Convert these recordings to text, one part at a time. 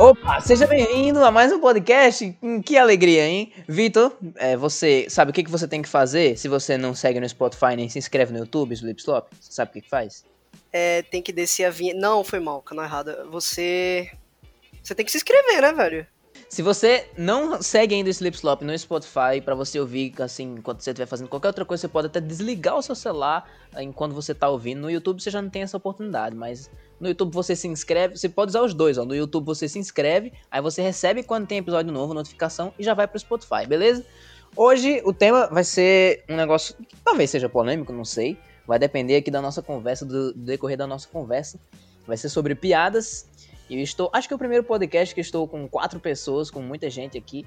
Opa, seja bem-vindo a mais um podcast. Hum, Que alegria, hein? Vitor, é, você sabe o que, que você tem que fazer se você não segue no Spotify nem se inscreve no YouTube, Slipslop? Você sabe o que, que faz? É, tem que descer a vinha. Não, foi mal, canal errado. Você. Você tem que se inscrever, né, velho? Se você não segue ainda o Slipslop no Spotify, pra você ouvir, assim, enquanto você estiver fazendo qualquer outra coisa, você pode até desligar o seu celular eh, enquanto você tá ouvindo. No YouTube você já não tem essa oportunidade, mas no YouTube você se inscreve, você pode usar os dois, ó. No YouTube você se inscreve, aí você recebe quando tem episódio novo, notificação, e já vai pro Spotify, beleza? Hoje o tema vai ser um negócio que talvez seja polêmico, não sei. Vai depender aqui da nossa conversa, do, do decorrer da nossa conversa. Vai ser sobre piadas. E eu estou. Acho que é o primeiro podcast que estou com quatro pessoas, com muita gente aqui.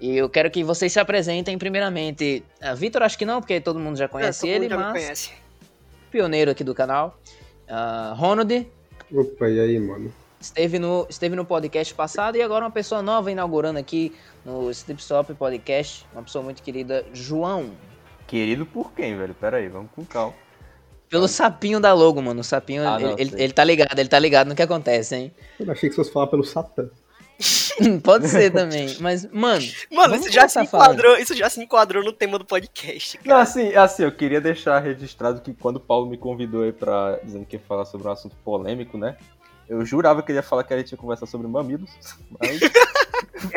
E eu quero que vocês se apresentem primeiramente. A Vitor, acho que não, porque todo mundo já conhece É, todo ele, mundo já me mas. conhece. Pioneiro aqui do canal. Uh, Ronald, Opa, e aí, mano? esteve no, esteve no podcast passado e agora uma pessoa nova inaugurando aqui no Slipstop Podcast. Uma pessoa muito querida, João. Querido por quem, velho? Pera aí, vamos com calma. Pelo sapinho da logo, mano. O sapinho, Ah, não, ele, ele, ele tá ligado, ele tá ligado no que acontece, hein? Eu achei que você fosse falar pelo Satã. Pode ser também. Mas, mano. Mano, isso já, se falando. enquadrou, isso já se enquadrou no tema do podcast, Não, cara. assim, assim, eu queria deixar registrado que quando o Paulo me convidou aí pra. dizendo que ia falar sobre um assunto polêmico, né? Eu jurava que ele ia falar que a gente ia conversar sobre mamilos. Mas.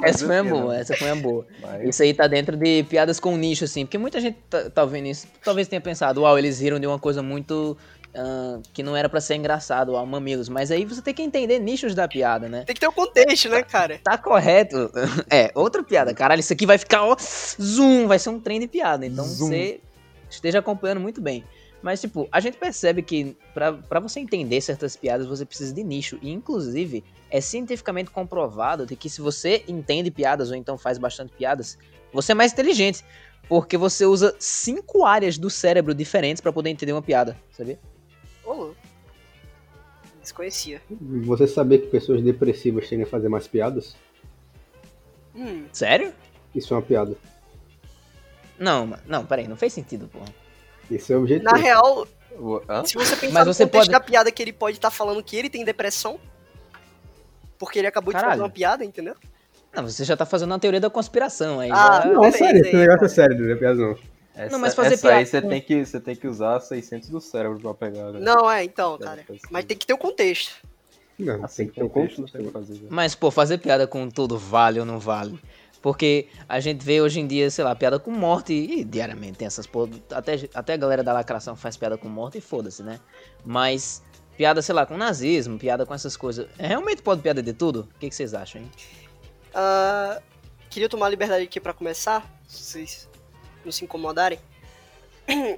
Essa foi a Fazer o quê, boa, essa foi a boa. Mas- Isso aí tá dentro de piadas com nicho, assim. Porque muita gente tá, tá vendo isso. Talvez tenha pensado, uau, eles riram de uma coisa muito. ah, que não era pra ser engraçado, uau, mamilos. Mas aí você tem que entender nichos da piada, né? Tem que ter o contexto, né, cara? Tá correto. É, outra piada. Caralho, isso aqui vai ficar, ó, zoom, vai ser um trem de piada. Então Zoom. você esteja acompanhando muito bem. Mas, tipo, a gente percebe que pra, pra você entender certas piadas, você precisa de nicho. E, inclusive, é cientificamente comprovado de que se você entende piadas ou então faz bastante piadas, você é mais inteligente. Porque você usa cinco áreas do cérebro diferentes pra poder entender uma piada, sabia? Ô, louco. Desconhecia. Você sabia que pessoas depressivas tendem a fazer mais piadas? Hum, Sério? Isso é uma piada. Não, não, peraí, não fez sentido, porra. Isso é o objetivo. na real, O- hã? se você pensar Mas no você contexto pode- da piada que ele pode estar falando que ele tem depressão, porque ele acabou de Caralho. fazer uma piada, entendeu? Não, você já tá fazendo uma teoria da conspiração aí. Ah, já- Não, é sério, esse aí, negócio é sério, não é piada não. Essa, Não, mas fazer essa aí piada você com- tem, que, você tem que usar 600 do cérebro pra pegar. velho. Não, é, então, cara. Mas tem que ter o contexto. Não, Assim, tem que ter um contexto, não contexto. tem o que fazer. velho. Mas, pô, fazer piada com tudo vale ou não vale? Porque a gente vê hoje em dia, sei lá, piada com morte e diariamente tem essas porra. Até, até a galera da lacração faz piada com morte e foda-se, né? Mas piada, sei lá, com nazismo, piada com essas coisas. Realmente pode piada de tudo? O que, que vocês acham, hein? Ah, queria tomar a liberdade aqui pra começar, se vocês não se incomodarem.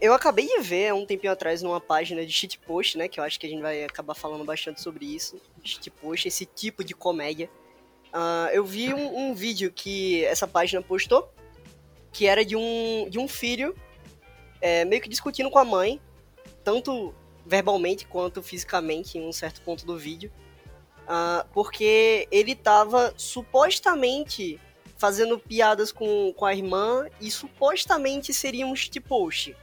Eu acabei de ver um tempinho atrás numa página de shitpost, né? Que eu acho que a gente vai acabar falando bastante sobre isso. Shitpost, esse tipo de comédia. Ah, eu vi um, um vídeo que essa página postou, que era de um, de um filho é, meio que discutindo com a mãe, tanto verbalmente quanto fisicamente em um certo ponto do vídeo. Ah, porque ele tava supostamente fazendo piadas com, com a irmã e supostamente seria um shitpost.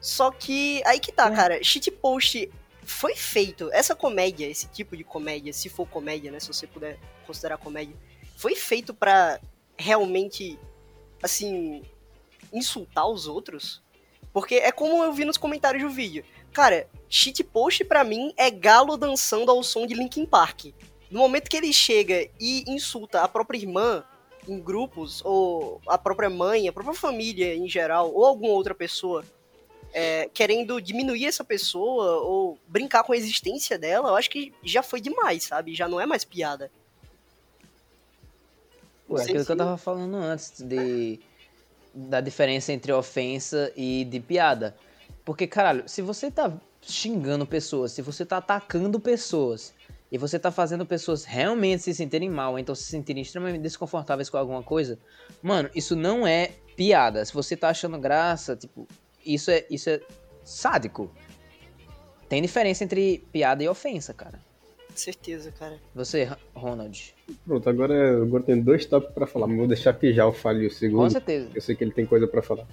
Só que aí que tá, cara, shitpost foi feito, essa comédia, esse tipo de comédia, se for comédia, né, se você puder considerar comédia, foi feito pra realmente, assim, insultar os outros? Porque é como eu vi nos comentários do vídeo. Cara, shitpost pra mim é galo dançando ao som de Linkin Park. No momento que ele chega e insulta a própria irmã em grupos, ou a própria mãe, a própria família em geral, ou alguma outra pessoa, é, querendo diminuir essa pessoa, ou brincar com a existência dela, eu acho que já foi demais, sabe? Já não é mais piada. Pô, é aquilo que eu tava falando antes de da diferença entre ofensa e de piada. Porque, caralho, se você tá xingando pessoas, se você tá atacando pessoas, e você tá fazendo pessoas realmente se sentirem mal, ou então se sentirem extremamente desconfortáveis com alguma coisa, mano, isso não é piada. Se você tá achando graça, tipo, isso é, isso é sádico. Tem diferença entre piada e ofensa, cara. Certeza, cara. Você, Ronald. Pronto, agora, agora tem dois tópicos pra falar, mas vou deixar que já o fale o Com segundo. certeza. Eu sei que ele tem coisa pra falar.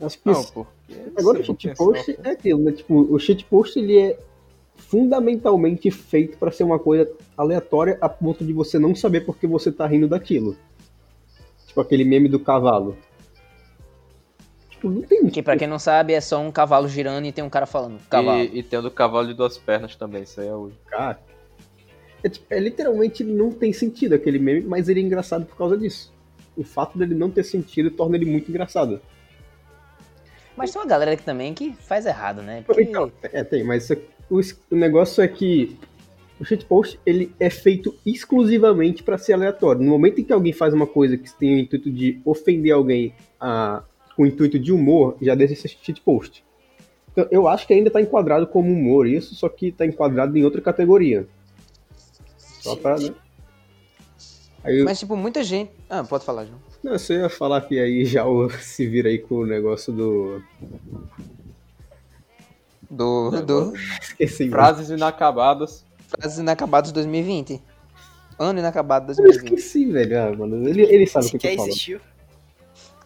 Acho que Não, isso- porque. agora o eu shitpost é aquilo, né? Tipo, o shitpost ele é fundamentalmente feito pra ser uma coisa aleatória a ponto de você não saber porque você tá rindo daquilo. Tipo aquele meme do cavalo. Tipo, não tem. Que pra quem não sabe, é só um cavalo girando e tem um cara falando. Cavalo. E, e tem o do cavalo de duas pernas também, isso aí é o. Cara. É, tipo, é literalmente não tem sentido aquele meme, mas ele é engraçado por causa disso. O fato dele não ter sentido torna ele muito engraçado. Mas tem uma galera aqui também que faz errado, né? Porque... Então, é, tem, mas o, o negócio é que o shitpost ele é feito exclusivamente pra ser aleatório. No momento em que alguém faz uma coisa que tem o intuito de ofender alguém ah, com o intuito de humor, já deixa esse shitpost. Então, eu acho que ainda tá enquadrado como humor isso, só que tá enquadrado em outra categoria. Só pra, né? Aí, eu- Mas, tipo, muita gente. Ah, pode falar, João. não, você ia falar que aí já se vira aí com o negócio do. Do. do Esqueci. mano. Frases inacabadas. Frases Inacabadas 2020. Ano inacabado Eu 2020. esqueci, velho. Ah, mano, ele, ele sabe o que eu tô falando. existiu.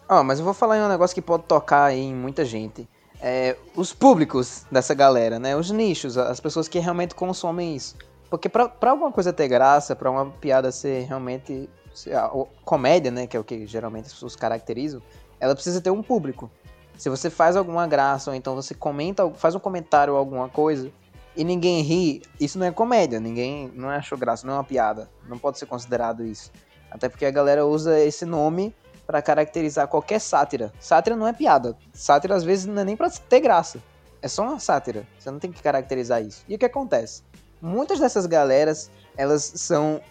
Ó, mas eu vou falar em um negócio que pode tocar em muita gente. É, os públicos dessa galera, né? Os nichos, as pessoas que realmente consomem isso. Porque pra, pra alguma coisa ter graça, pra uma piada ser realmente ser a- comédia, né? Que é o que geralmente as pessoas caracterizam, ela precisa ter um público. Se você faz alguma graça, ou então você comenta, faz um comentário ou alguma coisa, e ninguém ri, isso não é comédia, ninguém não achou graça, não é uma piada. Não pode ser considerado isso. Até porque a galera usa esse nome pra caracterizar qualquer sátira. Sátira não é piada. Sátira às vezes não é nem pra ter graça. É só uma sátira. Você não tem que caracterizar isso. E o que acontece? Muitas dessas galeras, elas são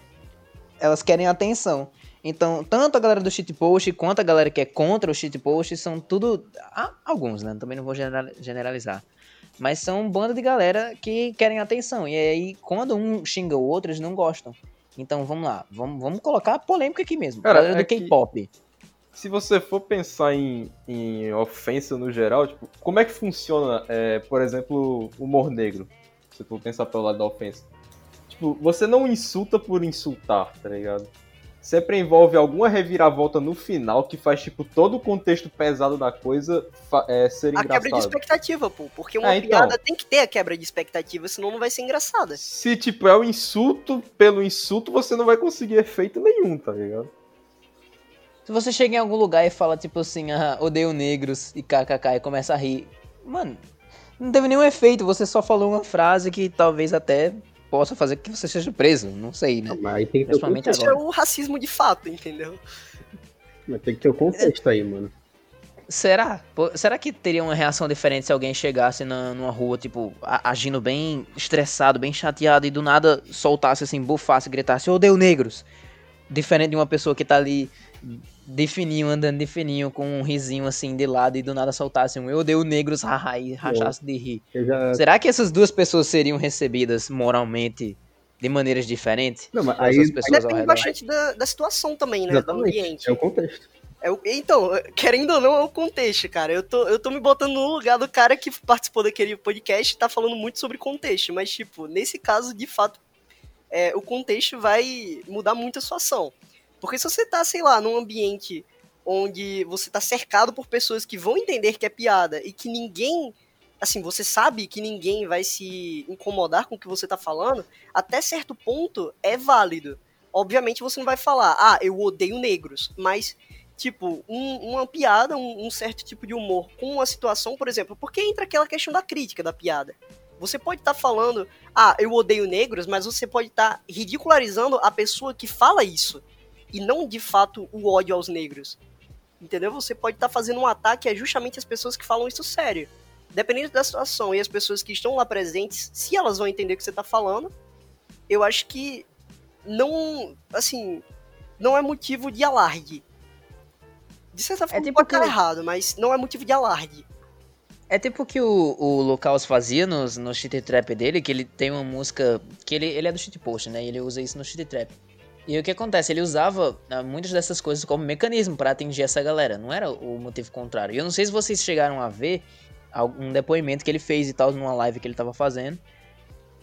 elas querem atenção. Então, tanto a galera do shitpost quanto a galera que é contra o shitpost são tudo. ah, alguns, né? Também não vou general- generalizar. Mas são um bando de galera que querem atenção. E aí, quando um xinga o outro, eles não gostam. Então, vamos lá. Vamos, vamos colocar a polêmica aqui mesmo. Cara, galera é do que- K-pop. Se você for pensar em, em ofensa no geral, tipo, como é que funciona, é, por exemplo, o humor negro? Se tu pensar pelo lado da ofensa. Tipo, você não insulta por insultar, tá ligado? Sempre envolve alguma reviravolta no final que faz, tipo, todo o contexto pesado da coisa é, ser A quebra de engraçado. expectativa, pô. Porque uma É, então. piada tem que ter a quebra de expectativa, senão não vai ser engraçada. Se, tipo, é o insulto pelo insulto, você não vai conseguir efeito nenhum, tá ligado? Se você chega em algum lugar e fala, tipo assim, ah, odeio negros e kkk e começa a rir, mano, não teve nenhum efeito, você só falou uma frase que talvez até possa fazer com que você seja preso, não sei, né? Mas aí tem que ter. Isso é o racismo de fato, entendeu? Mas tem que ter o contexto aí, mano. Será? Pô, será que teria uma reação diferente se alguém chegasse na, numa rua, tipo, a- agindo bem estressado, bem chateado e do nada soltasse assim, bufasse, gritasse, odeio negros? Diferente de uma pessoa que tá ali de fininho, andando de fininho, com um risinho assim de lado e do nada soltasse um eu odeio negros, haha, e rachasse de rir. Já. Será que essas duas pessoas seriam recebidas moralmente de maneiras diferentes? Não, mas aí. pessoas ao Depende redor? bastante da, da situação também, né? Do Exatamente. ambiente. É o contexto. É o- então, querendo ou não, é o contexto, cara. Eu tô, eu tô me botando no lugar do cara que participou daquele podcast e tá falando muito sobre contexto. Mas, tipo, nesse caso, de fato, é, o contexto vai mudar muito a situação. Porque se você tá, sei lá, num ambiente onde você tá cercado por pessoas que vão entender que é piada e que ninguém. Assim, você sabe que ninguém vai se incomodar com o que você tá falando, até certo ponto é válido. Obviamente você não vai falar, ah, eu odeio negros, mas tipo, um- uma piada, um, um certo tipo de humor com uma situação, por exemplo, porque entra aquela questão da crítica da piada. Você pode estar falando, ah, eu odeio negros, mas você pode estar ridicularizando a pessoa que fala isso. E não, de fato, o ódio aos negros. Entendeu? Você pode estar fazendo um ataque a justamente as pessoas que falam isso sério. Dependendo da situação e as pessoas que estão lá presentes, se elas vão entender o que você está falando, eu acho que não, assim, não é motivo de alarde. De certa forma, tipo pode estar que- errado, mas não é motivo de alarde. É tipo o que o, o Lucas fazia nos, no shit trap dele, que ele tem uma música. que ele, ele é do shit post, né? E ele usa isso no shit trap. E o que acontece? Ele usava ah, muitas dessas coisas como mecanismo pra atingir essa galera, não era o motivo contrário. E eu não sei se vocês chegaram a ver algum depoimento que ele fez e tal numa live que ele tava fazendo.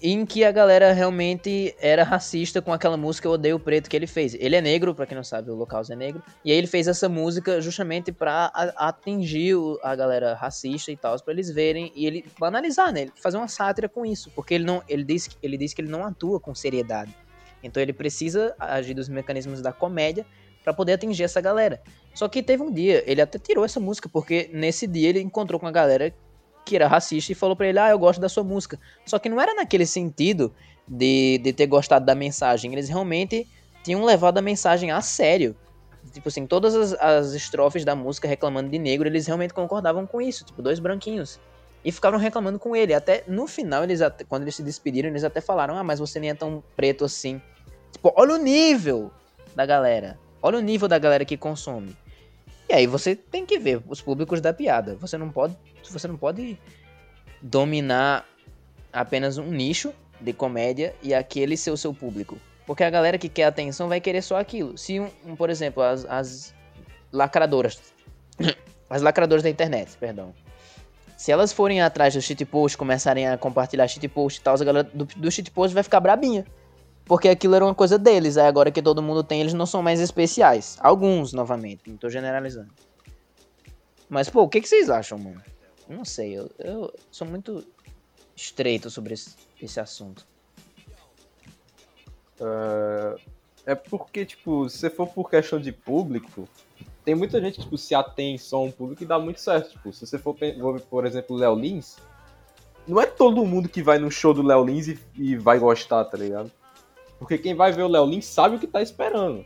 em que a galera realmente era racista com aquela música Eu Odeio o Preto que ele fez. Ele é negro, pra quem não sabe, o local é negro. E aí ele fez essa música justamente pra a- atingir a galera racista e tal, pra eles verem e ele banalizar, né? Fazer uma sátira com isso, porque ele não, ele diz, que- ele diz que ele não atua com seriedade. Então ele precisa agir dos mecanismos da comédia pra poder atingir essa galera. Só que teve um dia, ele até tirou essa música, porque nesse dia ele encontrou com a galera que era racista e falou pra ele, ah, eu gosto da sua música. Só que não era naquele sentido de, de ter gostado da mensagem. Eles realmente tinham levado a mensagem a sério. Tipo assim, todas as, as estrofes da música reclamando de negro, eles realmente concordavam com isso. Tipo, dois branquinhos. E ficaram reclamando com ele. Até no final, eles até- quando eles se despediram, eles até falaram, ah, mas você nem é tão preto assim. Tipo, olha o nível da galera. Olha o nível da galera que consome. E aí você tem que ver os públicos da piada. Você não pode, você não pode dominar apenas um nicho de comédia e aquele ser o seu público. Porque a galera que quer atenção vai querer só aquilo. Se, um, um, por exemplo, as, as lacradoras. As lacradoras da internet, perdão. Se elas forem atrás do shitpost, começarem a compartilhar shitpost e tal, a galera do, do shitpost vai ficar brabinha. Porque aquilo era uma coisa deles. Aí agora que todo mundo tem, eles não são mais especiais. Alguns, novamente. Não tô generalizando. Mas, pô, o que, que vocês acham, mano? Não sei, eu, eu sou muito estreito sobre esse, esse assunto. É porque, tipo, se for por questão de público, tem muita gente que tipo, se atém só a um público e dá muito certo. Tipo, se você for, por exemplo, o Léo Lins, não é todo mundo que vai no show do Léo Lins e, e vai gostar, tá ligado? Porque quem vai ver o Léo Lins sabe o que tá esperando.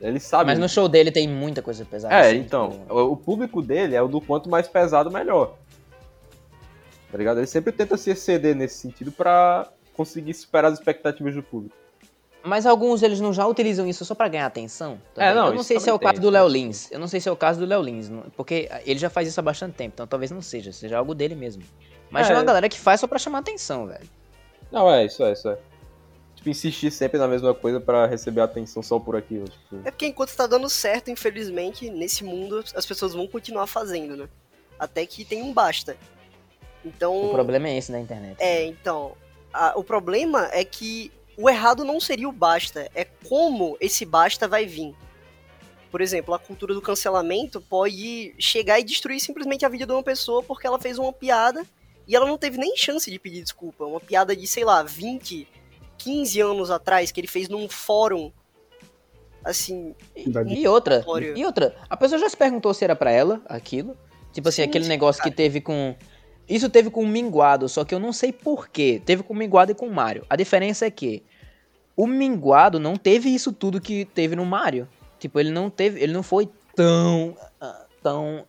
Ele sabe. Mas no show dele tem muita coisa pesada. É, assim, então, tipo, o público dele é o do quanto mais pesado, melhor. Tá ligado? Ele sempre tenta se exceder nesse sentido pra conseguir superar as expectativas do público. Mas alguns eles não já utilizam isso só pra ganhar atenção? É, não, Eu não sei se é o caso do Léo. Lins. Eu não sei se é o caso do Léo Lins. Porque ele já faz isso há bastante tempo, então talvez não seja. Seja algo dele mesmo. Mas É. tem uma galera que faz só pra chamar atenção, velho. Não, é, isso é, isso é. Tipo, insistir sempre na mesma coisa pra receber atenção só por aquilo. Tipo. É porque enquanto tá dando certo, infelizmente, nesse mundo as pessoas vão continuar fazendo, né? Até que tem um basta. Então. O problema é esse da internet. É, então. a- o problema é que o errado não seria o basta, é como esse basta vai vir. Por exemplo, a cultura do cancelamento pode chegar e destruir simplesmente a vida de uma pessoa porque ela fez uma piada e ela não teve nem chance de pedir desculpa. Uma piada de, sei lá, 20, 15 anos atrás que ele fez num fórum. Assim, E outra, e outra, a pessoa já se perguntou se era pra ela aquilo. Tipo assim, Sim, aquele negócio que cara. teve com. Isso teve com o Minguado, só que eu não sei porquê. Teve com o Minguado e com o Mario. A diferença é que o Minguado não teve isso tudo que teve no Mario. Tipo, ele não teve. Ele não foi tão. ah, tão.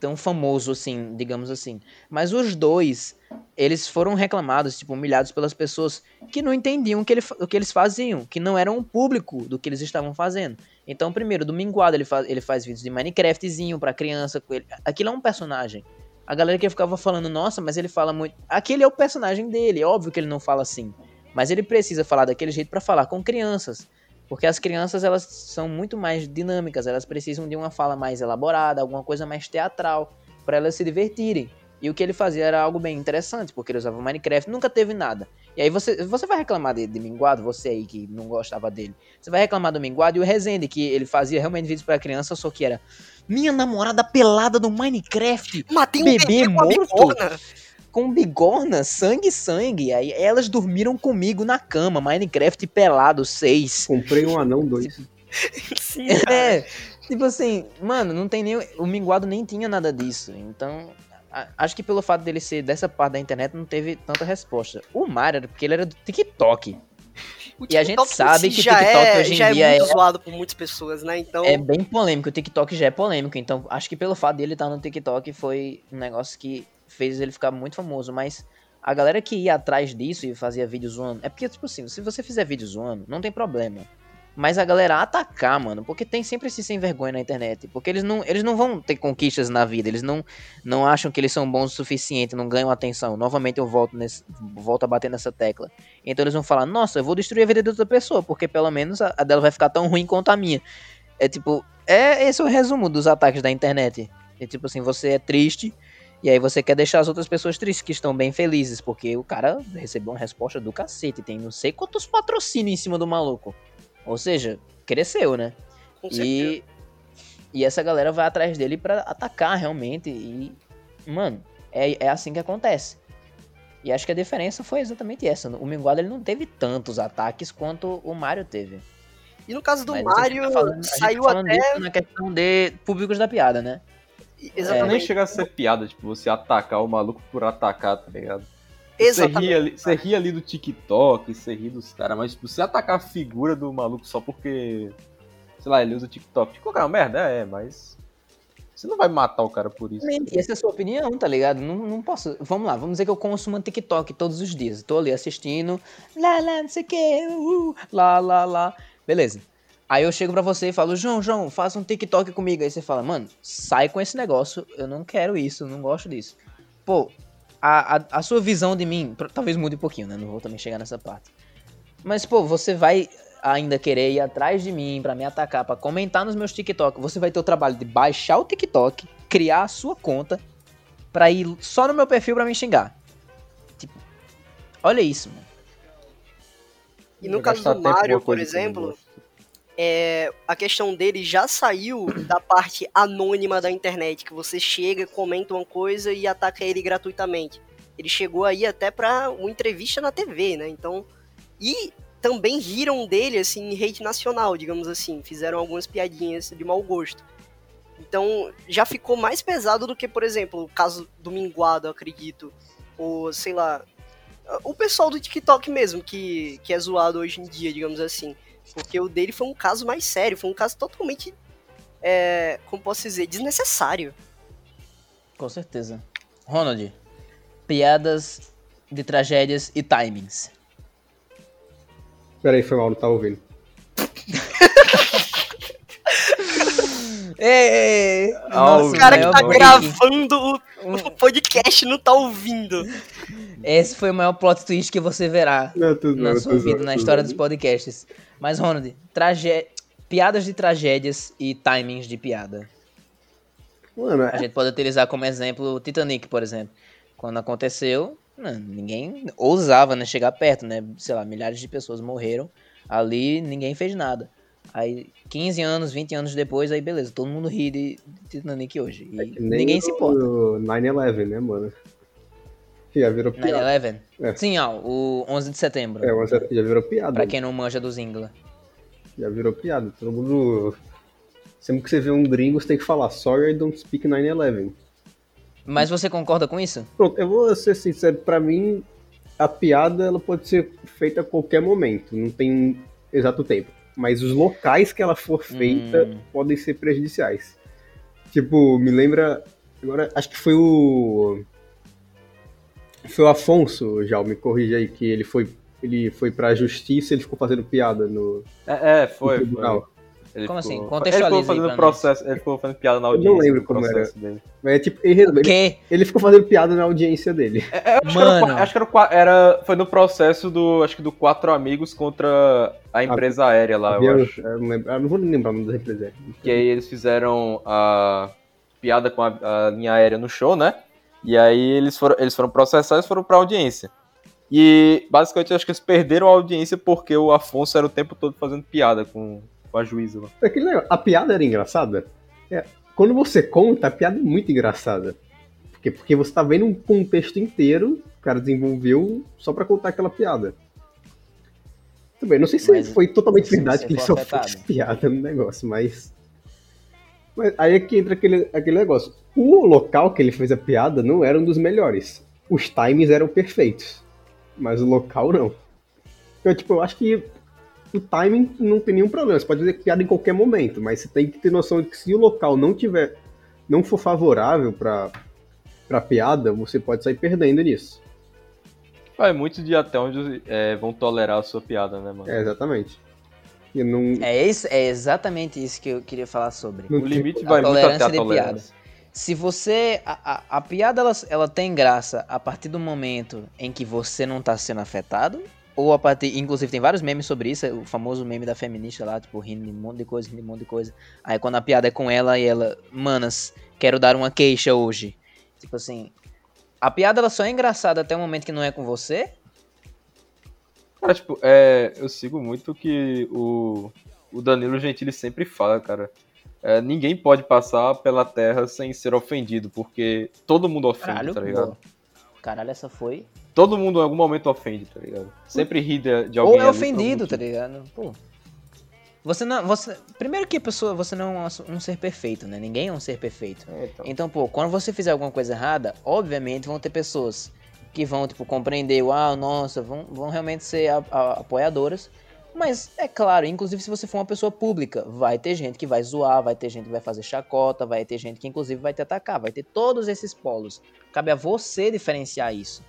tão famoso assim, digamos assim. Mas os dois, eles foram reclamados, tipo, humilhados pelas pessoas que não entendiam o que, ele, o que eles faziam, que não eram o público do que eles estavam fazendo. Então, primeiro, do Minguado, ele, faz ele faz vídeos de Minecraftzinho pra criança. ele- Aquilo é um personagem. A galera que ficava falando, nossa, mas ele fala muito. Aquele é o personagem dele, é óbvio que ele não fala assim. Mas ele precisa falar daquele jeito pra falar com crianças. Porque as crianças, elas são muito mais dinâmicas, elas precisam de uma fala mais elaborada, alguma coisa mais teatral, pra elas se divertirem. E o que ele fazia era algo bem interessante, porque ele usava Minecraft, nunca teve nada. E aí você, você vai reclamar de, de Minguado, você aí que não gostava dele. Você vai reclamar do Minguado e o Rezende, que ele fazia realmente vídeos pra criança, só que era minha namorada pelada no Minecraft, matei um Bebê bebê com morto? bigorna. com bigorna, sangue, sangue. Aí elas dormiram comigo na cama, Minecraft pelado, seis. Comprei um anão dois. Sim. É, tipo assim, mano, não tem nem. O Minguado nem tinha nada disso. Então, a- acho que pelo fato dele ser dessa parte da internet, não teve tanta resposta. O Mario era porque ele era do TikTok. E a gente sabe si que o TikTok é, hoje em já dia é muito é- zoado por muitas pessoas, né? Então, É bem polêmico, o TikTok já é polêmico. Então, acho que pelo fato dele estar no TikTok foi um negócio que fez ele ficar muito famoso. Mas a galera que ia atrás disso e fazia vídeo zoando. É porque, tipo assim, se você fizer vídeo zoando, não tem problema. Mas a galera atacar, mano, porque tem sempre esse sem vergonha na internet. Porque eles não, eles não vão ter conquistas na vida, eles não, não acham que eles são bons o suficiente, não ganham atenção. Novamente eu volto, nesse, volto a bater nessa tecla. Então eles vão falar, nossa, eu vou destruir a vida de outra pessoa, porque pelo menos a, a dela vai ficar tão ruim quanto a minha. É tipo, é esse é o resumo dos ataques da internet. É tipo assim, você é triste, E aí você quer deixar as outras pessoas tristes, que estão bem felizes, porque o cara recebeu uma resposta do cacete. Tem não sei quantos patrocínios em cima do maluco. Ou seja, cresceu, né? Com certeza. E, e essa galera vai atrás dele pra atacar realmente. E, mano, é, é assim que acontece. E acho que a diferença foi exatamente essa. O Minguado ele não teve tantos ataques quanto o Mario teve. E no caso do Mas a gente Mario, tá falando- a gente tá saiu falando até. na questão de públicos da piada, né? Nem Exatamente. chega a ser piada, tipo, você atacar o maluco por atacar, tá ligado? Você ri, exatamente. ali, você ri ali do TikTok, você ri dos caras, mas tipo, você atacar a figura do maluco só porque. Sei lá, ele usa o TikTok. É uma merda, é, mas. Você não vai matar o cara por isso. E essa é a sua opinião, tá ligado? Não, não posso. Vamos lá, vamos dizer que eu consumo TikTok todos os dias. Tô ali assistindo. Lá, lá, não sei o que. Uh, lá, lá, lá. Beleza. Aí eu chego pra você e falo, João, João, faça um TikTok comigo. Aí você fala, mano, sai com esse negócio. Eu não quero isso, eu não gosto disso. Pô, a, a, a sua visão de mim, talvez mude um pouquinho, né? Não vou também chegar nessa parte. Mas, pô, você vai ainda querer ir atrás de mim pra me atacar, pra comentar nos meus TikTok. Você vai ter o trabalho de baixar o TikTok, criar a sua conta, pra ir só no meu perfil pra me xingar. Tipo, olha isso, mano. E no caso do Mario, por exemplo. É, a questão dele já saiu da parte anônima da internet, que você chega, comenta uma coisa e ataca ele gratuitamente. Ele chegou aí até pra uma entrevista na TV, né? Então, e também riram dele assim em rede nacional, digamos assim, fizeram algumas piadinhas de mau gosto. Então, já ficou mais pesado do que, por exemplo, o caso do Minguado, acredito, ou sei lá, o pessoal do TikTok mesmo, que, que é zoado hoje em dia, digamos assim. Porque o dele foi um caso mais sério, foi um caso totalmente, é, como posso dizer, desnecessário. Com certeza. Ronald, piadas de tragédias e timings. Peraí, foi mal, não tá ouvindo. Ei, o cara que tá break. gravando o, o podcast não tá ouvindo. Esse foi o maior plot twist que você verá Não, na bem, sua vida, bem, na história bem. dos podcasts. Mas, Ronald, tragé... piadas de tragédias e timings de piada. Mano, A é, gente pode utilizar como exemplo o Titanic, por exemplo. Quando aconteceu, né, ninguém ousava né, chegar perto, né? Sei lá, milhares de pessoas morreram. Ali ninguém fez nada. Aí, 15 anos, 20 anos depois, aí beleza, todo mundo ri de Titanic hoje. E é ninguém se importa. o 9-11, né, mano? Já virou piada. 9-11? É. Sim, ó, o 11 de setembro. É, mas já já virou piada. Pra quem não manja dos Ingla. Já virou piada. Todo mundo. Sempre que você vê um gringo, você tem que falar Sorry, I don't speak 9-11. Mas você concorda com isso? Pronto, eu vou ser sincero, pra mim, a piada ela pode ser feita a qualquer momento, não tem exato tempo. Mas os locais que ela for feita Hum. podem ser prejudiciais. Tipo, me lembra. Agora, acho que foi o. Foi o Afonso, já me corrija aí, que ele foi. Ele foi pra justiça e ele ficou fazendo piada no, É, é, no foi. foi. tribunal. Ele Como ficou- assim? Contextualiza Ele ficou fazendo nós. processo, ele ficou fazendo piada na Eu não audiência. lembro como era. Dele. Mas é tipo, ele, Que? ele ficou fazendo piada na audiência dele. É, acho, que era, Mano. acho que era, era- foi no processo do, acho que do quatro amigos contra a empresa aérea lá, eu acho. eu não, lembro, eu não vou lembrar o nome da empresa. Que aí eles fizeram a piada com a, a linha aérea no show, né? E aí eles foram, eles foram processados e foram pra audiência. E basicamente eu acho que eles perderam a audiência porque o Afonso era o tempo todo fazendo piada com, com a juíza lá. Aquele negócio, a piada era engraçada. É, quando você conta, a piada é muito engraçada. Porque, porque você tá vendo um contexto inteiro, o cara desenvolveu só pra contar aquela piada. Tudo bem, não sei se Mas foi totalmente verdade que ele só afetado. fez piada no negócio, mas. Mas aí é que entra aquele, aquele negócio. O local que ele fez a piada não era um dos melhores. Os times eram perfeitos. Mas o local não. Então, tipo, eu acho que o timing não tem nenhum problema. Você pode fazer piada em qualquer momento, mas você tem que ter noção de que se o local não tiver, não for favorável pra, pra piada, você pode sair perdendo nisso. Vai muito de até onde é, vão tolerar a sua piada, né, mano? É, exatamente. E não, É, isso, é exatamente isso que eu queria falar sobre. não O limite A vai muito até tolerância a de tolerância. Se você. A, a, a piada ela, ela tem graça a partir do momento em que você não tá sendo afetado. Ou a partir. Inclusive, tem vários memes sobre isso. O famoso meme da feminista lá, tipo, rindo de um monte de coisa, rindo de um monte de coisa. Aí quando a piada é com ela e ela. Manas, quero dar uma queixa hoje. Tipo assim, a piada ela só é engraçada até o momento que não é com você? Cara, tipo, é, eu sigo muito que o, o Danilo Gentili sempre fala, cara. É, ninguém pode passar pela Terra sem ser ofendido, porque todo mundo ofende, Caralho, tá ligado? boa. Caralho, essa foi. Todo mundo em algum momento ofende, tá ligado? Sempre ri de, de alguém. Ou é ofendido, tá ligado? Pô. Você não. Você, primeiro que a pessoa, você não é um, ser perfeito, né? Ninguém é um ser perfeito. É, então. Então, pô, quando você fizer alguma coisa errada, obviamente vão ter pessoas que vão, tipo, compreender, ah, nossa, vão, vão realmente ser a- a- apoiadoras. Mas, é claro, inclusive se você for uma pessoa pública, vai ter gente que vai zoar, vai ter gente que vai fazer chacota, vai ter gente que inclusive vai te atacar, vai ter todos esses polos. Cabe a você diferenciar isso.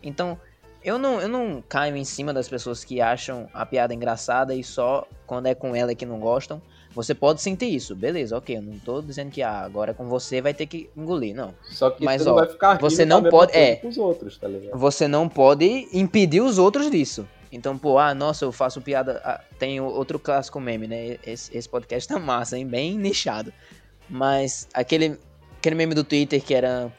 Então, eu não, eu não caio em cima das pessoas que acham a piada engraçada e só quando é com ela é que não gostam. Você pode sentir isso, beleza, ok. Eu não tô dizendo que ah, agora com você vai ter que engolir, não. Só que Mas, você não ó, vai ficar você não pode- é. com os outros, tá ligado? Você não pode impedir os outros disso. Então, pô, ah, nossa, eu faço piada. ah, tem outro clássico meme, né? Esse, esse podcast tá massa, hein? Bem nichado. Mas aquele, aquele meme do Twitter que era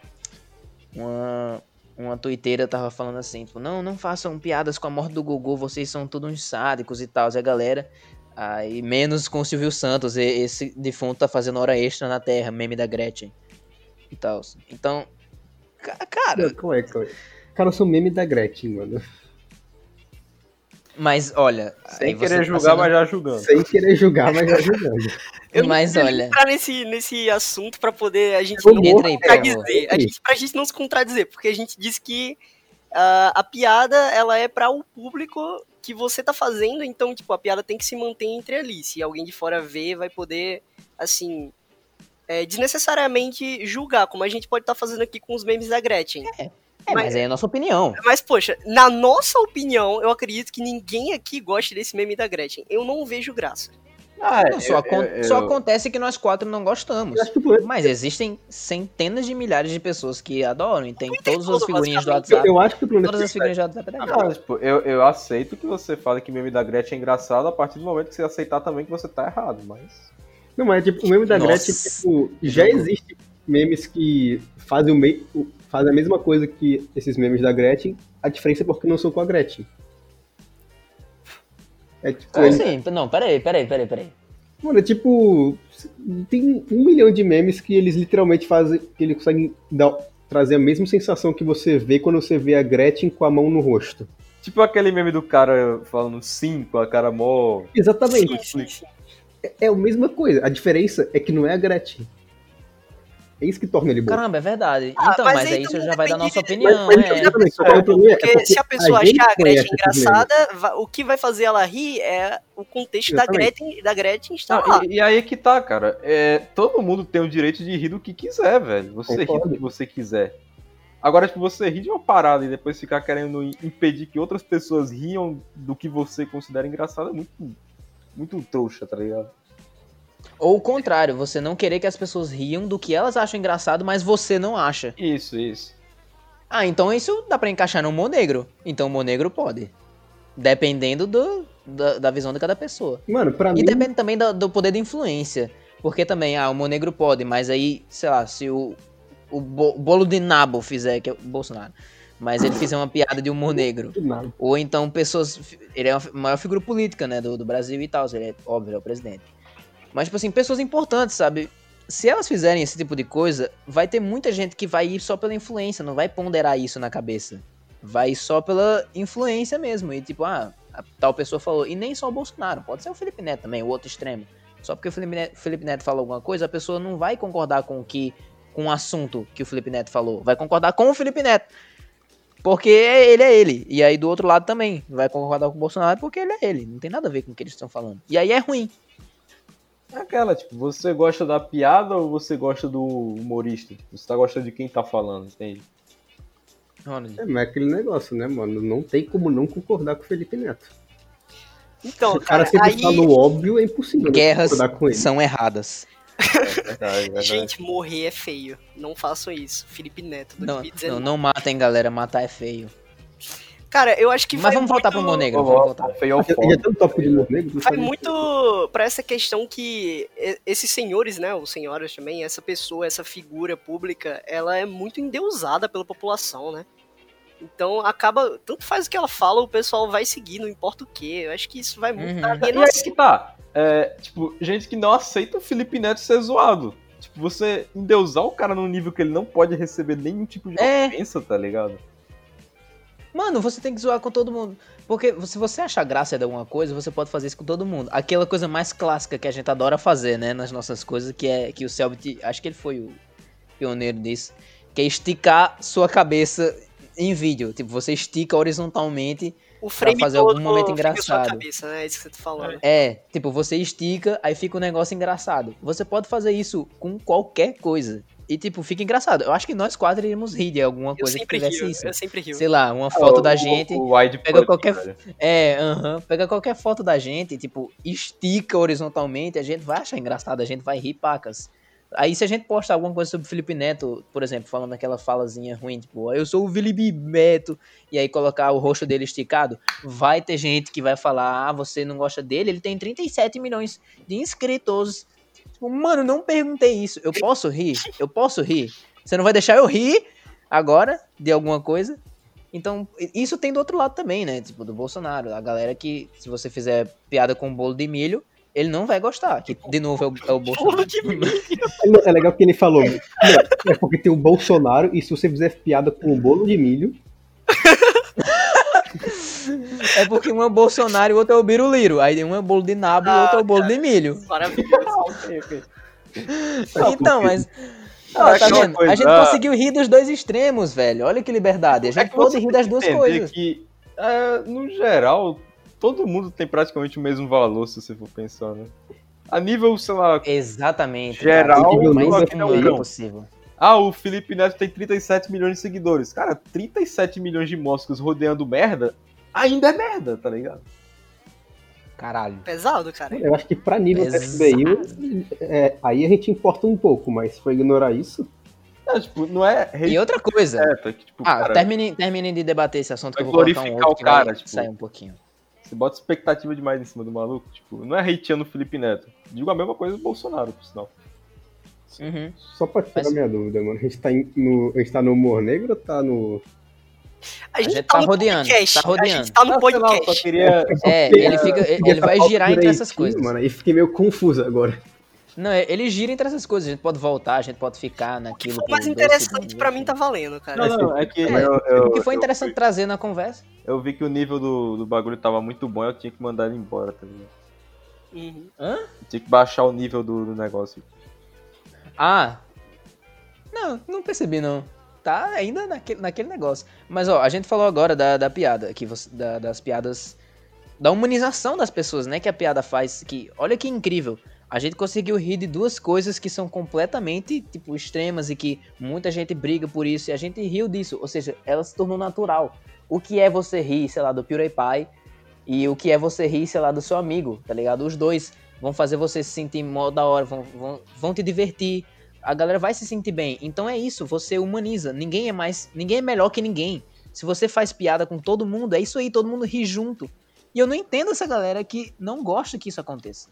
uma, uma twitteira tava falando assim, tipo, não, não façam piadas com a morte do Gugu, vocês são todos uns sádicos e tal. E a galera, aí menos com o Silvio Santos, e- esse defunto tá fazendo hora extra na Terra, meme da Gretchen e tal. Então, ca- cara, Não, calma aí, calma aí. Cara, eu sou meme da Gretchen, mano. mas olha... Sem querer tá julgar, sendo- mas já julgando. Sem querer julgar, mas já julgando. Eu Mas não olha- entrar nesse, nesse assunto pra poder a gente Eu não favor. contradizer. A gente, pra gente não se contradizer, porque a gente disse que ah, a piada ela é para o público que você tá fazendo, então, tipo, a piada tem que se manter entre ali. Se alguém de fora ver, vai poder, assim, é, desnecessariamente julgar, como a gente pode estar fazendo aqui com os memes da Gretchen. É, mas aí é a nossa opinião. Mas, poxa, na nossa opinião, eu acredito que ninguém aqui goste desse meme da Gretchen. Eu não vejo graça. Ah, Não, só, eu- acon- eu- só eu- acontece que nós quatro não gostamos. Mas existem centenas de milhares de pessoas que adoram e tem Twitter todas as figurinhas do WhatsApp. eu acho que o problema Todas é as figurinhas do WhatsApp é legal. Ah, tipo, eu, eu aceito que você fale que meme da Gretchen é engraçado a partir do momento que você aceitar também que você tá errado, mas. Não, mas tipo, o meme da Nossa. Gretchen, tipo, já existe memes que fazem, o o- fazem a mesma coisa que esses memes da Gretchen, a diferença é porque não são com a Gretchen. É tipo, Como ele- assim? Não, peraí, peraí, peraí, peraí. mano, é tipo, tem um milhão de memes que eles literalmente fazem, que eles conseguem dar- trazer a mesma sensação que você vê quando você vê a Gretchen com a mão no rosto. Tipo aquele meme do cara falando sim com a cara mó. Exatamente. Sim, sim, sim. É, é a mesma coisa. A diferença é que não é a Gretchen. É isso que torna ele bom. Caramba, é verdade. Ah, então, mas mas, aí isso também já vai dar nossa opinião, Mas- mas é. exatamente, só que o problema é Porque se a pessoa gente achar a Gretchen engraçada, o que vai fazer ela rir é o contexto da. Gretchen, da Gretchen estar Não, lá. e, e aí que tá, cara. É, todo mundo tem o direito de rir do que quiser, velho. Você ri Concordo. do que você quiser. Agora, tipo, você rir de uma parada e depois ficar querendo impedir que outras pessoas riam do que você considera engraçado é muito, muito trouxa, tá ligado? Ou o contrário, você não querer que as pessoas riam do que elas acham engraçado, mas você não acha. Isso, isso. Ah, então isso dá pra encaixar no humor negro. Então o humor negro pode. Dependendo do, da, da visão de cada pessoa. Mano, pra E mim, depende também do, do poder de influência. Porque também, ah, o humor negro pode, mas aí, sei lá, se o, o bo- bolo de nabo fizer, que é o Bolsonaro, mas ele fizer uma piada de humor negro. Ou então pessoas. Ele é a maior figura política, né? Do, do Brasil e tal. Ele é óbvio, ele é o presidente. Mas, tipo assim, pessoas importantes, sabe? Se elas fizerem esse tipo de coisa, vai ter muita gente que vai ir só pela influência, não vai ponderar isso na cabeça. Vai só pela influência mesmo. E tipo, ah, tal pessoa falou. E nem só o Bolsonaro, pode ser o Felipe Neto também, o outro extremo. Só porque o Felipe Neto, Felipe Neto falou alguma coisa, a pessoa não vai concordar com o que. com o assunto que o Felipe Neto falou. Vai concordar com o Felipe Neto. Porque ele é ele. E aí do outro lado também. Vai concordar com o Bolsonaro porque ele é ele. Não tem nada a ver com o que eles estão falando. E aí é ruim. É aquela, tipo, você gosta da piada ou você gosta do humorista? Você tá gostando de quem tá falando, entende? É, mas é aquele negócio, né, mano? Não tem como não concordar com o Felipe Neto. Então, Se o cara cara, sempre aí, fala o óbvio, é impossível não Guerras concordar com ele. são erradas. É verdade, é verdade. gente, morrer é feio. Não façam isso. Felipe Neto, Não, 2019. não, não matem, galera. Matar é feio. Cara, eu acho que Mas vai vamos voltar pro muito- humor negro, Eu vamos vou voltar. tópico de humor negro? não Vai muito pra essa questão que esses senhores, né, ou senhoras também, essa pessoa, essa figura pública, ela é muito endeusada pela população, né? Então acaba, tanto faz o que ela fala, o pessoal vai seguir, não importa o que. Eu acho que isso vai muito Uhum. da E aí alienação. que tá. É, tipo, gente que não aceita o Felipe Neto ser zoado. Tipo, você endeusar o cara num nível que ele não pode receber nenhum tipo de É. ofensa, tá ligado? Mano, você tem que zoar com todo mundo. Porque se você achar graça de alguma coisa, você pode fazer isso com todo mundo. Aquela coisa mais clássica que a gente adora fazer, né, nas nossas coisas, que é que o Selbit, acho que ele foi o pioneiro disso, que é esticar sua cabeça em vídeo. Tipo, você estica horizontalmente. O frame fazer todo algum momento fica na sua engraçado. cabeça, né? É isso que você tá falando. É, tipo, você estica, aí fica um negócio engraçado. Você pode fazer isso com qualquer coisa. E, tipo, fica engraçado. Eu acho que nós quatro iríamos rir de alguma Eu coisa que sempre tivesse rio, isso. eu sempre rio. Sei lá, uma foto O- da o- gente. O wide pega qualquer- velho. É, aham. Pega qualquer foto da gente, tipo, estica horizontalmente, a gente vai achar engraçado, a gente vai rir pacas. Aí se a gente postar alguma coisa sobre o Felipe Neto, por exemplo, falando aquela falazinha ruim, tipo, eu sou o Felipe Neto, e aí colocar o rosto dele esticado, vai ter gente que vai falar, ah, você não gosta dele, ele tem 37 milhões de inscritos. Tipo, mano, não perguntei isso. Eu posso rir? Eu posso rir? Você não vai deixar eu rir agora de alguma coisa? Então, isso tem do outro lado também, né? Tipo, do Bolsonaro. A galera que, se você fizer piada com bolo de milho, ele não vai gostar. Que, de novo, é o, é o Bolsonaro. Milho. É legal que ele falou. "Não, é porque tem o Bolsonaro, e se você fizer piada com o bolo de milho, É porque um é o Bolsonaro e o outro é o Biruliro. Aí um é o bolo de nabo e o outro é o bolo de milho. Maravilhoso. Então, mas. Ah, é tá vendo? coisa, A gente ah. conseguiu rir dos dois extremos, velho. Olha que liberdade. A É gente que pode rir das duas coisas. que, é, no geral, todo mundo tem praticamente o mesmo valor, se você for pensar, né? A nível, sei lá, Exatamente. Geral, cara, o mais não, não, não. possível. ah, o Felipe Neto tem 37 milhões de seguidores. Cara, 37 milhões de moscas rodeando merda, ainda é merda, tá ligado? Caralho. Pesado, cara. eu acho que pra nível Pesado. FBI, é, aí a gente importa um pouco, mas se for ignorar isso, É, tipo, não é E outra coisa. é que, tipo, Ah, cara, termine, termine de debater esse assunto que eu vou um glorificar outro o cara, tipo, sair um pouquinho. você bota expectativa demais em cima do maluco, tipo, não é hateando o Felipe Neto. Digo a mesma coisa do Bolsonaro, por sinal. Uhum. só pra tirar Mas- minha dúvida, mano. A gente tá, em- no, a gente tá no humor negro ou tá no. A gente, gente tá, tá no rodeando, podcast. tá A rodeando. gente tá no Ah, lá, eu podcast. só queria... É, porque, ele fica. eu Ele vai girar entre essas coisas. Mano, aí fiquei meio confuso agora. Não, é- ele gira entre essas coisas. A gente pode voltar, a gente pode ficar O que naquilo. for por mais interessante pra mim tá valendo, cara. Não, não, é que É, eu, eu, O que foi eu- interessante trazer na conversa. Eu vi que o nível do, do bagulho tava muito bom, eu tinha que mandar ele embora, tá ligado? Uhum. Eu tinha que baixar o nível do, do negócio. Ah. Não, não percebi não. Tá ainda naquele, naquele negócio. Mas ó, a gente falou agora da, da piada, que você, da- das piadas. Da humanização das pessoas, né? Que a piada faz. Que, olha que incrível. A gente conseguiu rir de duas coisas que são completamente, tipo, extremas e que muita gente briga por isso. E a gente riu disso. Ou seja, ela se tornou natural. O que é você rir, sei lá, do PewDiePie e o que é você rir, sei lá, do seu amigo, tá ligado? Os dois vão fazer você se sentir mó da hora, vão, vão, vão te divertir. A galera vai se sentir bem. Então é isso, você humaniza. Ninguém é mais. Ninguém é melhor que ninguém. Se você faz piada com todo mundo, é isso aí, todo mundo ri junto. E eu não entendo essa galera que não gosta que isso aconteça.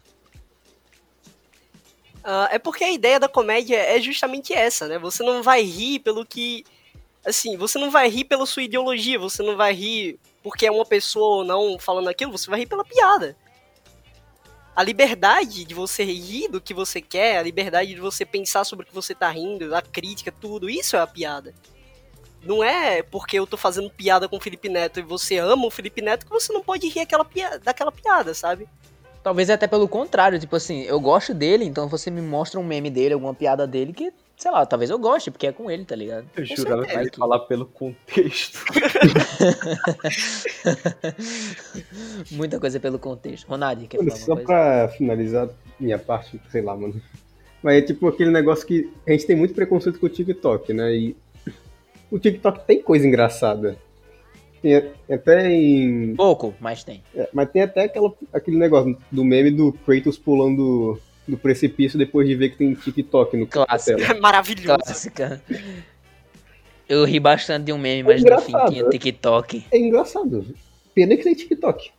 Ah, é porque a ideia da comédia é justamente essa, né? Você não vai rir pelo que. Assim, você não vai rir pela sua ideologia, você não vai rir porque é uma pessoa ou não falando aquilo, você vai rir pela piada. A liberdade de você rir do que você quer, a liberdade de você pensar sobre o que você tá rindo, a crítica, tudo, isso é a piada. Não é porque eu tô fazendo piada com o Felipe Neto e você ama o Felipe Neto que você não pode rir aquela daquela piada, sabe? Talvez até pelo contrário, tipo assim, eu gosto dele, então você me mostra um meme dele, alguma piada dele que, sei lá, talvez eu goste, porque é com ele, tá ligado? Eu Com jurava que que- falar pelo contexto. Muita coisa pelo contexto. Ronaldo, quer Mano, falar só coisa? pra finalizar minha parte, sei lá, mano. Mas é tipo aquele negócio que a gente tem muito preconceito com o TikTok, né? E o TikTok tem coisa engraçada. Tem até em. Pouco, mas tem. é, mas tem até aquela, aquele negócio do meme do Kratos pulando do precipício depois de ver que tem TikTok no. É maravilhoso. Clássica. Eu ri bastante de um meme, mas É no fim tinha? TikTok. É engraçado. Pena que tem TikTok.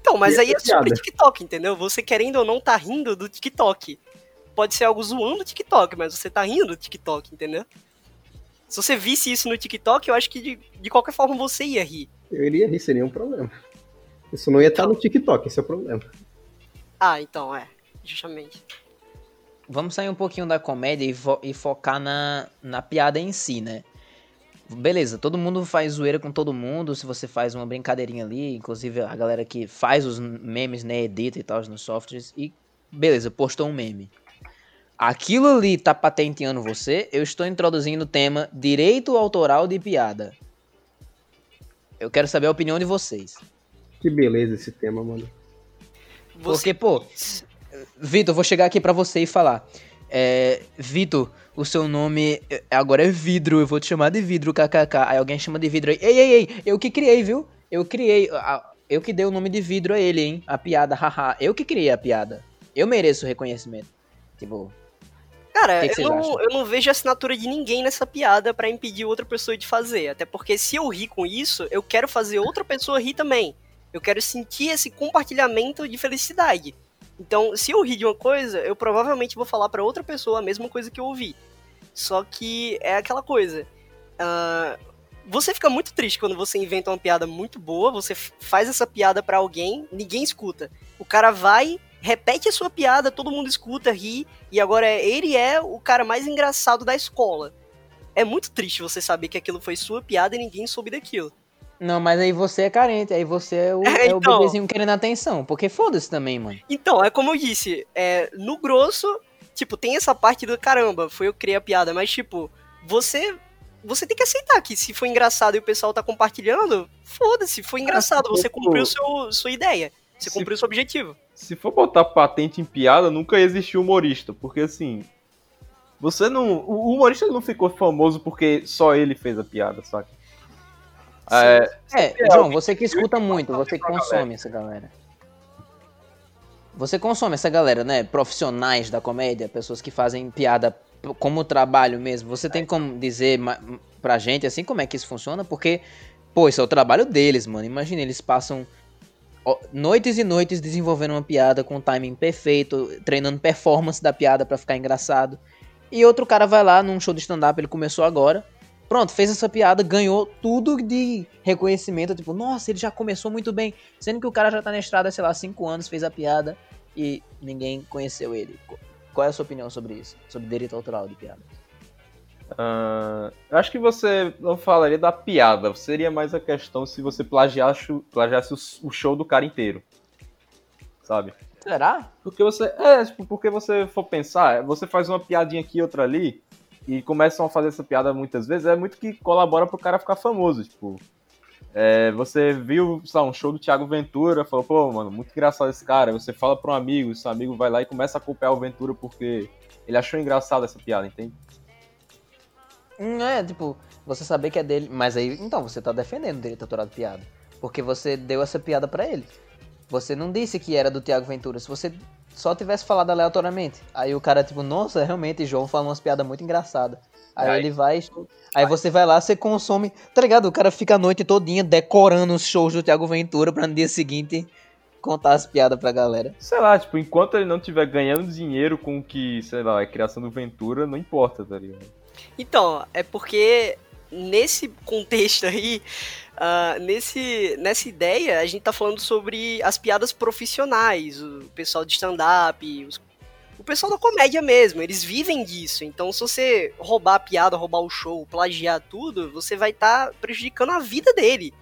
Então, mas E aí é essa sobre? TikTok, entendeu? Você querendo ou não tá rindo do TikTok. Pode ser algo zoando o TikTok, mas você tá rindo do TikTok, entendeu? Se você visse isso no TikTok, eu acho que de, de qualquer forma você ia rir. Eu iria rir, seria um problema. Isso não ia estar no TikTok, esse é o problema. Ah, então, é. Justamente. Vamos sair um pouquinho da comédia e, fo- e focar na, na piada em si, né? Beleza, todo mundo faz zoeira com todo mundo. Se você faz uma brincadeirinha ali, inclusive a galera que faz os memes, né, edita e tal nos softwares, e beleza, postou um meme. Aquilo ali tá patenteando você, eu estou introduzindo o tema direito autoral de piada. Eu quero saber a opinião de vocês. Que beleza esse tema, mano. Você... Porque, pô, Vitor, vou chegar aqui pra você e falar. É, Vitor, o seu nome é- agora é vidro, eu vou te chamar de vidro, kkk. Aí alguém chama de vidro aí. Ei, ei, ei, eu que criei, viu? Eu criei. Eu que dei o nome de vidro a ele, hein? A piada, haha. Eu que criei a piada. Eu mereço reconhecimento. Tipo, Cara, Que que eu, não, eu não vejo assinatura de ninguém nessa piada pra impedir outra pessoa de fazer. Até porque se eu rir com isso, eu quero fazer outra pessoa rir também. Eu quero sentir esse compartilhamento de felicidade. Então, se eu rir de uma coisa, eu provavelmente vou falar pra outra pessoa a mesma coisa que eu ouvi. Só que é aquela coisa. ah, você fica muito triste quando você inventa uma piada muito boa, você faz essa piada pra alguém, ninguém escuta. O cara vai, repete a sua piada, todo mundo escuta, ri, e agora ele é o cara mais engraçado da escola. É muito triste você saber que aquilo foi sua piada e ninguém soube daquilo. Não, mas aí você é carente, aí você é o, É, é o então. bebezinho querendo atenção. Porque foda-se também, mano. Então, é como eu disse, é, no grosso, tipo, tem essa parte do caramba, foi eu que criei a piada, mas tipo, você você tem que aceitar que se foi engraçado e o pessoal tá compartilhando, foda-se, foi engraçado, você cumpriu seu, sua ideia, você se- cumpriu seu objetivo. Se for botar patente em piada, nunca existiu humorista. Porque assim. Você não. O humorista não ficou famoso porque só ele fez a piada, saca? É, É, João, você que escuta muito, você que consome essa galera. Você consome essa galera, né? Profissionais da comédia, pessoas que fazem piada como trabalho mesmo. Você tem como dizer pra gente assim como é que isso funciona? Porque, pô, isso é o trabalho deles, mano. Imagina, eles passam noites e noites desenvolvendo uma piada com o timing perfeito, treinando performance da piada pra ficar engraçado. E outro cara vai lá num show de stand-up, ele começou agora. Pronto, fez essa piada, ganhou tudo de reconhecimento. Tipo, nossa, ele já começou muito bem. Sendo que o cara já tá na estrada, sei lá, 5 anos, fez a piada e ninguém conheceu ele. Qu- Qual é a sua opinião sobre isso? Sobre direito autoral de piada? eu acho que você não falaria da piada. Seria mais a questão se você plagiasse, plagiasse o, o show do cara inteiro. Sabe? Será? Porque você. É, tipo, porque você for pensar, você faz uma piadinha aqui outra ali. E começam a fazer essa piada muitas vezes, é muito que colabora pro cara ficar famoso. Tipo, é, você viu, lá, um show do Thiago Ventura, falou, pô, mano, muito engraçado esse cara. Você fala pra um amigo, seu amigo vai lá e começa a acompanhar o Ventura porque ele achou engraçado essa piada, entende? Hum, é, tipo, você saber que é dele. Mas aí, então, você tá defendendo o direito autoral de piada. Porque você deu essa piada pra ele. Você não disse que era do Thiago Ventura. Se você só tivesse falado aleatoriamente. Aí o cara, tipo, nossa, realmente, João fala umas piadas muito engraçadas. Aí, Aí- ele vai. Aí você vai lá, você consome. Tá ligado? O cara fica a noite todinha decorando os shows do Thiago Ventura pra no dia seguinte contar as piadas pra galera. Sei lá, tipo, enquanto ele não estiver ganhando dinheiro com o que, sei lá, é criação do Ventura, não importa, tá ligado? Então, é porque nesse contexto aí, ah, nesse, nessa ideia, a gente tá falando sobre as piadas profissionais, o pessoal de stand-up, o pessoal da comédia mesmo, eles vivem disso. Então, se você roubar a piada, roubar o show, plagiar tudo, você vai estar prejudicando a vida dele.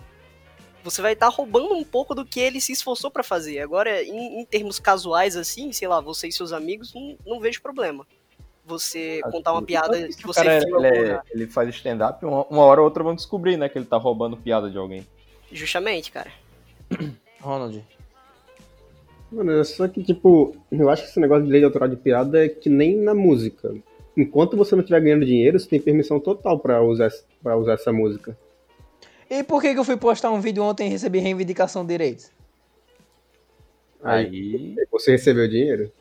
Você vai estar roubando um pouco do que ele se esforçou pra fazer. Agora, em, em termos casuais, assim, sei lá, você e seus amigos, não, não vejo problema. Você contar uma piada que o você cara, viu ele, é- ele faz stand-up, uma, uma hora ou outra vão descobrir, né, que ele tá roubando piada de alguém. Justamente, cara. Ronald. Mano, é só que, tipo, eu acho que esse negócio de lei autoral de piada é que nem na música. Enquanto você não estiver ganhando dinheiro, você tem permissão total pra usar, pra usar essa música. E por que, que eu fui postar um vídeo ontem e recebi reivindicação de direitos? Aí. você recebeu dinheiro?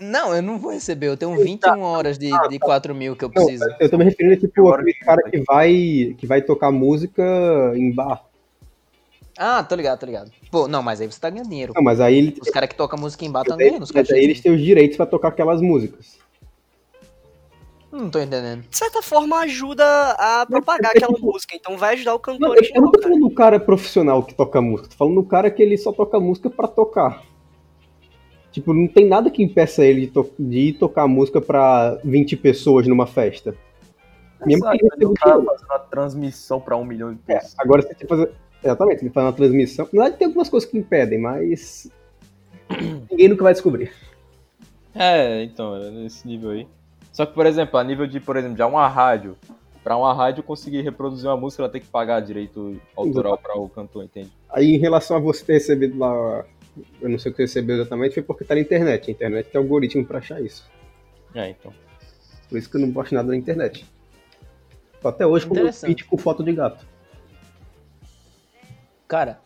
Não, eu não vou receber. Eu tenho 21 horas de, de 4 mil que eu Não, preciso. eu tô me referindo a, tipo, aquele que cara que vai, que vai tocar música em bar. Ah, tô ligado, tô ligado. Pô, não, mas aí você tá ganhando dinheiro. Não, mas aí ele Os caras que tocam música em bar estão aí, ganhando. Os mas aí eles têm os direitos pra tocar aquelas músicas. Não tô entendendo. De certa forma, ajuda a propagar é aquela tipo- música. Então vai ajudar o cantor Não, eu, não tô falando do cara profissional que toca música, tô falando do cara que ele só toca música pra tocar. Tipo, não tem nada que impeça ele de, to- de ir tocar música pra 20 pessoas numa festa. Mesmo que Exato, ele ele não tá fazendo uma transmissão pra um milhão de É, pessoas. agora se você fazer. Exatamente, ele faz uma transmissão. Na verdade, tem algumas coisas que impedem, mas. Ninguém nunca vai descobrir. É, então, é nesse nível aí. Só que, por exemplo, a nível de, por exemplo, já uma rádio. Pra uma rádio conseguir reproduzir uma música, ela tem que pagar direito autoral pra o cantor, entende? Aí, em relação a você ter recebido lá. Eu não sei o que você recebeu exatamente, foi porque tá na internet. A internet tem algoritmo pra achar isso. É, então. Por isso que eu não posto nada na internet. Tô até hoje com Interessante. feed com foto de gato. Cara,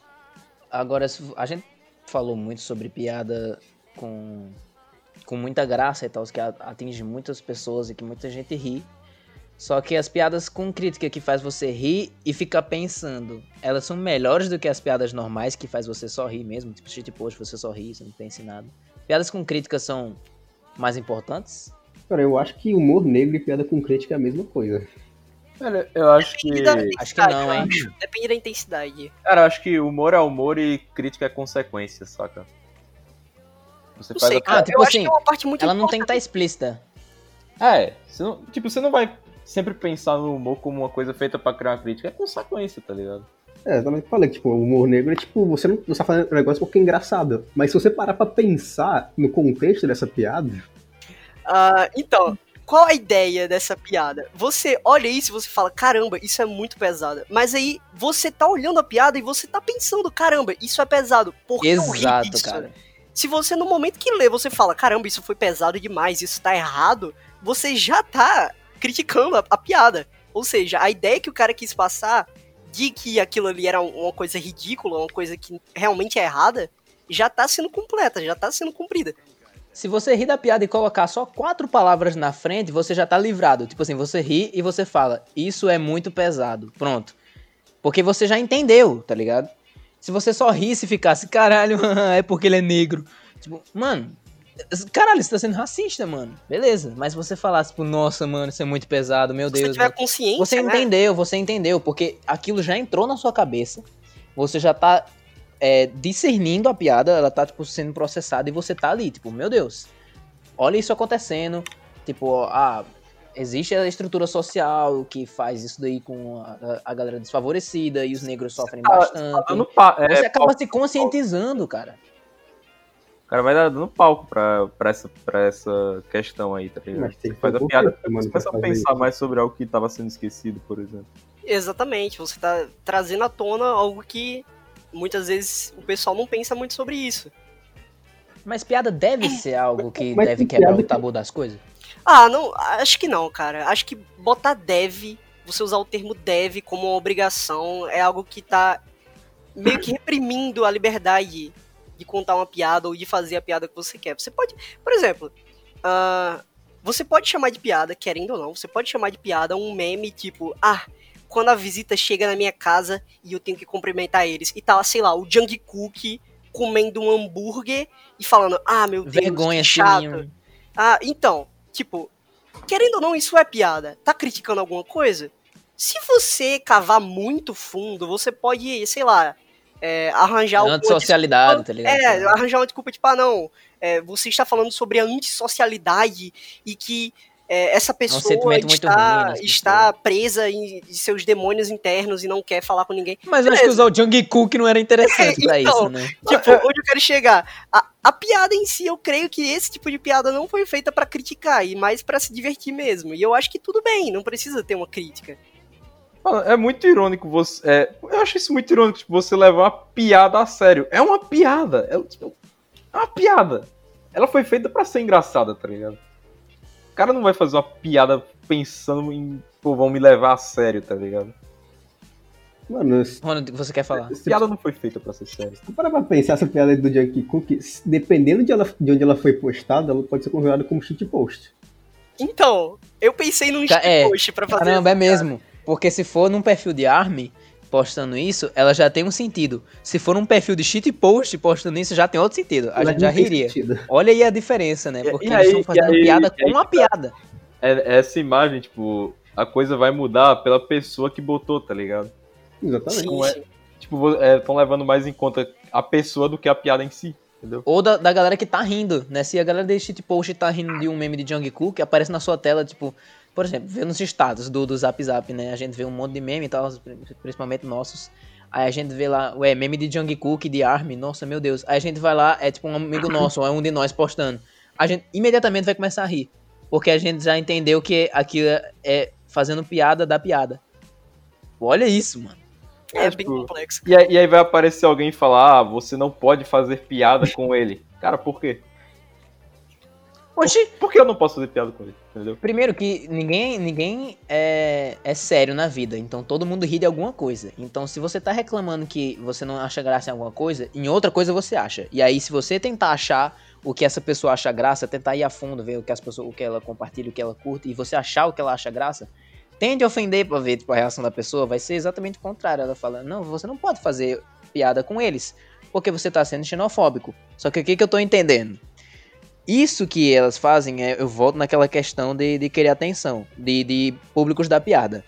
agora a gente falou muito sobre piada com, com muita graça e tal, que atinge muitas pessoas e que muita gente ri. Só que as piadas com crítica que faz você rir e ficar pensando, elas são melhores do que as piadas normais que faz você só rir mesmo, tipo shit post, você só ri, você não pensa em nada. Piadas com crítica são mais importantes? Cara, eu acho que humor negro e piada com crítica é a mesma coisa. Cara, eu acho que. Depende da Acho que não, hein? acho. Depende da intensidade. Cara, eu acho que humor é humor e crítica é consequência, saca? Você Não faz sei, a cara. Ah, tipo eu acho assim, que é uma parte muito Ela não tem que importante. estar explícita. É, você não, tipo, você não vai sempre pensar no humor como uma coisa feita pra criar uma crítica. É consequência, tá ligado? É, eu também falei que, tipo, o humor negro é tipo, você não, você tá fazendo um negócio porque é engraçado. Mas se você parar pra pensar no contexto dessa piada, Ah, então, qual a ideia dessa piada? Você olha isso e você fala, caramba, isso é muito pesado. Mas aí você tá olhando a piada e você tá pensando, caramba, isso é pesado. Por que eu ri Exato, disso? cara. Se você, no momento que lê, você fala, caramba, isso foi pesado demais, isso tá errado, você já tá criticando a, a piada. Ou seja, a ideia que o cara quis passar de que aquilo ali era um, uma coisa ridícula, uma coisa que realmente é errada, já tá sendo completa, já tá sendo cumprida. Se você rir da piada e colocar só quatro palavras na frente, você já tá livrado. Tipo assim, você ri e você fala, isso é muito pesado. Pronto. Porque você já entendeu, tá ligado? Se você só risse e ficasse, caralho, é porque ele é negro. Tipo, mano, caralho, você tá sendo racista, mano. Beleza. Mas se você falasse, tipo, nossa, mano, isso é muito pesado, meu Se você Deus. tiver mano. consciência, Você né? entendeu, você entendeu, porque aquilo já entrou na sua cabeça. Você já tá é, discernindo a piada, ela tá, tipo, sendo processada e você tá ali, tipo, meu Deus, olha isso acontecendo. Tipo, ah, existe a estrutura social que faz isso daí com a, a galera desfavorecida e os negros sofrem bastante. Dando pa- é, Você acaba se conscientizando, cara. O cara vai dar- dando palco pra, pra, essa, pra essa questão aí, tá ligado? Mas tem Você que faz ter a piada, você começa a pensar isso. mais sobre algo que tava sendo esquecido, por exemplo. Exatamente, você tá trazendo à tona algo que muitas vezes o pessoal não pensa muito sobre isso. Mas piada deve ser algo que Mas deve quebrar o que- tabu das coisas? Ah, não, acho que não, cara. Acho que botar deve, você usar o termo deve como uma obrigação, é algo que tá meio que reprimindo a liberdade de contar uma piada ou de fazer a piada que você quer. Você pode, por exemplo, ah, você pode chamar de piada, querendo ou não, você pode chamar de piada um meme tipo, ah, quando a visita chega na minha casa e eu tenho que cumprimentar eles. E tá, sei lá, o Jungkook comendo um hambúrguer e falando, ah, meu Deus, Vergonha, que chato. sininho. Ah, então, tipo, querendo ou não, isso é piada. Tá criticando alguma coisa? Se você cavar muito fundo, você pode, sei lá, é, arranjar alguma Antissocialidade, tá ligado? é, arranjar uma desculpa, tipo, ah, não, é, você está falando sobre a antissocialidade e que é, essa pessoa sentimento muito está, ruim das está presa em, em seus demônios internos e não quer falar com ninguém. Mas eu acho que usar o Jungkook não era interessante pra Então, isso, né? Tipo, onde eu quero chegar? A, a piada em si, eu creio que esse tipo de piada não foi feita pra criticar, e mais pra se divertir mesmo. E eu acho que tudo bem, não precisa ter uma crítica. Mano, é muito irônico você. é, eu acho isso muito irônico, tipo, você levar uma piada a sério. É uma piada. É, tipo, é uma piada. Ela foi feita pra ser engraçada, tá ligado? O cara não vai fazer uma piada pensando em. Pô, vão me levar a sério, tá ligado? Mano, se Ronald, o que você quer falar? se piada não foi feita pra ser séria. tu parar pra pensar essa piada do Junkie Cook, se- dependendo de, ela, de onde ela foi postada, ela pode ser considerada como shitpost. Então, eu pensei num é, post pra fazer. Caramba, é essa mesmo. Porque se for num perfil de Army postando isso, ela já tem um sentido. Se for num perfil de shitpost postando isso, já tem outro sentido. A Ela gente já riria. sentido. Olha aí a diferença, né? Porque e eles aí- estão fazendo aí- piada aí com a que piada. É- Essa imagem, tipo, a coisa vai mudar pela pessoa que botou, tá ligado? Exatamente. Sim, é- sim. Tipo, estão levando mais em conta a pessoa do que a piada em si, entendeu? Ou da, da galera que tá rindo, né? Se a galera de shitpost tá rindo de um meme de Jungkook, aparece na sua tela, tipo... Por exemplo, vê nos status do, do Zap Zap, né? A gente vê um monte de meme e tal, principalmente nossos. Aí a gente vê lá, ué, meme de Jungkook, de Army, nossa, meu Deus. Aí a gente vai lá, é tipo um amigo nosso, ou é um de nós postando. A gente imediatamente vai começar a rir. Porque a gente já entendeu que aquilo é fazendo piada da piada. Olha isso, mano. É, É, bem tipo, complexo. E aí, e aí vai aparecer alguém e falar, ah, você não pode fazer piada com ele. Cara, por quê? Oxi, Por que eu não posso fazer piada com ele? Entendeu? Primeiro que ninguém, ninguém é, é sério na vida, então todo mundo ri de alguma coisa. Então se você tá reclamando que você não acha graça em alguma coisa, em outra coisa você acha. E aí se você tentar achar o que essa pessoa acha graça, tentar ir a fundo, ver o que as pessoas, o que ela compartilha, o que ela curte, e você achar o que ela acha graça, tende a ofender pra ver tipo, a reação da pessoa, vai ser exatamente o contrário. Ela fala, não, você não pode fazer piada com eles, porque você tá sendo xenofóbico. Só que o que, que eu tô entendendo? Isso que elas fazem, é, eu volto naquela questão de, de querer atenção, de, de públicos da piada.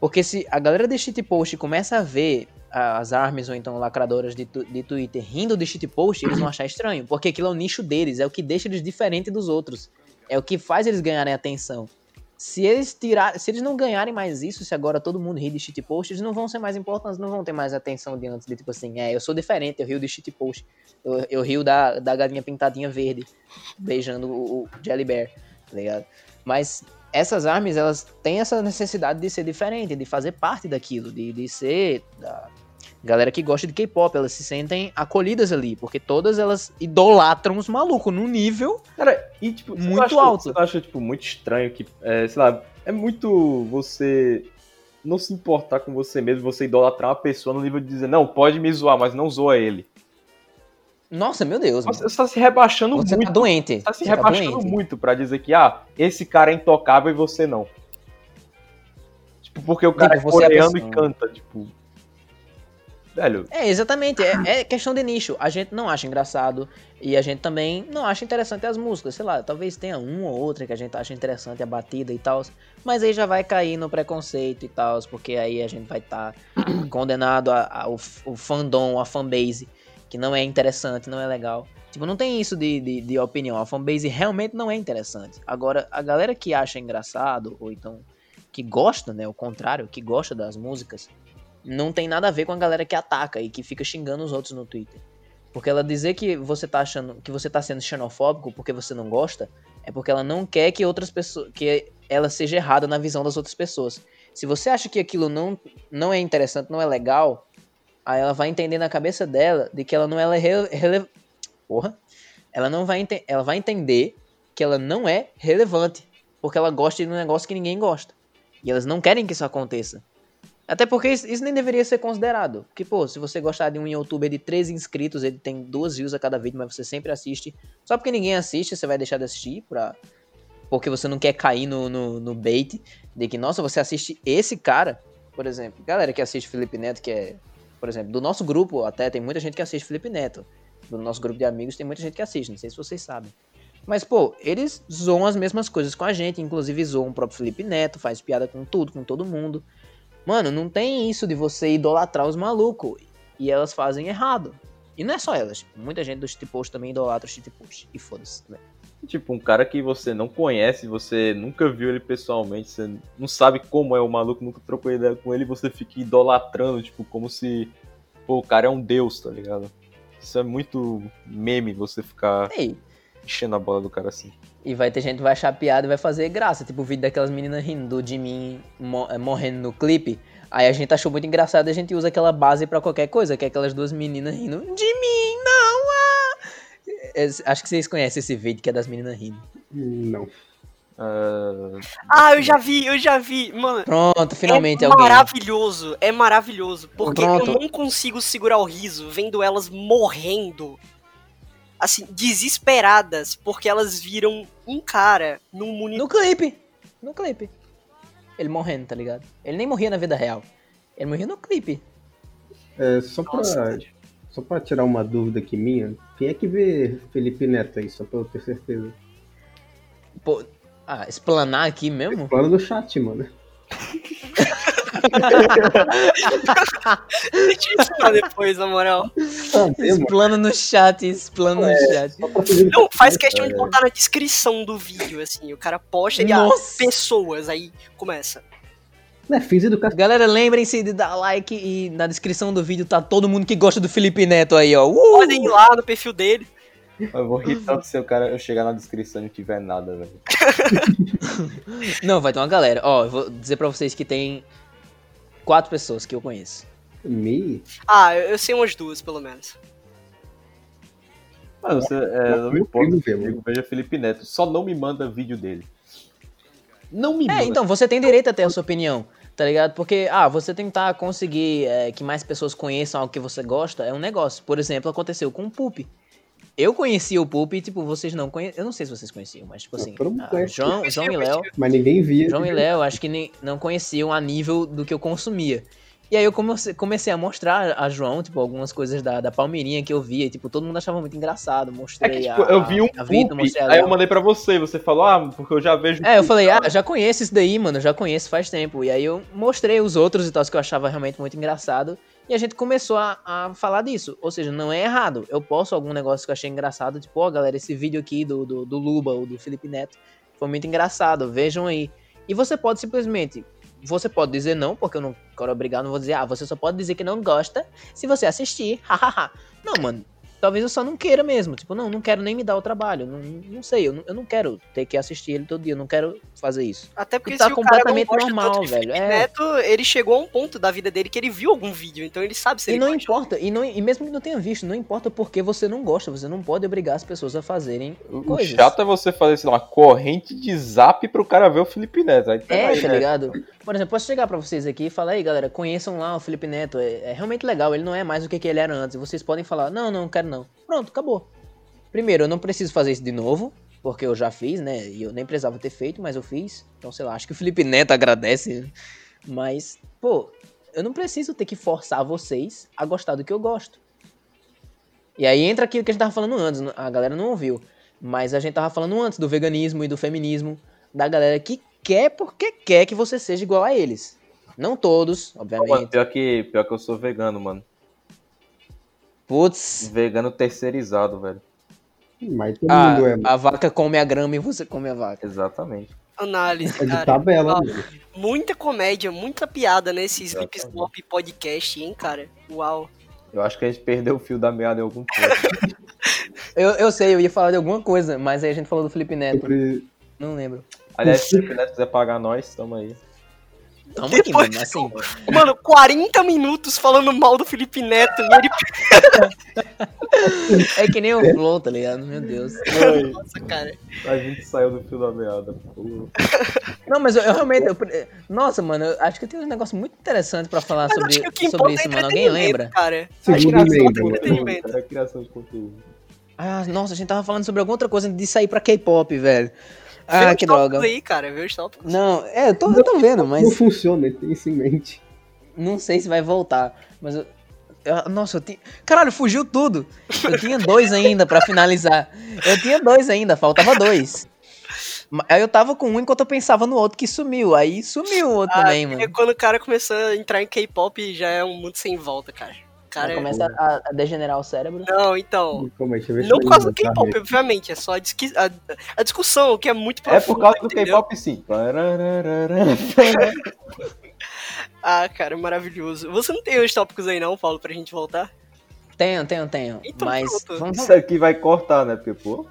Porque se a galera de shitpost começa a ver as armas ou então lacradoras de, tu- de Twitter rindo de shitpost, eles vão achar estranho. Porque aquilo é o nicho deles, é o que deixa eles diferentes dos outros. É o que faz eles ganharem atenção. Se eles tirar, se eles não ganharem mais isso, se agora todo mundo ri de shitpost, eles não vão ser mais importantes, não vão ter mais atenção de antes, de tipo assim, é, eu sou diferente, eu rio de shitpost. Eu, eu rio da, da galinha pintadinha verde, beijando o, o Jelly Bear, tá ligado? Mas essas armas, elas têm essa necessidade de ser diferente, de fazer parte daquilo, de, de ser da galera que gosta de K-pop, elas se sentem acolhidas ali, porque todas elas idolatram os malucos num nível Cara, e tipo, Muito acha, alto. Você acha, tipo, muito estranho que, é, sei lá, é muito você não se importar com você mesmo, você idolatrar uma pessoa no nível de dizer, não, pode me zoar, mas não zoa ele. Nossa, meu Deus, Você está se rebaixando Você muito. tá doente. Você tá se Você tá rebaixando doente. muito pra dizer que, ah, esse cara é intocável e você não. Tipo, porque o cara Tipo, é é coreano e pessoa. canta, tipo. Velho, É, exatamente. É, é questão de nicho. A gente não acha engraçado e a gente também não acha interessante as músicas. Sei lá, talvez tenha uma ou outra que a gente acha interessante a batida e tal. Mas aí já vai cair no preconceito e tal, porque aí a gente vai estar condenado a- a- ao fandom, a fanbase, que não é interessante, não é legal. Tipo, não tem isso de, de, de opinião. A fanbase realmente não é interessante. Agora, a galera que acha engraçado, ou então que gosta, né? O contrário, que gosta das músicas, não tem nada a ver com a galera que ataca e que fica xingando os outros no Twitter. Porque ela dizer que você tá achando que você tá sendo xenofóbico porque você não gosta, é porque ela não quer que outras pessoas que ela seja errada na visão das outras pessoas. Se você acha que aquilo não, não é interessante, não é legal, aí ela vai entender na cabeça dela de que ela não é rele, rele- porra, ela não vai ela vai entender que ela não é relevante, porque ela gosta de um negócio que ninguém gosta. E elas não querem que isso aconteça. Até porque isso, nem deveria ser considerado. Porque, pô, se você gostar de um youtuber de 13 inscritos, ele tem duas views a cada vídeo, mas você sempre assiste. Só porque ninguém assiste, você vai deixar de assistir pra... Porque você não quer cair no, no, no bait de que, nossa, você assiste esse cara, por exemplo. Galera que assiste Felipe Neto, que é, por exemplo, do nosso grupo até, tem muita gente que assiste Felipe Neto. Do nosso grupo de amigos tem muita gente que assiste, não sei se vocês sabem. Mas, pô, eles zoam as mesmas coisas com a gente, inclusive zoam o próprio Felipe Neto, faz piada com tudo, com todo mundo. Mano, não tem isso de você idolatrar os malucos. E elas fazem errado. E não é só elas. tipo, muita gente do shitpost também idolatra o shitpost. E foda-se. né? tipo, um cara que você não conhece, você nunca viu ele pessoalmente, você não sabe como é o maluco, nunca trocou ideia com ele, você fica idolatrando, tipo, como se, pô, o cara é um deus, tá ligado? Isso é muito meme, você ficar Ei, enchendo a bola do cara assim. E vai ter gente que vai achar piada e vai fazer graça. Tipo o vídeo daquelas meninas rindo do Jimin mo- eh, morrendo no clipe. Aí a gente achou muito engraçado e a gente usa aquela base pra qualquer coisa, que é aquelas duas meninas rindo. Jimin, não! Ah! Acho que vocês conhecem esse vídeo que é das meninas rindo. Não. Ah, Ah, eu já vi, eu já vi. Mano, Pronto, finalmente é alguém. maravilhoso, é maravilhoso. Porque Pronto. eu não consigo segurar o riso vendo elas morrendo. Assim, desesperadas, porque elas viram um cara num monitor. No clipe. No clipe. Ele morrendo, tá ligado? Ele nem morria na vida real. Ele morria no clipe. É, só pra, Nossa. só pra tirar uma dúvida aqui minha, quem é que vê Felipe Neto aí, só pra eu ter certeza? Pô, ah, explanar aqui mesmo? Fala no chat, mano. Deixa pra depois, na moral. Ah, é. Explana no chat, explana no chat. Não, faz questão de botar na descrição do vídeo, assim. O cara posta e ah, Nossa. pessoas, aí começa. Né, fins educação. Galera, lembrem-se de dar like e na descrição do vídeo tá todo mundo que gosta do Felipe Neto aí, ó. Uh! Podem ir lá no perfil dele. eu vou rir tanto se o cara eu chegar na descrição e não tiver nada, velho. Não, vai ter uma galera. Ó, eu vou dizer pra vocês que tem quatro pessoas que eu conheço. Me? Ah, eu eu sei umas duas, pelo menos. Mas você, é, não me importa, comigo, veja Felipe Neto, só não me manda vídeo dele. Não me manda. É, então, você tem direito a ter a sua opinião, tá ligado? Porque, ah, você tentar conseguir é, que mais pessoas conheçam algo que você gosta é um negócio. Por exemplo, aconteceu com o Pup. Eu conhecia o Pup e, tipo, vocês não conheciam. Eu não sei se vocês conheciam, mas, tipo assim, ah. João, João e Léo. Mas ninguém via. João e Léo, acho que nem, não conheciam a nível do que eu consumia. E aí eu comecei, comecei a mostrar a João, tipo, algumas coisas da, da Palmeirinha que eu via, e, tipo, todo mundo achava muito engraçado. É Mostrei que, tipo, a, eu vi um a poop, mostrei a aí eu mandei pra você, você falou, ah, porque eu já vejo... É, eu poop. falei, ah, já conheço isso daí, mano, já conheço faz tempo. E aí eu mostrei os outros e tal, que eu achava realmente muito engraçado. E a gente começou a, a falar disso. Ou seja, não é errado. Eu posto algum negócio que eu achei engraçado, tipo, ó, galera, esse vídeo aqui do, do, do Luba ou do Felipe Neto foi muito engraçado, vejam aí. E você pode simplesmente. Você pode dizer não, porque eu não quero obrigar, não vou dizer, ah, você só pode dizer que não gosta se você assistir, hahaha. não, mano, talvez eu só não queira mesmo. Tipo, não, não quero nem me dar o trabalho. Não, não sei, eu não, eu não quero ter que assistir ele todo dia, eu não quero fazer isso. Até porque E tá se o cara não completamente gosta normal, velho, Felipe é. Neto, ele chegou a um ponto da vida dele que ele viu algum vídeo, então ele sabe se E ele não gosta. importa, e, não, e mesmo que não tenha visto, não importa porque você não gosta, você não pode obrigar as pessoas a fazerem O coisas. chato é você fazer, sei lá, uma corrente de zap pro cara ver o Felipe Neto. Aí, É, peraí, tá né? ligado? Por exemplo, posso chegar pra vocês aqui e falar, aí galera, conheçam lá o Felipe Neto, é, é realmente legal, ele não é mais o que, que ele era antes. Vocês podem falar, não, não, quero não. Pronto, acabou. Primeiro, eu não preciso fazer isso de novo, porque eu já fiz, né? E eu nem precisava ter feito, mas eu fiz. Então, sei lá, acho que o Felipe Neto agradece. Mas, pô, eu não preciso ter que forçar vocês a gostar do que eu gosto. E aí entra aquilo que a gente tava falando antes, a galera não ouviu. Mas a gente tava falando antes do veganismo e do feminismo, da galera que quer porque quer que você seja igual a eles. Não todos, Pô, mano, obviamente. pior que, pior que eu sou vegano, mano. Putz, Vegano terceirizado, velho. Mas todo a, mundo é. a vaca come a grama e você come a vaca. Exatamente. Análise, É de cara. tabela. Mano. Muita comédia, muita piada nesse Sleep Exatamente. Slop podcast, hein, cara? Uau. Eu acho que a gente perdeu o fio da meada em algum ponto. Eu, eu sei, eu ia falar de alguma coisa, mas aí a gente falou do Felipe Neto. Sobre- Não lembro. Aliás, se o Felipe Neto quiser pagar nós, tamo aí. Aqui, Depois- mano. Assim, Mano, 40 minutos falando mal do Felipe Neto e ele. é que nem o Flow, tá ligado? Meu Deus. Nossa, cara. A gente saiu do fio da meada. Pô. Não, mas eu, eu realmente. eu- nossa, mano, eu acho que eu tenho um negócio muito interessante pra falar Mas acho sobre, que o que sobre importa é isso, mano. Alguém lembra? cara. Segundo Acho que é entretenimento. Era criação de conteúdo. Ah, nossa, a gente tava falando sobre alguma outra coisa de sair pra K-pop, velho. Ah, que droga. aí, cara. Vê os tópicos. Não, é, eu tô, eu tô vendo, Não mas funciona, tem isso em mente. não sei se vai voltar. Mas eu, eu- nossa, eu tinha. Caralho, fugiu tudo. Eu tinha dois ainda pra finalizar. Eu tinha dois ainda, faltava dois. Aí eu tava com um enquanto eu pensava no outro que sumiu. Aí sumiu o outro Ah, também, porque mano. quando o cara começou a entrar em K-pop já é um mundo sem volta, cara. Cara Aí é... começa a, a degenerar o cérebro. Não, então. Se Não por causa do tá? K-pop, obviamente. É só a, disqui- a- a discussão, que é muito É por causa do? K-pop, sim. Ah, cara, maravilhoso. Você não tem os tópicos aí não, Paulo, pra gente voltar? Tenho, tenho, tenho. Então mas. pronto. Vamos, Isso aqui vai cortar, né? Porque, pô.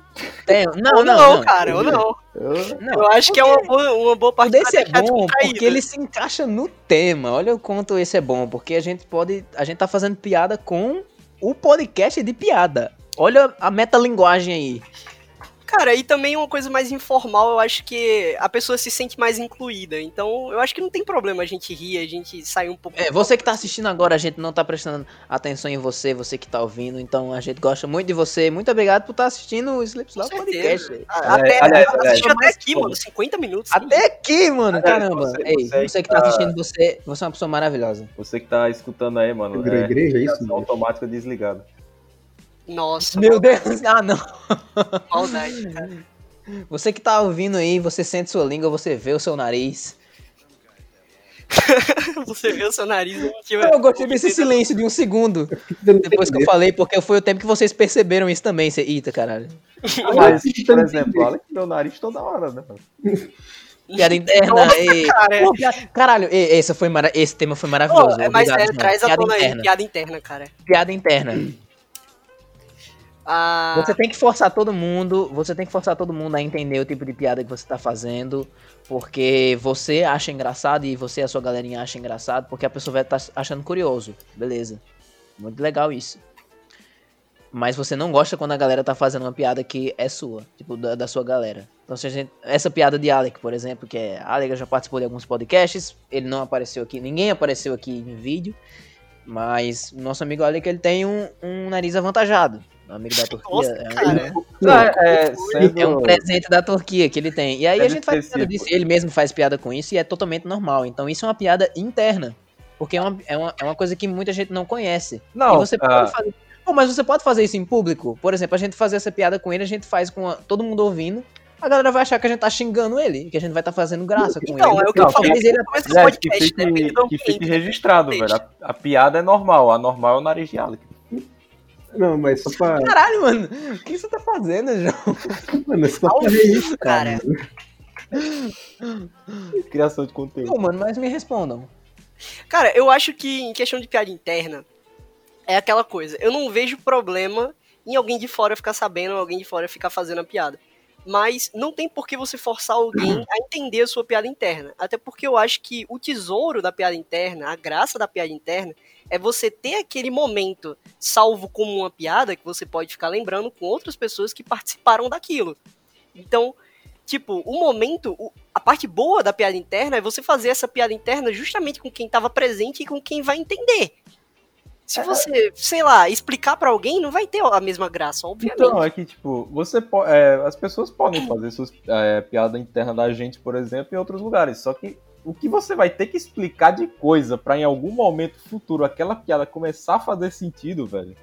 tenho. Não, ou não, não, não. cara, ou não. eu- Não, Eu acho que é uma boa, uma boa parte desse é bom porque ele se encaixa no tema. Olha o quanto esse é bom, porque a gente pode, a gente tá fazendo piada com o podcast de piada. Olha a metalinguagem aí. Cara, e também uma coisa mais informal, eu acho que a pessoa se sente mais incluída. Então, eu acho que não tem problema a gente rir, a gente sair um pouco. É, você que tá assistindo agora, a gente não tá prestando atenção em você, você que tá ouvindo, então a gente gosta muito de você. Muito obrigado por estar assistindo o Sleep Com Podcast. certeza. velho. A- Até, É, aliás, aliás, até aqui, pô. mano, 50 minutos. Até aqui, mano, É, caramba. você- Ei, você você, que tá tá- assistindo, você, você é uma pessoa maravilhosa. Você que tá escutando aí, mano. É, igreja, é isso? ligação automática desligada. Nossa, Meu Deus, ah não. maldade, cara. Você que tá ouvindo aí, você sente sua língua, você vê o seu nariz. Você vê o seu nariz. Tipo, Eu gostei desse silêncio de um segundo. Depois que eu falei, porque foi o tempo que vocês perceberam isso também. Você, eita, caralho. Mas, por exemplo, olha que meu nariz toda hora, né? Piada interna. Nossa, ei. cara. Piada- Caralho, ei, esse, foi mara- esse tema foi maravilhoso. Pô, mas Obrigado, é, traz a piada tona aí, interna. piada interna, cara. Piada interna. Ah, Você tem que forçar todo mundo, você tem que forçar todo mundo a entender o tipo de piada que você tá fazendo, porque você acha engraçado e você e a sua galerinha acha engraçado, porque a pessoa vai estar achando curioso. Beleza. Muito legal isso. Mas você não gosta quando a galera tá fazendo uma piada que é sua, tipo, da, da sua galera. Então, se a gente, essa piada de Alec, por exemplo, que é. Alec já participou de alguns podcasts, ele não apareceu aqui, ninguém apareceu aqui em vídeo, mas nosso amigo Alec, ele tem um, um nariz avantajado. Um amigo da Turquia. Nossa, é um- cara. Não, é, sendo... é um presente da Turquia que ele tem. E aí a gente faz piada disso. Ele mesmo faz piada com isso e é totalmente normal. Então isso é uma piada interna. Porque é uma, é uma, é uma coisa que muita gente não conhece. Não, e você pode ah, fazer. Pô, mas você pode fazer isso em público? Por exemplo, a gente fazer essa piada com ele, a gente faz com a- todo mundo ouvindo. A galera vai achar que a gente tá xingando ele, que a gente vai estar fazendo graça com Então, ele. é o que eu Não, falei. talvez ele- do Aliás, que podcast, fique, que fique registrado, velho. A, a piada é normal, a normal é o nariz de Alec. Não, mas só pra. Caralho, mano. O que você tá fazendo, João? Mano, só Ao pra vivo, registrar. cara. Criação de conteúdo. Não, mano, mas me respondam. Cara, eu acho que em questão de piada interna, é aquela coisa. Eu não vejo problema em alguém de fora ficar sabendo, alguém de fora ficar fazendo a piada. Mas não tem por que você forçar alguém a entender a sua piada interna. Até porque eu acho que o tesouro da piada interna, a graça da piada interna, é você ter aquele momento salvo como uma piada que você pode ficar lembrando com outras pessoas que participaram daquilo. Então, tipo, o momento, a parte boa da piada interna é você fazer essa piada interna justamente com quem tava presente e com quem vai entender. Se você, sei lá, explicar pra alguém, não vai ter a mesma graça, obviamente. Então, é que, tipo, você po- é, as pessoas podem fazer suas é, piada interna da gente, por exemplo, em outros lugares. Só que o que você vai ter que explicar de coisa pra em algum momento futuro aquela piada começar a fazer sentido, velho.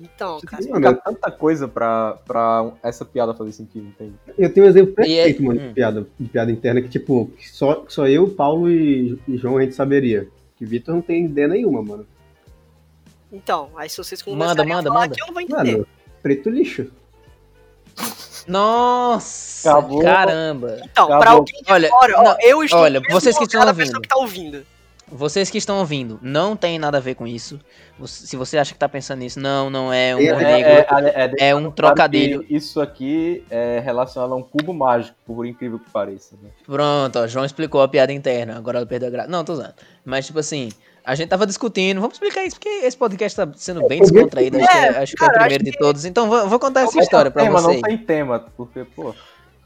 Então, Você tem cara. que explicar tanta coisa pra, pra essa piada fazer sentido, entende? Eu tenho um exemplo é- perfeito, mano, hum. de piada, de piada interna, que, tipo, só, só eu, Paulo e, e João a gente saberia. Que Vitor não tem ideia nenhuma, mano. Então, aí se vocês Manda, começarem a manda, falar manda. aqui, eu não vou entender. Mano, preto lixo. Nossa, Acabou. caramba. então, acabou. pra alguém de Olha, fora, ó, não, eu estou olha, vocês que estão ouvindo. pessoa que tá ouvindo. Vocês que estão ouvindo, não tem nada a ver com isso. Se você acha que tá pensando nisso, não, não é um É, é, negro. é, é, É um trocadilho. Isso aqui é relacionado a um cubo mágico, por incrível que pareça. Né? Pronto, ó, João explicou a piada interna, agora ela perdeu a graça. Não, tô usando. Mas, tipo assim, a gente tava discutindo, vamos explicar isso, porque esse podcast tá sendo bem É, descontraído, acho que é, acho que é o primeiro de todos. Então, vou, vou contar essa história pra tema, vocês. Não tem tema, porque, pô.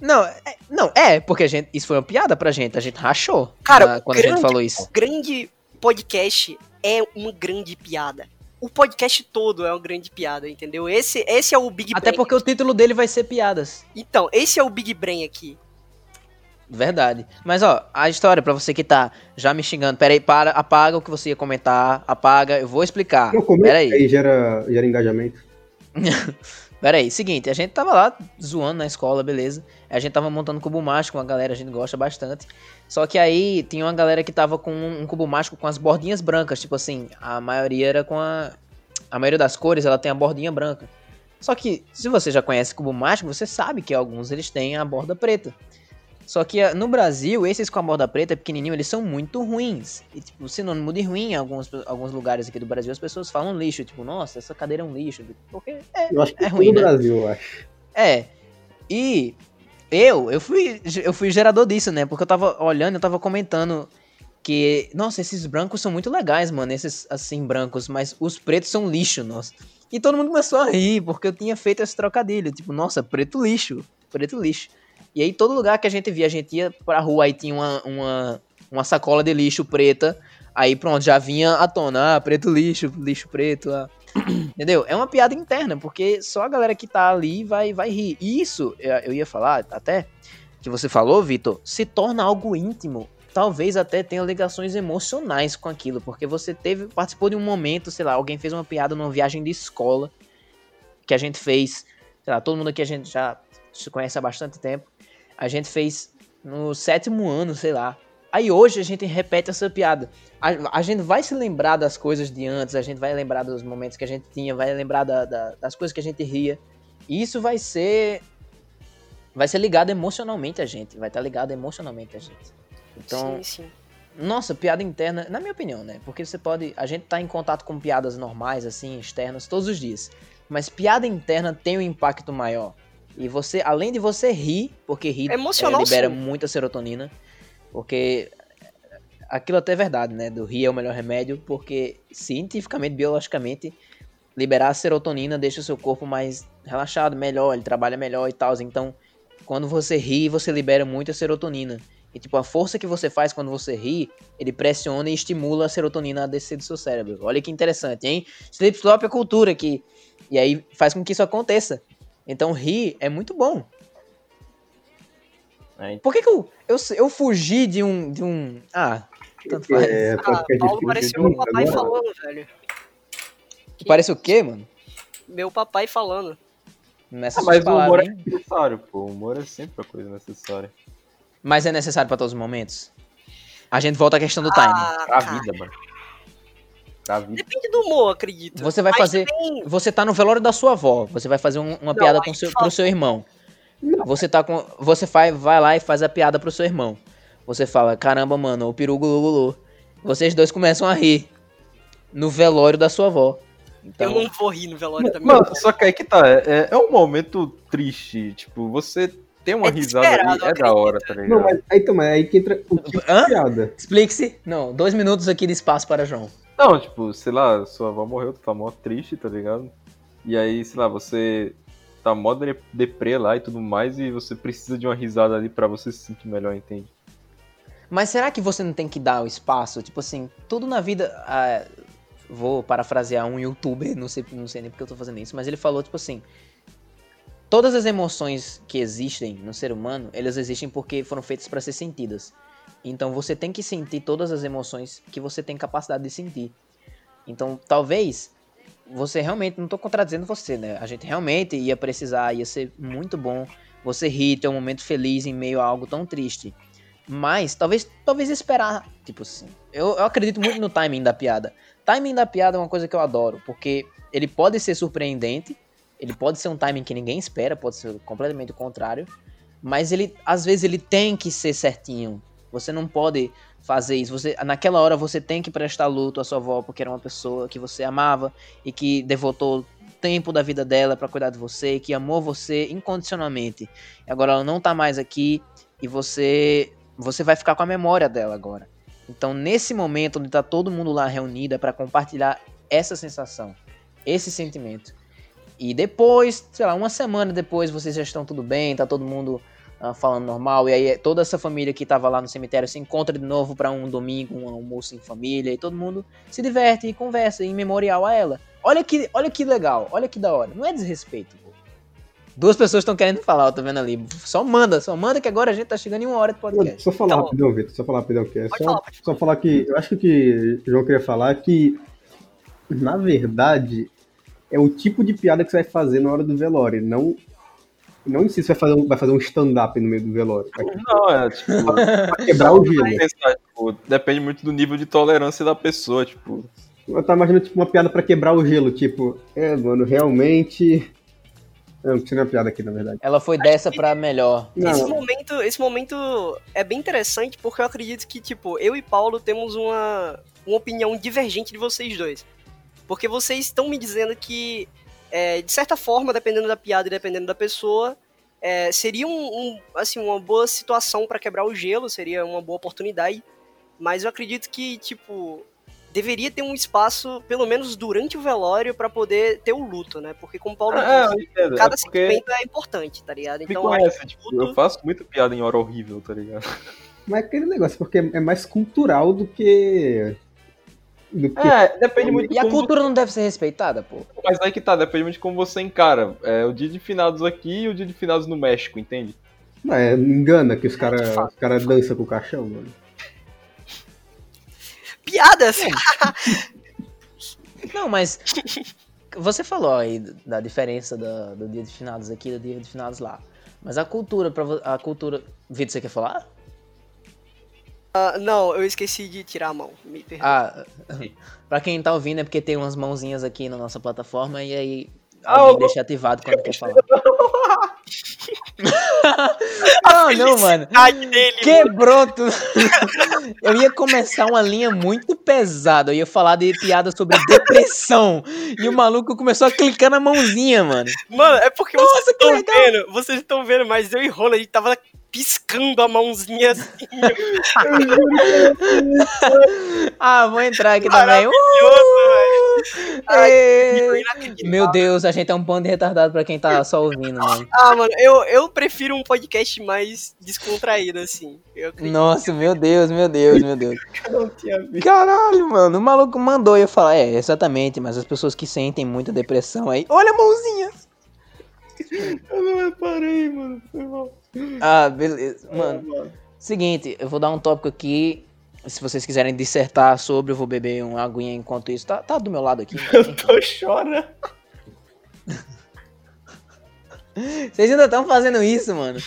Não, é, não, é, porque a gente, isso foi uma piada pra gente, a gente rachou Cara, na- quando a gente grande- falou isso. Grande podcast é uma grande piada. O podcast todo é uma grande piada, entendeu? Esse, esse é o Big Até Brain. porque o título dele vai ser piadas. Então, esse é o Big Brain aqui. Verdade. Mas ó, a história pra você que tá já me xingando. Pera aí, para, apaga o que você ia comentar, apaga, eu vou explicar. Não, como Pera aí. gera, gera engajamento. Pera aí, seguinte, a gente tava lá zoando na escola, beleza. A gente tava montando cubo mágico com a galera, a gente gosta bastante. Só que aí tinha uma galera que tava com um cubo mágico com as bordinhas brancas, tipo assim, a maioria era com a a maioria das cores, ela tem a bordinha branca. Só que se você já conhece cubo mágico, você sabe que alguns eles têm a borda preta. Só que ah, no Brasil, esses com a borda preta pequenininho, eles são muito ruins. E tipo, sinônimo de ruim em alguns, alguns lugares aqui do Brasil, as pessoas falam lixo, tipo, nossa, essa cadeira é um lixo, porque é Eu acho que É é ruim, ruim, no né? Brasil, eu acho. é. E eu, eu fui, eu fui gerador disso, né? Porque eu tava olhando, eu tava comentando que, nossa, esses brancos são muito legais, mano, esses assim brancos, mas os pretos são lixo, nossa. E todo mundo começou a rir, porque eu tinha feito esse trocadilho. Tipo, nossa, preto lixo, preto lixo. E aí todo lugar que a gente via, a gente ia pra rua, aí tinha uma, uma, uma sacola de lixo preta. Aí pronto, já vinha à tona, ah, preto lixo, lixo preto, ah. Entendeu? É uma piada interna, porque só a galera que tá ali vai, vai rir. E isso, eu ia falar até, que você falou, Vitor, se torna algo íntimo. Talvez até tenha ligações emocionais com aquilo, porque você teve, participou de um momento, sei lá, alguém fez uma piada numa viagem de escola que a gente fez, sei lá, todo mundo aqui a gente já se conhece há bastante tempo. A gente fez no sétimo ano, sei lá. Aí hoje a gente repete essa piada. A, a, gente vai se lembrar das coisas de antes, a gente vai lembrar dos momentos que a gente tinha, vai lembrar da, da, das coisas que a gente ria. E isso vai ser. Vai ser ligado emocionalmente a gente. Vai estar tá ligado emocionalmente a gente. Então. Sim, sim. Nossa, piada interna, na minha opinião, né? Porque você pode. A gente tá em contato com piadas normais, assim, externas, todos os dias. Mas piada interna tem um impacto maior. E você, além de você rir, porque rir é, libera sim. muita serotonina porque aquilo até é verdade, né? Do rir é o melhor remédio, porque cientificamente, biologicamente, liberar a serotonina deixa o seu corpo mais relaxado, melhor, ele trabalha melhor e tal. Então, quando você ri, você libera muita serotonina. E tipo, a força que você faz quando você ri, ele pressiona e estimula a serotonina a descer do seu cérebro. Olha que interessante, hein? Sleep Slop é cultura aqui. E aí faz com que isso aconteça. Então rir é muito bom. É, Por que, que eu, eu, eu fugi de um. De um... Ah, tanto faz. É, ah, Paulo pareceu meu papai agora. falando, velho. Que... Parece o quê, mano? Meu papai falando. Nessa ah, mas o humor é necessário, pô. O humor é sempre a coisa necessária. Mas é necessário pra todos os momentos? A gente volta à questão do time. Ah, pra vida, mano. Vida. Depende do humor, acredito. Você vai mas fazer. Também... Você tá no velório da sua avó. Você vai fazer um, uma Não, piada com seu, pro seu irmão. Você tá com. Você faz, vai lá e faz a piada pro seu irmão. Você fala, caramba, mano, o peru gulu, Vocês dois começam a rir. No velório da sua avó. Então... Eu não vou rir no velório da minha Mano, só que aí que tá. É, é um momento triste. Tipo, você tem uma é risada ali, é da hora, tá ligado? Não, mas aí, então, aí que entra o tipo Hã? piada. Explique-se. Não, dois minutos aqui de espaço para João. Não, tipo, sei lá, sua avó morreu, tu tá mó triste, tá ligado? E aí, sei lá, você tá mó deprê lá e tudo mais, e você precisa de uma risada ali para você se sentir melhor, entende? Mas será que você não tem que dar o espaço? Tipo assim, tudo na vida. Ah, vou parafrasear um youtuber, não sei, não sei nem porque eu tô fazendo isso, mas ele falou, tipo assim. Todas as emoções que existem no ser humano, elas existem porque foram feitas para ser sentidas. Então você tem que sentir todas as emoções que você tem capacidade de sentir. Então, talvez você realmente, não tô contradizendo você, né? A gente realmente ia precisar, ia ser muito bom você rir, ter um momento feliz em meio a algo tão triste. Mas, talvez, talvez esperar, tipo assim. Eu, eu acredito muito no timing da piada. Timing da piada é uma coisa que eu adoro, porque ele pode ser surpreendente, ele pode ser um timing que ninguém espera, pode ser completamente o contrário, mas ele, às vezes, ele tem que ser certinho. Você não pode fazer isso. Você, naquela hora você tem que prestar luto à sua avó porque era uma pessoa que você amava e que devotou tempo da vida dela para cuidar de você, que amou você incondicionalmente. Agora ela não tá mais aqui e você você vai ficar com a memória dela agora. Então, nesse momento onde tá todo mundo lá reunido é para compartilhar essa sensação, esse sentimento. E depois, sei lá, uma semana depois vocês já estão tudo bem, tá todo mundo uh, falando normal. E aí toda essa família que tava lá no cemitério se encontra de novo para um domingo, um almoço em família. E todo mundo se diverte e conversa em memorial a ela. Olha que, olha que legal, olha que da hora. Não é desrespeito, pô. Duas pessoas estão querendo falar, eu tô vendo ali. Só manda, só manda que agora a gente tá chegando em uma hora de podcast. Só falar tá rapidão, Vitor, só falar rapidão, que é só, falar, só falar que. Eu acho que o que o João queria falar é que, na verdade, é o tipo de piada que você vai fazer na hora do velório, não não em si você vai fazer um, vai fazer um stand-up no meio do velório. Não, é tipo. pra quebrar o gelo. Pensar, tipo, depende muito do nível de tolerância da pessoa, tipo. Eu tava imaginando tipo, uma piada pra quebrar o gelo, tipo, é, mano, realmente. Eu não tinha uma piada aqui, na verdade. Ela foi dessa pra melhor. Esse momento, esse momento é bem interessante porque eu acredito que, tipo, eu e Paulo temos uma, uma opinião divergente de vocês dois. Porque vocês estão me dizendo que é, de certa forma, dependendo da piada e dependendo da pessoa, é, seria um, um, assim, uma boa situação para quebrar o gelo, seria uma boa oportunidade. Mas eu acredito que, tipo, deveria ter um espaço, pelo menos durante o velório, pra poder ter o luto, né? Porque como o Paulo É, eu disse, cada é porque sentimento é importante, tá ligado? me Então, acho conhece, que tipo, luto- eu faço muita piada em hora horrível, tá ligado? Mas é aquele negócio, porque é mais cultural do que. Do que É, depende muito de E a cultura não deve ser respeitada, pô. você- Mas aí que tá, depende muito de como você encara. É, o dia de finados aqui e o dia de finados no México, entende? Não, é, engana que os caras os cara dançam com o caixão, mano. piadas! Não, mas você falou aí da diferença da- do dia de finados aqui e do dia de finados lá. Mas a cultura, pra, a cultura. Vitor, você quer falar? Ah, não, eu esqueci de tirar a mão. Me perdoe. Ah, pra quem tá ouvindo é porque tem umas mãozinhas aqui na nossa plataforma e aí Ah, alguém eu- deixa ativado quando quer falar. não, não, mano. Dele, Quebrou tudo. Eu ia começar uma linha muito pesada. Eu ia falar de piada sobre depressão. E o maluco começou a clicar na mãozinha, mano. Mano, é porque Nossa, vocês estão vendo, vocês estão vendo, mas eu e Rola, a gente tava piscando a mãozinha assim, Ah, vou entrar aqui também. Uh, velho. Ai. Meu Deus, a gente é um bando de retardado pra quem tá só ouvindo, mano. Ah, mano, eu, eu prefiro um podcast mais descontraído, assim. Nossa, meu Deus, meu Deus, meu Deus. Caralho, mano. O maluco mandou e eu falar, é, exatamente, mas as pessoas que sentem muita depressão aí. Olha a mãozinha! Eu não reparei, mano. Foi mal. Ah, beleza. Mano, mano. seguinte, eu vou dar um tópico aqui. Se vocês quiserem dissertar sobre, eu vou beber uma aguinha enquanto isso. Tá, tá do meu lado aqui. Eu tô chorando. Vocês ainda estão fazendo isso, mano.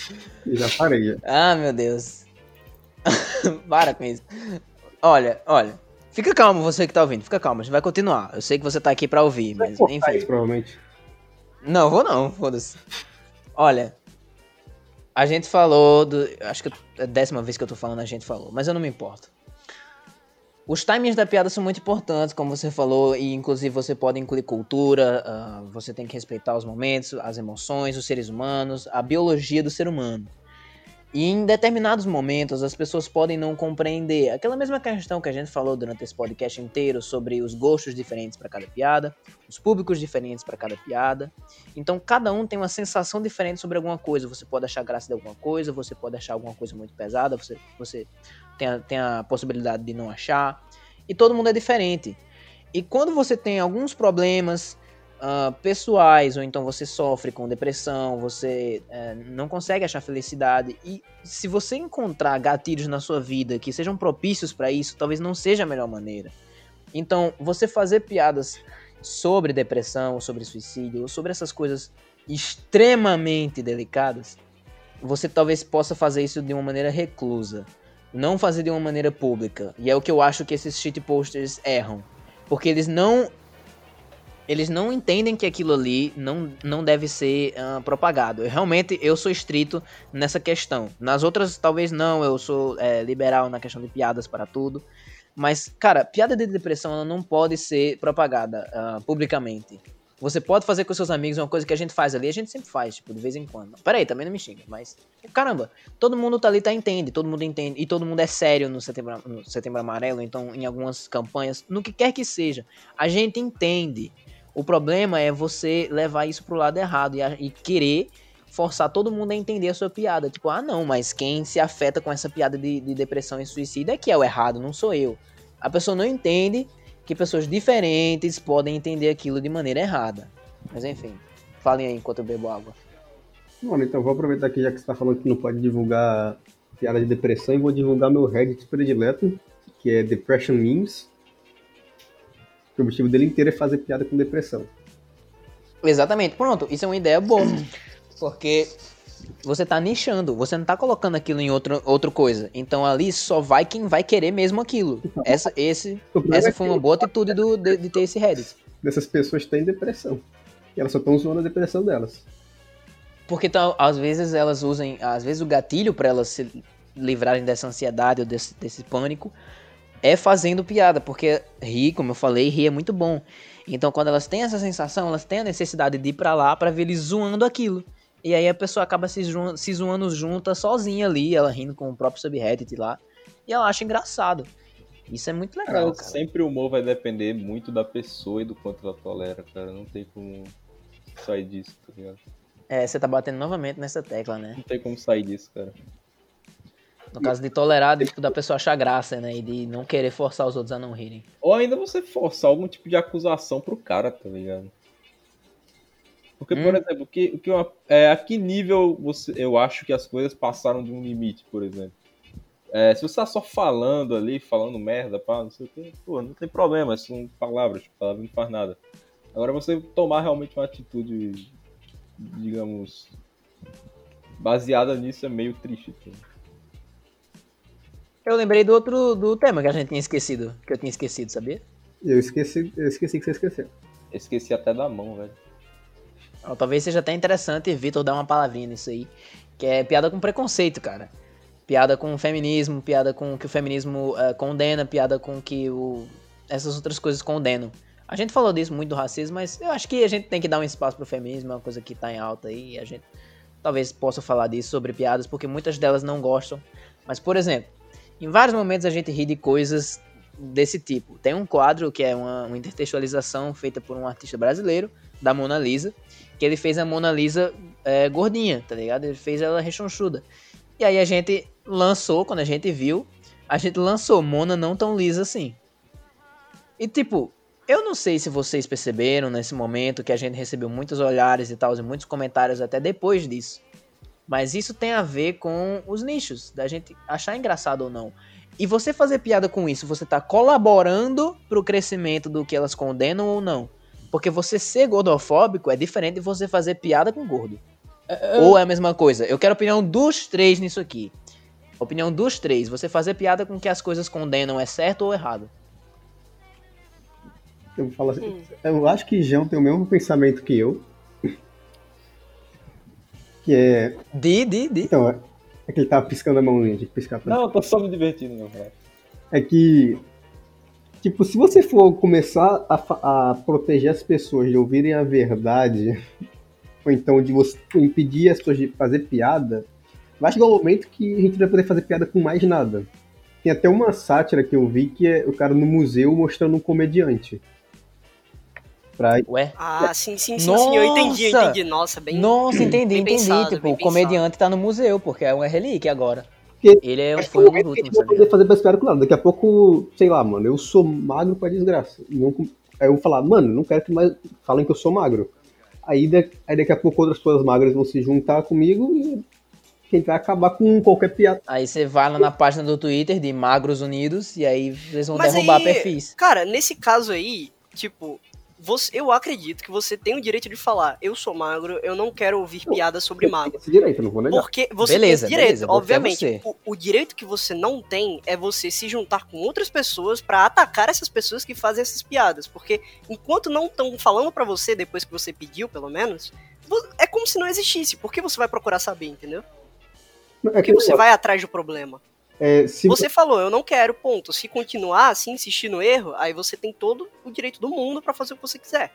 Eu já parei, já. Ah, meu Deus. Para com isso. Olha, olha. Fica calmo, você que tá ouvindo. Fica calmo, a gente vai continuar. Eu sei que você tá aqui pra ouvir, mas enfim. isso, provavelmente. Não, vou não, foda-se. Olha, a gente falou do. Acho que é a décima vez que eu tô falando, a gente falou, mas eu não me importo. Os timings da piada são muito importantes, como você falou, e inclusive você pode incluir cultura, ah, você tem que respeitar os momentos, as emoções, os seres humanos, a biologia do ser humano. E em determinados momentos as pessoas podem não compreender aquela mesma questão que a gente falou durante esse podcast inteiro sobre os gostos diferentes para cada piada, os públicos diferentes para cada piada. Então cada um tem uma sensação diferente sobre alguma coisa. Você pode achar graça de alguma coisa, você pode achar alguma coisa muito pesada, você, você tem, a, tem a possibilidade de não achar. E todo mundo é diferente. E quando você tem alguns problemas ah, pessoais, ou então você sofre com depressão, você eh, não consegue achar felicidade, e se você encontrar gatilhos na sua vida que sejam propícios para isso, talvez não seja a melhor maneira. Então, você fazer piadas sobre depressão, sobre suicídio, ou sobre essas coisas extremamente delicadas, você talvez possa fazer isso de uma maneira reclusa, não fazer de uma maneira pública. E é o que eu acho que esses shit posters erram, porque eles não eles não entendem que aquilo ali não, não deve ser ah, propagado. Eu, realmente eu sou estrito nessa questão. Nas outras talvez não, eu sou é, liberal na questão de piadas para tudo. Mas, cara, piada de depressão ela não pode ser propagada ah, publicamente. Você pode fazer com seus amigos uma coisa que a gente faz ali, a gente sempre faz, tipo, de vez em quando. Peraí, também não me xinga, mas. Caramba, todo mundo tá ali, tá entende, todo mundo entende, e todo mundo é sério no setembro, no setembro amarelo, então em algumas campanhas, no que quer que seja. A gente entende. O problema é você levar isso pro lado errado e, e querer forçar todo mundo a entender a sua piada. Tipo, ah, não, mas quem se afeta com essa piada de, de depressão e suicídio é que é o errado, não sou eu. A pessoa não entende que pessoas diferentes podem entender aquilo de maneira errada. Mas enfim, falem aí enquanto eu bebo água. Mano, então vou aproveitar aqui, já que você tá falando que não pode divulgar piada de depressão, e vou divulgar meu Reddit predileto, que é Depression Memes. O objetivo dele inteiro é fazer piada com depressão. Exatamente, pronto, isso é uma ideia boa. Porque você tá nichando, você não tá colocando aquilo em outra, outra coisa. Então ali só vai quem vai querer mesmo aquilo. Essa, esse, essa é foi uma boa atitude do, de, de ter esse Reddit. dessas pessoas têm depressão. E elas só estão zoando a depressão delas. Porque tá, às vezes elas usam, às vezes o gatilho pra elas se livrarem dessa ansiedade ou desse, desse pânico é fazendo piada, porque rir, como eu falei, rir é muito bom. Então quando elas têm essa sensação, elas têm a necessidade de ir pra lá pra ver eles zoando aquilo. E aí a pessoa acaba se, zoando, se zoando junta sozinha ali, ela rindo com o próprio subreddit lá, e ela acha engraçado. Isso é muito Cara, legal, cara. sempre o humor vai depender muito da pessoa e do quanto ela tolera, cara. Não tem como sair disso, tá ligado? É, você tá batendo novamente nessa tecla, né? Não tem como sair disso, cara. No caso de tolerar, tipo, da pessoa achar graça, né? E de não querer forçar os outros a não rirem. Ou ainda você forçar algum tipo de acusação pro cara, tá ligado? Porque, por Hum. exemplo, que, que uma- é, a que nível você, eu acho que as coisas passaram de um limite, por exemplo? É, se você tá só falando ali, falando merda, pá, não sei o que, pô, não tem problema, são palavras, palavras não faz nada. Agora você tomar realmente uma atitude, digamos, baseada nisso é meio triste. tá? Eu lembrei do outro do tema que a gente tinha esquecido. Que eu tinha esquecido, sabia? Eu esqueci, eu esqueci que você esqueceu. Eu esqueci até da mão, velho. Talvez seja até interessante Vitor dar uma palavrinha nisso aí. Que é piada com preconceito, cara. Piada com o feminismo, piada com o que o feminismo eh, condena, piada com o que o... essas outras coisas condenam. A gente falou disso muito do racismo, mas eu acho que a gente tem que dar um espaço pro feminismo, é uma coisa que tá em alta aí. E a gente talvez possa falar disso sobre piadas, porque muitas delas não gostam. Mas, por exemplo, em vários momentos a gente ri de coisas desse tipo. Tem um quadro que é uma, uma intertextualização feita por um artista brasileiro, da Mona Lisa, que ele fez a Mona Lisa é, gordinha, tá ligado? Ele fez ela rechonchuda. E aí a gente lançou, quando a gente viu, a gente lançou Mona não tão lisa assim. E tipo, eu não sei se vocês perceberam nesse momento que a gente recebeu muitos olhares e tal, e muitos comentários até depois disso. Mas isso tem a ver com os nichos, da gente achar engraçado ou não. E você fazer piada com isso, você tá colaborando pro crescimento do que elas condenam ou não. Porque você ser gordofóbico é diferente de você fazer piada com gordo. Ou é a mesma coisa? Eu quero a opinião dos três nisso aqui. Opinião dos três. Você fazer piada com que as coisas condenam é certo ou errado? Eu falar assim, Hum. eu acho que João tem o mesmo pensamento que eu. Que é. Di, di, di. Então, é é que ele tava piscando a mãozinha, tinha que piscar pra Não, eu tô só me divertindo, meu velho. é que tipo se você for começar a, a proteger as pessoas de ouvirem a verdade ou então de você impedir as pessoas de fazer piada vai chegar um momento que a gente não vai poder fazer piada com mais nada tem até uma sátira que eu vi que é o cara no museu mostrando um comediante pra Ué? Ah, sim, sim, sim, sim. Eu entendi, eu Nossa! entendi. Nossa, bem. Nossa, entendi, bem entendi. pensado, tipo, o comediante tá no museu, porque é uma relíquia agora. Que- Ele é, um momento a gente últimos, não poder fazer mais piada com nada. Daqui a pouco, sei lá, mano, eu sou magro pra desgraça. Não Aí eu vou falar, mano, não quero que mais falem que eu sou magro. Aí, da- aí daqui a pouco outras pessoas magras vão se juntar comigo e gente vai acabar com qualquer piada. Aí você vai lá na página do Twitter de Magros Unidos e aí eles vão Mas derrubar aí- perfis. Cara, nesse caso aí, tipo, você, eu acredito que você tem o direito de falar, eu sou magro, eu não quero ouvir piadas sobre magro. esse direito, não vou negar. Porque você Beleza, tem esse direito, beleza, obviamente. você. O, o direito que você não tem é você se juntar com outras pessoas pra atacar essas pessoas que fazem essas piadas. Porque enquanto não estão falando pra você, depois que você pediu, pelo menos, é como se não existisse. Por que você vai procurar saber, entendeu? É Por que que você vai atrás do problema? É, se Você falou, eu não quero, ponto. Se continuar assim, insistir no erro, aí você tem todo o direito do mundo pra fazer o que você quiser.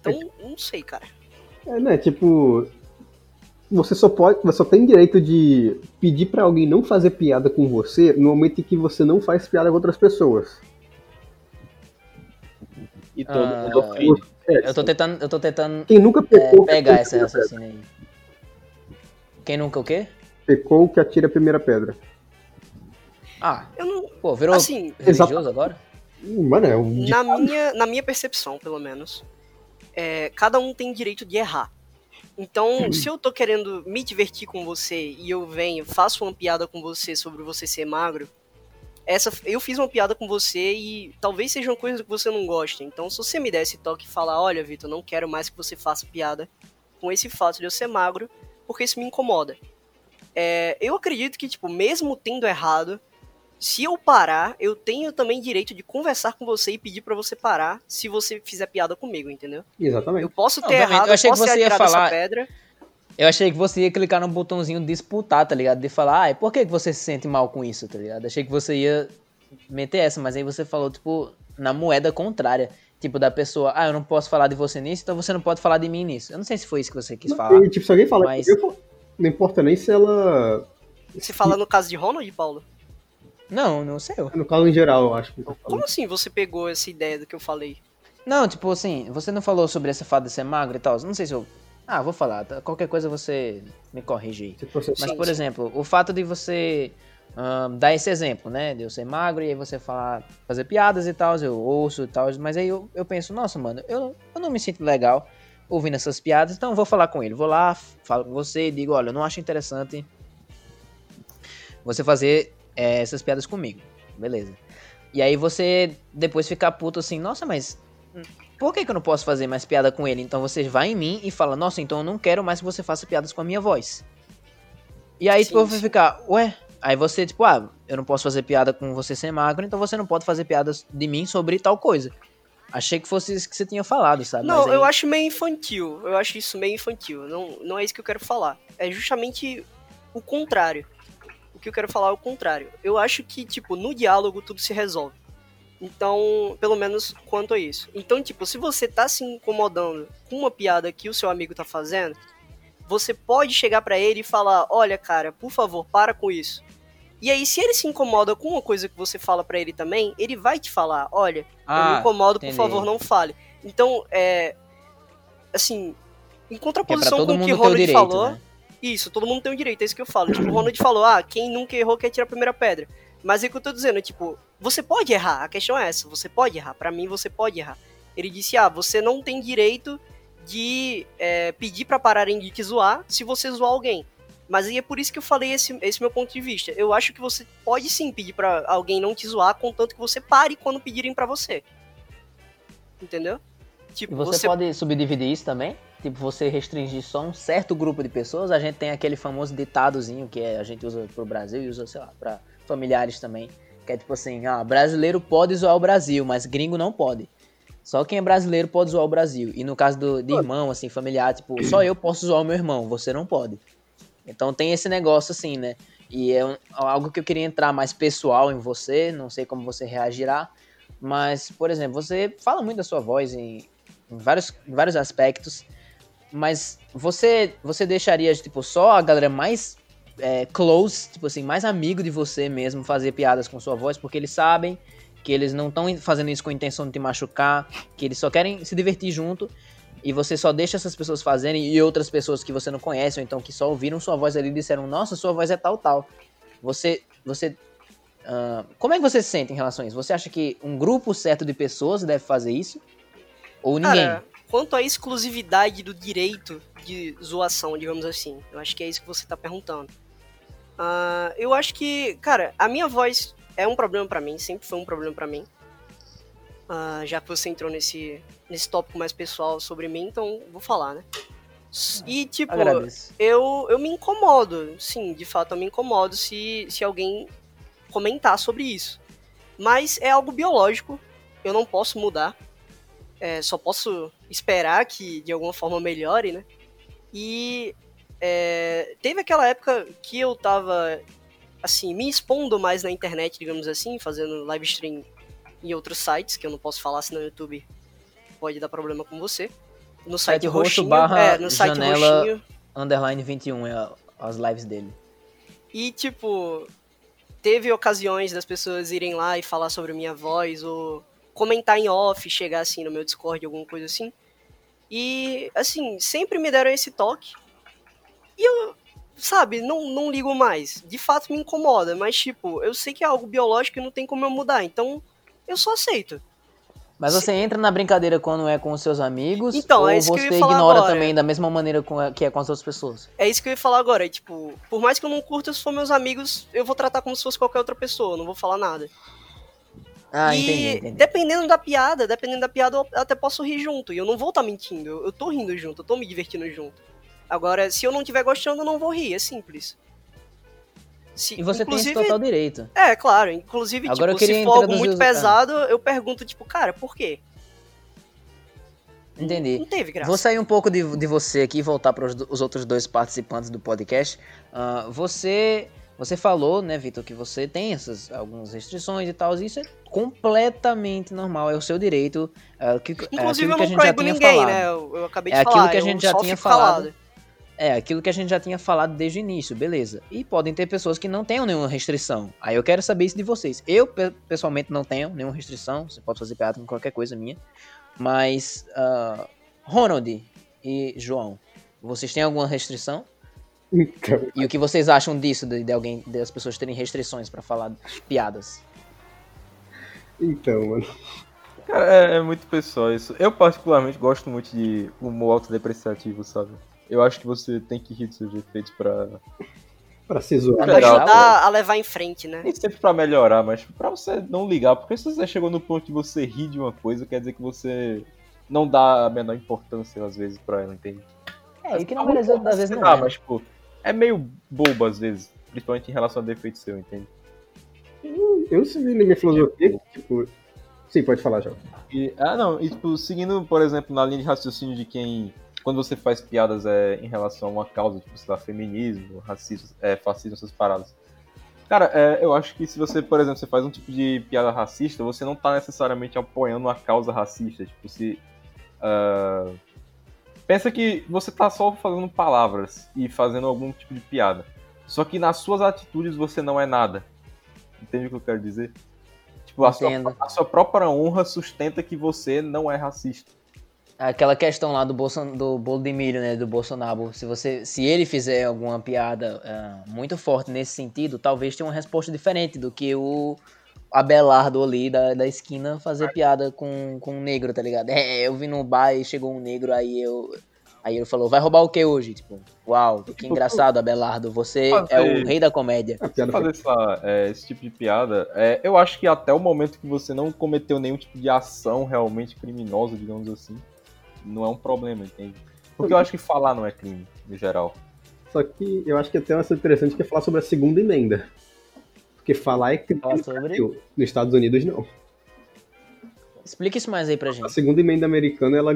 Então, não sei, cara. É, né, tipo, você só pode, você só tem direito de pedir pra alguém não fazer piada com você no momento em que você não faz piada com outras pessoas. E todo Ah, mundo ofende. É, Eu tô tentando, eu tô tentando Quem nunca é, pecou, que pegar atire esse a primeira raciocínio aí. Quem nunca o quê? Pecou que atira a primeira pedra. Ah, Eu não. pô, virou Assim, religioso agora? Mano, é um na minha, na minha percepção, pelo menos, é, cada um tem direito de errar. Então, se eu tô querendo me divertir com você e eu venho, faço uma piada com você sobre você ser magro, essa eu fiz uma piada com você e talvez seja uma coisa que você não goste. Então, se você me der esse toque e falar, olha, Vitor, não quero mais que você faça piada com esse fato de eu ser magro, porque isso me incomoda. É, eu acredito que, tipo, mesmo tendo errado, se eu parar, eu tenho também direito de conversar com você e pedir pra você parar se você fizer piada comigo, entendeu? Exatamente. Eu posso ter Obviamente, errado, eu achei que posso ter você ia falar- pedra. Eu achei que você ia clicar no botãozinho disputar, tá ligado? De falar, ah, e por que que você se sente mal com isso, tá ligado? Achei que você ia meter essa, mas aí você falou, tipo, na moeda contrária. Tipo, da pessoa, ah, eu não posso falar de você nisso, então você não pode falar de mim nisso. Eu não sei se foi isso que você quis falar. E, tipo, se alguém fala Mas- eu não importa nem se ela. Você fala no caso de Ronald, Paulo? Não, no seu. No caso em geral, eu acho que tá Como assim você pegou essa ideia do que eu falei? Não, tipo assim, você não falou sobre essa fada de ser magro e tal. Não sei se eu. Ah, vou falar. tá? Qualquer coisa você me corrige aí. Mas, Sim, por sim. exemplo, o fato de você ahn, dar esse exemplo, né? De eu ser magro e aí você falar, fazer piadas e tal, eu ouço e tal. Mas aí eu, eu penso, nossa, mano, eu, eu não me sinto legal ouvindo essas piadas, então eu vou falar com ele. Vou lá, falo com você e digo, olha, eu não acho interessante você fazer é, essas piadas comigo. Beleza. E aí você depois fica puto assim, nossa, mas por que, que eu não posso fazer mais piada com ele? Então você vai em mim e fala, nossa, então eu não quero mais que você faça piadas com a minha voz. E aí, Sim, tipo, ficar, ué? Aí você, tipo, ah, eu não posso fazer piada com você ser magro, então você não pode fazer piadas de mim sobre tal coisa. Achei que fosse isso que você tinha falado, sabe? Não, aí- eu acho meio infantil. Eu acho isso meio infantil. Não, não é isso que eu quero falar. É justamente o contrário. O que eu quero falar é o contrário. Eu acho que, tipo, no diálogo tudo se resolve. Então, pelo menos quanto a isso. Então, tipo, se você tá se incomodando com uma piada que o seu amigo tá fazendo, você pode chegar pra ele e falar: "Olha, cara, por favor, para com isso". E aí, se ele se incomoda com uma coisa que você fala pra ele também, ele vai te falar: "Olha, eu me Ah, incomodo, entendi. por favor, não fale". Então, é assim, em é contraposição todo com o que o Ronald direito, falou, né? isso, todo mundo tem o direito, é isso que eu falo. Tipo, o Ronald falou, ah, quem nunca errou quer tirar a primeira pedra. Mas é o que eu tô dizendo, tipo, você pode errar, a questão é essa, você pode errar, Pra mim você pode errar. Ele disse, ah, você não tem direito de é, pedir pra pararem de te zoar se você zoar alguém. Mas aí é por isso que eu falei esse, esse meu ponto de vista. Eu acho que você pode sim pedir pra alguém não te zoar, contanto que você pare quando pedirem pra você. Entendeu? Tipo, você, você pode subdividir isso também? Tipo, você restringir só um certo grupo de pessoas. A gente tem aquele famoso ditadozinho que é- a gente usa pro Brasil e usa, sei lá, pra familiares também. Que é tipo assim, ah, brasileiro pode zoar o Brasil, mas gringo não pode. Só quem é brasileiro pode zoar o Brasil. E no caso do, de irmão, assim, familiar, tipo, só eu posso zoar o meu irmão, você não pode. Então tem esse negócio assim, né? E é algo que eu queria entrar mais pessoal em você, não sei como você reagirá, mas, por exemplo, você fala muito da sua voz em, em vários, em vários aspectos, mas você você deixaria, tipo, só a galera mais é, close, tipo assim, mais amigo de você mesmo fazer piadas com sua voz, porque eles sabem que eles não estão fazendo isso com a intenção de te machucar, que eles só querem se divertir junto, e você só deixa essas pessoas fazerem, e outras pessoas que você não conhece, ou então que só ouviram sua voz ali e disseram, nossa, sua voz é tal, tal. Você, você ah, como é que você se sente em relação a isso? Você acha que um grupo certo de pessoas deve fazer isso? Ou ninguém? Cara, quanto à exclusividade do direito de zoação, digamos assim, eu acho que é isso que você tá perguntando. Ah, eu acho que, cara, a minha voz é um problema pra mim, sempre foi um problema pra mim. Ah, já que você entrou nesse, nesse tópico mais pessoal sobre mim, então vou falar, né? E, tipo, Agradeço. eu, eu me incomodo, sim, de fato eu me incomodo se, se alguém comentar sobre isso. Mas é algo biológico, eu não posso mudar, é, só posso esperar que de alguma forma melhore, né? E é, teve aquela época que eu tava, assim, me expondo mais na internet, digamos assim, fazendo live stream em outros sites, que eu não posso falar, senão o YouTube pode dar problema com você. No site, Site roxo roxinho, barra é, no site janela- roxinho. Underline 21 é as lives dele. E, tipo, teve ocasiões das pessoas irem lá e falar sobre minha voz, ou comentar em off, chegar assim no meu Discord, alguma coisa assim. E, assim, sempre me deram esse toque. E eu, sabe, não, não ligo mais. De fato me incomoda, mas, tipo, eu sei que é algo biológico e não tem como eu mudar, então eu só aceito. Mas você entra na brincadeira quando é com os seus amigos? Então, ou é isso que você eu ia falar ignora agora. também da mesma maneira que é com as outras pessoas? É isso que eu ia falar agora, é, tipo, por mais que eu não curta, se for meus amigos, eu vou tratar como se fosse qualquer outra pessoa, não vou falar nada. Ah, e entendi, entendi. dependendo da piada, dependendo da piada, eu até posso rir junto. E eu não vou estar mentindo. Eu, eu tô rindo junto, eu tô me divertindo junto. Agora, se eu não estiver gostando, eu não vou rir. É simples. Se, E você tem esse total direito. É, claro. Inclusive, Agora tipo, se for algo muito pesado, eu pergunto, tipo, cara, por quê? Entendi. Não teve graça. Vou sair um pouco de, de você aqui e voltar para os, outros dois participantes do podcast. Ah, você você falou, né, Vitor, que você tem essas algumas restrições e tal, e isso é completamente normal, é o seu direito. É, que, é Inclusive, aquilo eu que a não proíbo tinha ninguém, falado. né? Eu, eu acabei de É falar. aquilo que a gente já tinha fico falado. É, aquilo que a gente já tinha falado desde o início, beleza. E podem ter pessoas que não tenham nenhuma restrição. Aí eu quero saber isso de vocês. Eu, pe- pessoalmente, não tenho nenhuma restrição. Você pode fazer piada com qualquer coisa minha. Mas, ah, Ronald e João, vocês têm alguma restrição? Então, E o que vocês acham disso, de, de alguém, das pessoas terem restrições pra falar piadas? então, mano. Cara, é, é muito pessoal isso. Eu, particularmente, gosto muito de humor autodepreciativo, sabe? Eu acho que você tem que rir dos seus efeitos pra. Pra ser zoado. Pra ajudar a levar em frente, né? Nem sempre pra melhorar, mas pra você não ligar. Porque se você chegou no ponto de você rir de uma coisa, quer dizer que você não dá a menor importância, às vezes, pra ela, entende? É, e que na maioria das vezes não Ah, mas, tipo, é meio bobo, às vezes. Principalmente em relação a defeito seu, entende? Eu segui na minha filosofia, tipo. Sim, pode falar, já. E, ah, não, e tipo, seguindo, por exemplo, na linha de raciocínio de quem. Quando você faz piadas é, em relação a uma causa, tipo, sei lá, feminismo, racismo, é, fascismo, essas paradas. Cara, é, eu acho que se você, por exemplo, você faz um tipo de piada racista, você não tá necessariamente apoiando uma causa racista. Tipo, se. ah, pensa que você tá só falando palavras e fazendo algum tipo de piada. Só que nas suas atitudes você não é nada. Entende o que eu quero dizer? Tipo, a sua, a sua própria honra sustenta que você não é racista. Aquela questão lá do, Bolson, do bolo de milho, né? Do Bolsonaro. Se, você, se ele fizer alguma piada ah, muito forte nesse sentido, talvez tenha uma resposta diferente do que o Abelardo ali da, da esquina fazer piada com, com um negro, tá ligado? É, eu vi no bar e chegou um negro, aí eu. Aí ele falou, vai roubar o que hoje? Tipo, uau, que engraçado, Abelardo. Você é o rei da comédia. Foi fazer essa, é, esse tipo de piada, é, eu acho que até o momento que você não cometeu nenhum tipo de ação realmente criminosa, digamos assim, não é um problema, entende? Porque eu acho que falar não é crime, no geral. Só que eu acho que tem uma coisa interessante que é falar sobre a segunda emenda. Porque falar é crime Fala no sobre? Brasil. Nos Estados Unidos, não. Explica isso mais aí pra A gente. segunda emenda americana, ela.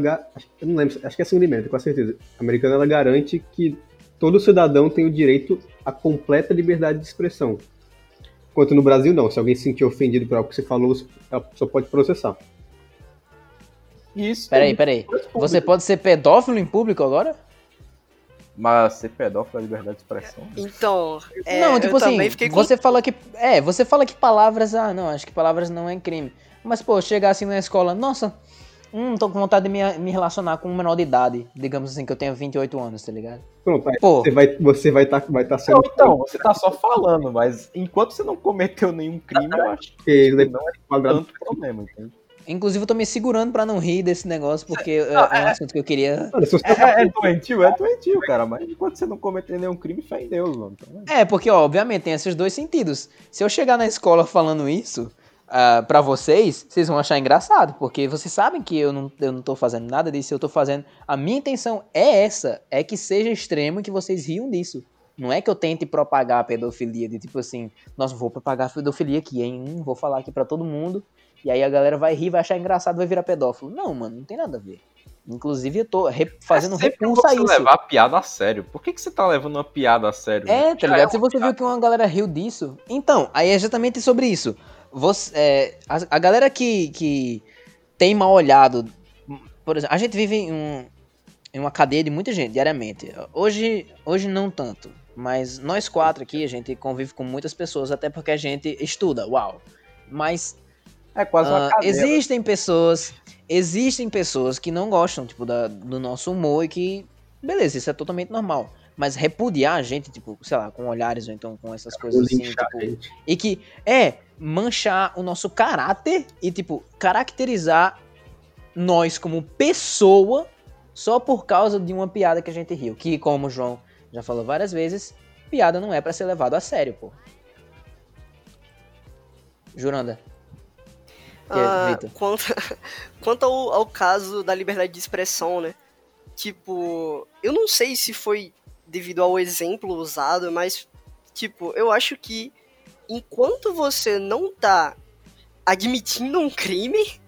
Eu não lembro, acho que é a segunda emenda, com certeza. A americana, ela garante que todo cidadão tem o direito à completa liberdade de expressão. Enquanto no Brasil, não. Se alguém se sentir ofendido por algo que você falou, a pessoa pode processar. Isso Peraí, peraí. Você pode ser pedófilo em público agora? Mas ser pedófilo é liberdade de expressão? Então, é, não, tipo eu assim, também fiquei com você fala que. É, você fala que palavras. Ah, não, acho que palavras não é crime. Mas, pô, chegar assim na escola, nossa, hum, tô com vontade de me, me relacionar com um menor de idade. Digamos assim, que eu tenho 28 anos, tá ligado? Pronto, aí Pô, você vai você vai estar vai tá sendo. Não, então, você tá só falando, mas enquanto você não cometeu nenhum crime, eu acho porque que não é quadrado tanto problema, entende? Inclusive eu tô me segurando pra não rir desse negócio, porque é, é um assunto que eu queria. Se você É, é, é doentio, é doentio, cara, mas enquanto você não cometer nenhum crime, fé em Deus, mano. Então, é. É, porque, ó, obviamente, tem esses dois sentidos. Se eu chegar na escola falando isso. ah, pra vocês, vocês vão achar engraçado, porque vocês sabem que eu não, eu não tô fazendo nada disso, eu tô fazendo. A minha intenção é essa, é que seja extremo e que vocês riam disso. Não é que eu tente propagar a pedofilia, de tipo assim, nossa, vou propagar a pedofilia aqui, hein? Vou falar aqui pra todo mundo, e aí a galera vai rir, vai achar engraçado, vai virar pedófilo. Não, mano, não tem nada a ver. Inclusive, eu tô re- fazendo é repulso a você isso. levar a piada a sério. Por que, que você tá levando uma piada a sério? É, tá ligado? é Se você piada. viu que uma galera riu disso. Então, aí é exatamente sobre isso. Você, é, a, a galera que, que tem mal olhado. Por exemplo, a gente vive em, um- em uma cadeia de muita gente diariamente. Hoje, hoje não tanto. Mas nós quatro aqui, a gente convive com muitas pessoas, até porque a gente estuda, uau. Mas É quase uma cadeia. existem pessoas, existem pessoas que não gostam, tipo, da- do nosso humor e que, beleza, isso é totalmente normal. Mas repudiar a gente, tipo, sei lá, com olhares ou então com essas coisas assim, linchar tipo, e que é manchar o nosso caráter e, tipo, caracterizar nós como pessoa só por causa de uma piada que a gente riu. Que, como o João já falou várias vezes, piada não é pra ser levado a sério, pô. Juranda. Vitor? quanto quanto ao, ao caso da liberdade de expressão, né? Tipo, eu não sei se foi devido ao exemplo usado, mas, tipo, eu acho que enquanto você não tá admitindo um crime,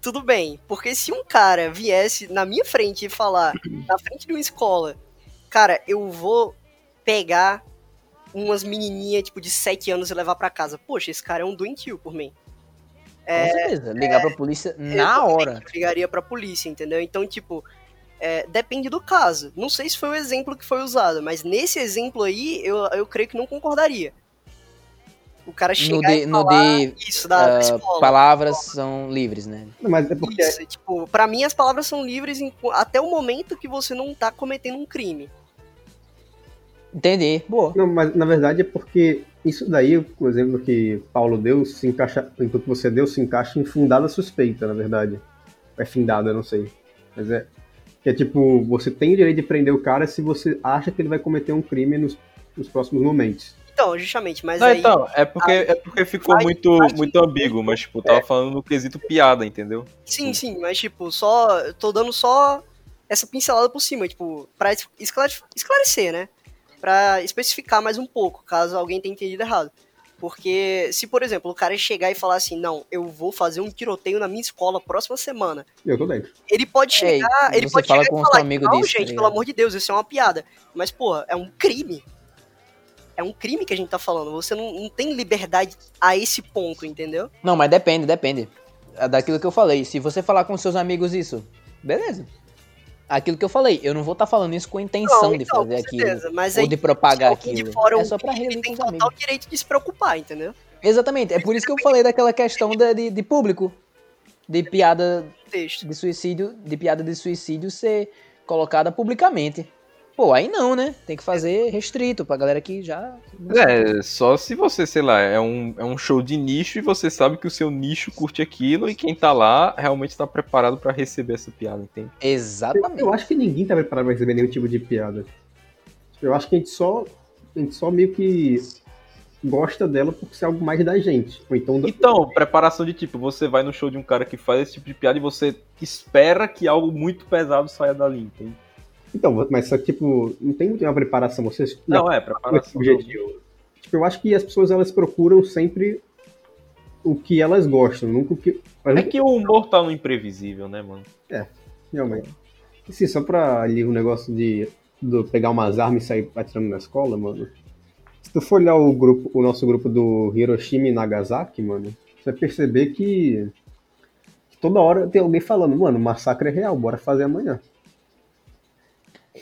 tudo bem. Porque se um cara viesse na minha frente e falar, na frente de uma escola, cara, eu vou pegar umas menininhas, tipo, de 7 anos e levar pra casa. Poxa, esse cara é um doentio por mim. Com certeza. Ligar pra polícia na hora. ligaria pra polícia, entendeu? Então, tipo, é, depende do caso. Não sei se foi o exemplo que foi usado, mas nesse exemplo aí, eu, eu creio que não concordaria. O cara chegar No de, e no falar de isso da ah, escola. palavras são livres, né? Não, mas é porque Isso, tipo, pra mim as palavras são livres em- até o momento que você não tá cometendo um crime. Entendi. Boa. Não, mas na verdade é porque isso daí, o exemplo que Paulo deu, se encaixa, então que você deu, se encaixa em fundada suspeita, na verdade. É findada, eu não sei. Mas é. Que é tipo, você tem o direito de prender o cara se você acha que ele vai cometer um crime nos, nos próximos momentos. Então, justamente, mas Não, aí. então, é porque, é porque ficou Faz- muito, faz muito ambíguo, mas tipo, tava falando no quesito piada, entendeu? Sim, sim, mas tipo, só. Tô dando só essa pincelada por cima, tipo, pra es- esclare- esclarecer, né? Pra especificar mais um pouco, caso alguém tenha entendido errado. Porque se, por exemplo, o cara chegar e falar assim, não, eu vou fazer um tiroteio na minha escola próxima semana, Eu tô dentro. ele pode É, chegar, ele você pode fala chegar com e falar, amigo não, disso, tá gente, pelo ligado? amor de Deus, isso é uma piada. Mas, porra, é um crime. É um crime que a gente tá falando. Você não, não tem liberdade a esse ponto, entendeu? Não, mas depende, depende. É daquilo que eu falei. Se você falar com seus amigos isso, beleza. Aquilo que eu falei, eu não vou estar falando isso com a intenção Não, de então, fazer aquilo. certeza, Mas Ou de propagar aquilo. de fora É só pra ali tem total amigos. direito de se preocupar, entendeu? Exatamente. É por isso que eu falei daquela questão da- de, de público. De piada de suicídio, de piada de suicídio ser colocada publicamente. Pô, aí não, né? Tem que fazer restrito pra galera que já. É, só se você, sei lá, é um, é um show de nicho e você sabe que o seu nicho curte aquilo e quem tá lá realmente tá preparado pra receber essa piada, entende? Eu, Exatamente. eu acho que ninguém tá preparado pra receber nenhum tipo de piada. Eu acho que a gente só. A gente só meio que gosta dela por ser algo mais da gente. Ou então do- Então, preparação de tipo, você vai no show de um cara que faz esse tipo de piada e você espera que algo muito pesado saia dali, entende? Então, mas só tipo, não tem muito uma preparação. Você Não, é, preparação. objetivo. Tipo, eu acho que as pessoas elas procuram sempre o que elas gostam, nunca o que. É que o humor tá no imprevisível, né, mano? Realmente. Assim, só pra ali o negócio de, de pegar umas armas e sair atirando na escola, mano. Se tu for olhar o grupo, o nosso grupo do Hiroshima e Nagasaki, mano, você vai perceber que, que toda hora tem alguém falando, mano, o massacre é real, bora fazer amanhã.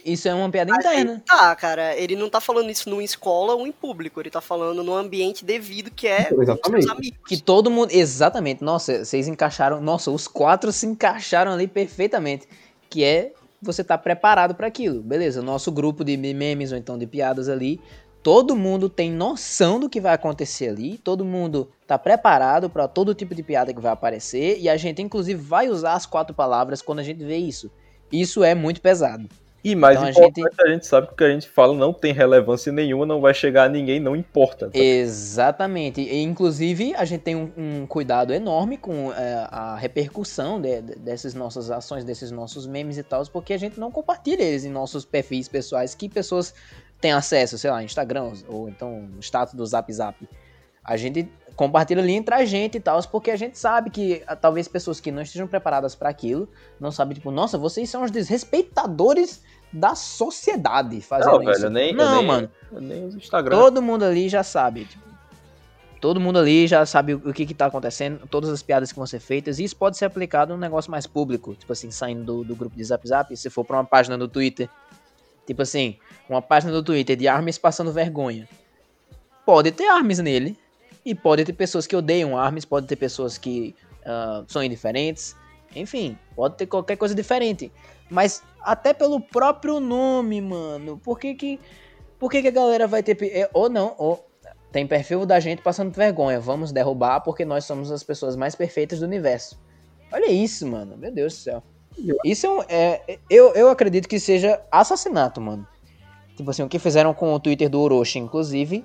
Isso é uma piada interna. Tá, cara, ele não tá falando isso numa escola ou em público, ele tá falando no ambiente devido que é exatamente. amigos. Que todo mundo. Exatamente. Nossa, vocês encaixaram. Nossa, os quatro se encaixaram ali perfeitamente. Que é você tá preparado para aquilo. Beleza, nosso grupo de memes ou então de piadas ali. Todo mundo tem noção do que vai acontecer ali. Todo mundo tá preparado para todo tipo de piada que vai aparecer. E a gente, inclusive, vai usar as quatro palavras quando a gente vê isso. Isso é muito pesado. E mais Então a importante, a gente sabe que o que a gente fala não tem relevância nenhuma, não vai chegar a ninguém, não importa. tá? Exatamente. E, inclusive, a gente tem um, um cuidado enorme com é, a repercussão de- de- dessas nossas ações, desses nossos memes e tal, porque a gente não compartilha eles em nossos perfis pessoais que pessoas têm acesso, sei lá, Instagram ou então status do Zap Zap. A gente compartilha ali entre a gente e tal, porque a gente sabe que ah, talvez pessoas que não estejam preparadas para aquilo não sabem, tipo, nossa, vocês são os desrespeitadores da sociedade fazendo Não, isso. eu nem, eu não, nem- mano. eu nem uso Instagram. Todo mundo ali já sabe. tipo, todo mundo ali já sabe o, que, que tá acontecendo, todas as piadas que vão ser feitas, e isso pode ser aplicado num negócio mais público, tipo assim, saindo do, do grupo de Zap Zap, se for pra uma página do Twitter, tipo assim, uma página do Twitter de armas passando vergonha. Pode ter armas nele, e pode ter pessoas que odeiam armas, pode ter pessoas que ah, são indiferentes, enfim, pode ter qualquer coisa diferente. Mas até pelo próprio nome, mano, por que que, por que, que a galera vai ter... é, ou não, ou tem perfil da gente passando vergonha, vamos derrubar porque nós somos as pessoas mais perfeitas do universo. Olha isso, mano, meu Deus do céu. Isso é, um- é eu, eu acredito que seja assassinato, mano. Tipo assim, o que fizeram com o Twitter do Orochi, inclusive,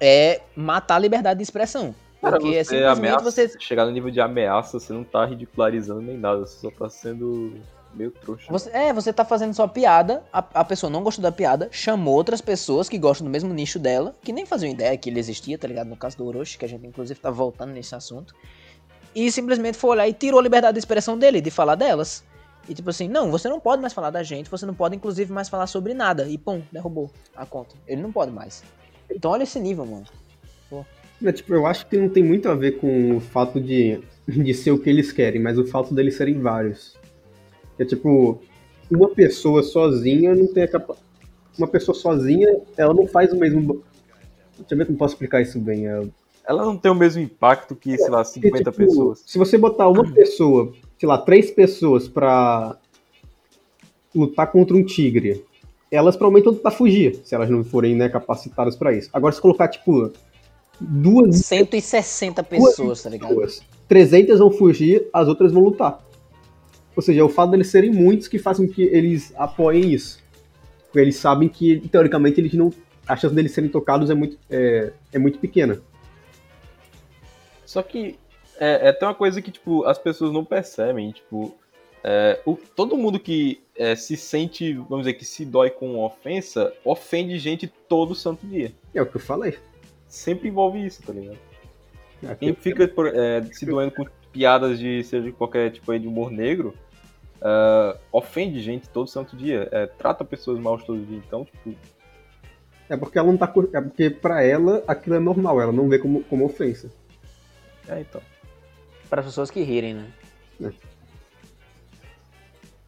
é matar a liberdade de expressão. Cara, Porque é você simplesmente ameaça, você chegar no nível de ameaça, você não tá ridicularizando nem nada, você só tá sendo meio trouxa. Você, é, você tá fazendo sua piada, a, a pessoa não gostou da piada, chamou outras pessoas que gostam do mesmo nicho dela, que nem faziam ideia que ele existia, tá ligado? No caso do Orochi, que a gente inclusive tá voltando nesse assunto. E simplesmente foi olhar e tirou a liberdade de expressão dele, de falar delas. E tipo assim, não, você não pode mais falar da gente, você não pode inclusive mais falar sobre nada. E pum, derrubou a conta. Ele não pode mais. Então olha esse nível, mano. É, tipo, eu acho que não tem muito a ver com o fato de, de ser o que eles querem, mas o fato deles serem vários. É tipo, uma pessoa sozinha não tem a capa... Uma pessoa sozinha, ela não faz o mesmo. Deixa eu ver como posso explicar isso bem. É... Ela não tem o mesmo impacto que, sei lá, 50 tipo, pessoas. Se você botar uma pessoa, sei lá, três pessoas pra lutar contra um tigre, elas provavelmente vão tentar fugir, se elas não forem né, capacitadas pra isso. Agora, se colocar, tipo, duas 160 pessoas, tá ligado? pessoas, 300 vão fugir, as outras vão lutar. Ou seja, é o fato deles serem muitos que fazem com que eles apoiem isso. Porque eles sabem que, teoricamente, eles não. A chance deles serem tocados é muito, é, é muito pequena. Só que é, é até uma coisa que, tipo, as pessoas não percebem, tipo, é, o, todo mundo que é, se sente, vamos dizer, que se dói com ofensa, ofende gente todo santo dia. É o que eu falei. Sempre envolve isso, tá ligado? Aqui- Quem fica por- é, se doendo com piadas de seja de qualquer tipo aí de humor negro, é, ofende gente todo santo dia, é, trata pessoas mal todo dia. Então, tipo, É porque ela não tá. É porque pra ela aquilo é normal, ela não vê como, como ofensa. é então. Para as pessoas que rirem, né? É.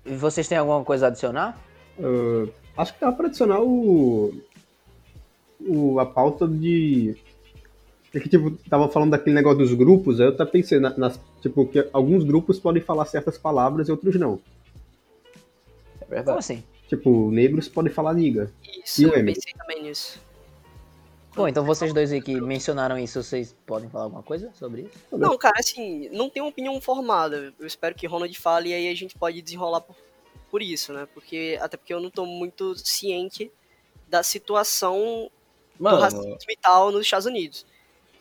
E vocês têm alguma coisa a adicionar? Ah, acho que dá pra adicionar o, o. a pauta de. É que, tipo, tava falando daquele negócio dos grupos, aí eu até pensei na- nas. Tipo, que alguns grupos podem falar certas palavras e outros não. É Como verdade. assim? Tipo, negros podem falar niga. Isso, E eu pensei também nisso. Bom, então vocês dois aí que mencionaram isso, vocês podem falar alguma coisa sobre isso? Não, cara, assim, não tenho uma opinião formada. Eu espero que Ronald fale e aí a gente pode desenrolar por, por isso, né? Porque, até porque eu não tô muito ciente da situação do Mano, racismo e tal nos Estados Unidos.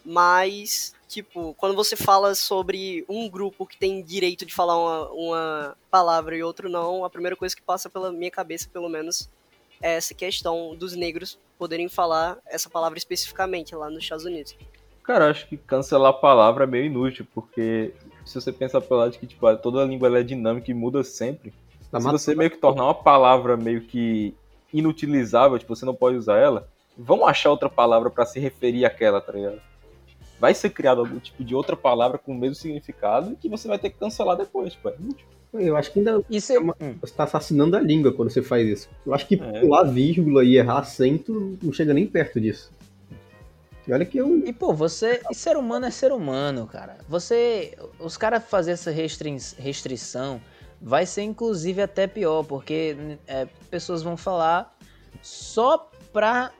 Mas, tipo, quando você fala sobre um grupo que tem direito de falar uma, uma palavra e outro não, a primeira coisa que passa pela minha cabeça, pelo menos, essa questão dos negros poderem falar essa palavra especificamente lá nos Estados Unidos. Cara, eu acho que cancelar a palavra é meio inútil, porque se você pensar pelo lado de que tipo, toda a língua ela é dinâmica e muda sempre, Tá se matando- você meio que tornar uma palavra meio que inutilizável, tipo, você não pode usar ela, vão achar outra palavra pra se referir àquela, tá ligado? Vai ser criado algum tipo de outra palavra com o mesmo significado e que você vai ter que cancelar depois, tipo, é inútil. Eu acho que ainda Isso é... uma- Hum. você tá assassinando a língua quando você faz isso. Eu acho que É. pular vírgula e errar acento não chega nem perto disso. E olha que eu. E pô, você. E ser humano é ser humano, cara. Você. Os caras fazer essa restrin- restrição vai ser inclusive até pior, porque é, pessoas vão falar só pra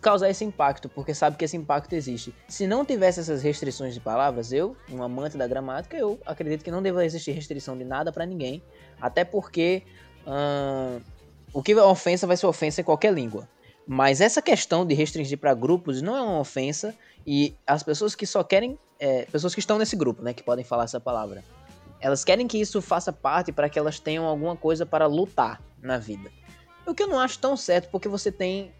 causar esse impacto, porque sabe que esse impacto existe. Se não tivesse essas restrições de palavras, eu, um amante da gramática, eu acredito que não deva existir restrição de nada pra ninguém, até porque o que é ofensa vai ser ofensa em qualquer língua. Mas essa questão de restringir pra grupos não é uma ofensa e as pessoas que só querem, é, pessoas que estão nesse grupo, né, que podem falar essa palavra, elas querem que isso faça parte para que elas tenham alguma coisa para lutar na vida. O que eu não acho tão certo, porque você tem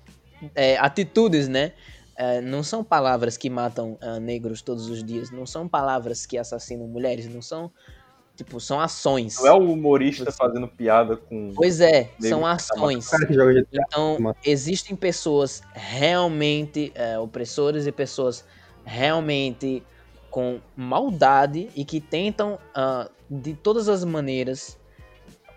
é, atitudes, né? É, não são palavras que matam ah, negros todos os dias, não são palavras que assassinam mulheres, não são. Tipo, são ações. Não é o humorista fazendo piada com. Pois é, são tá ações. Então, existem pessoas realmente é, opressoras e pessoas realmente com maldade e que tentam, ah, de todas as maneiras,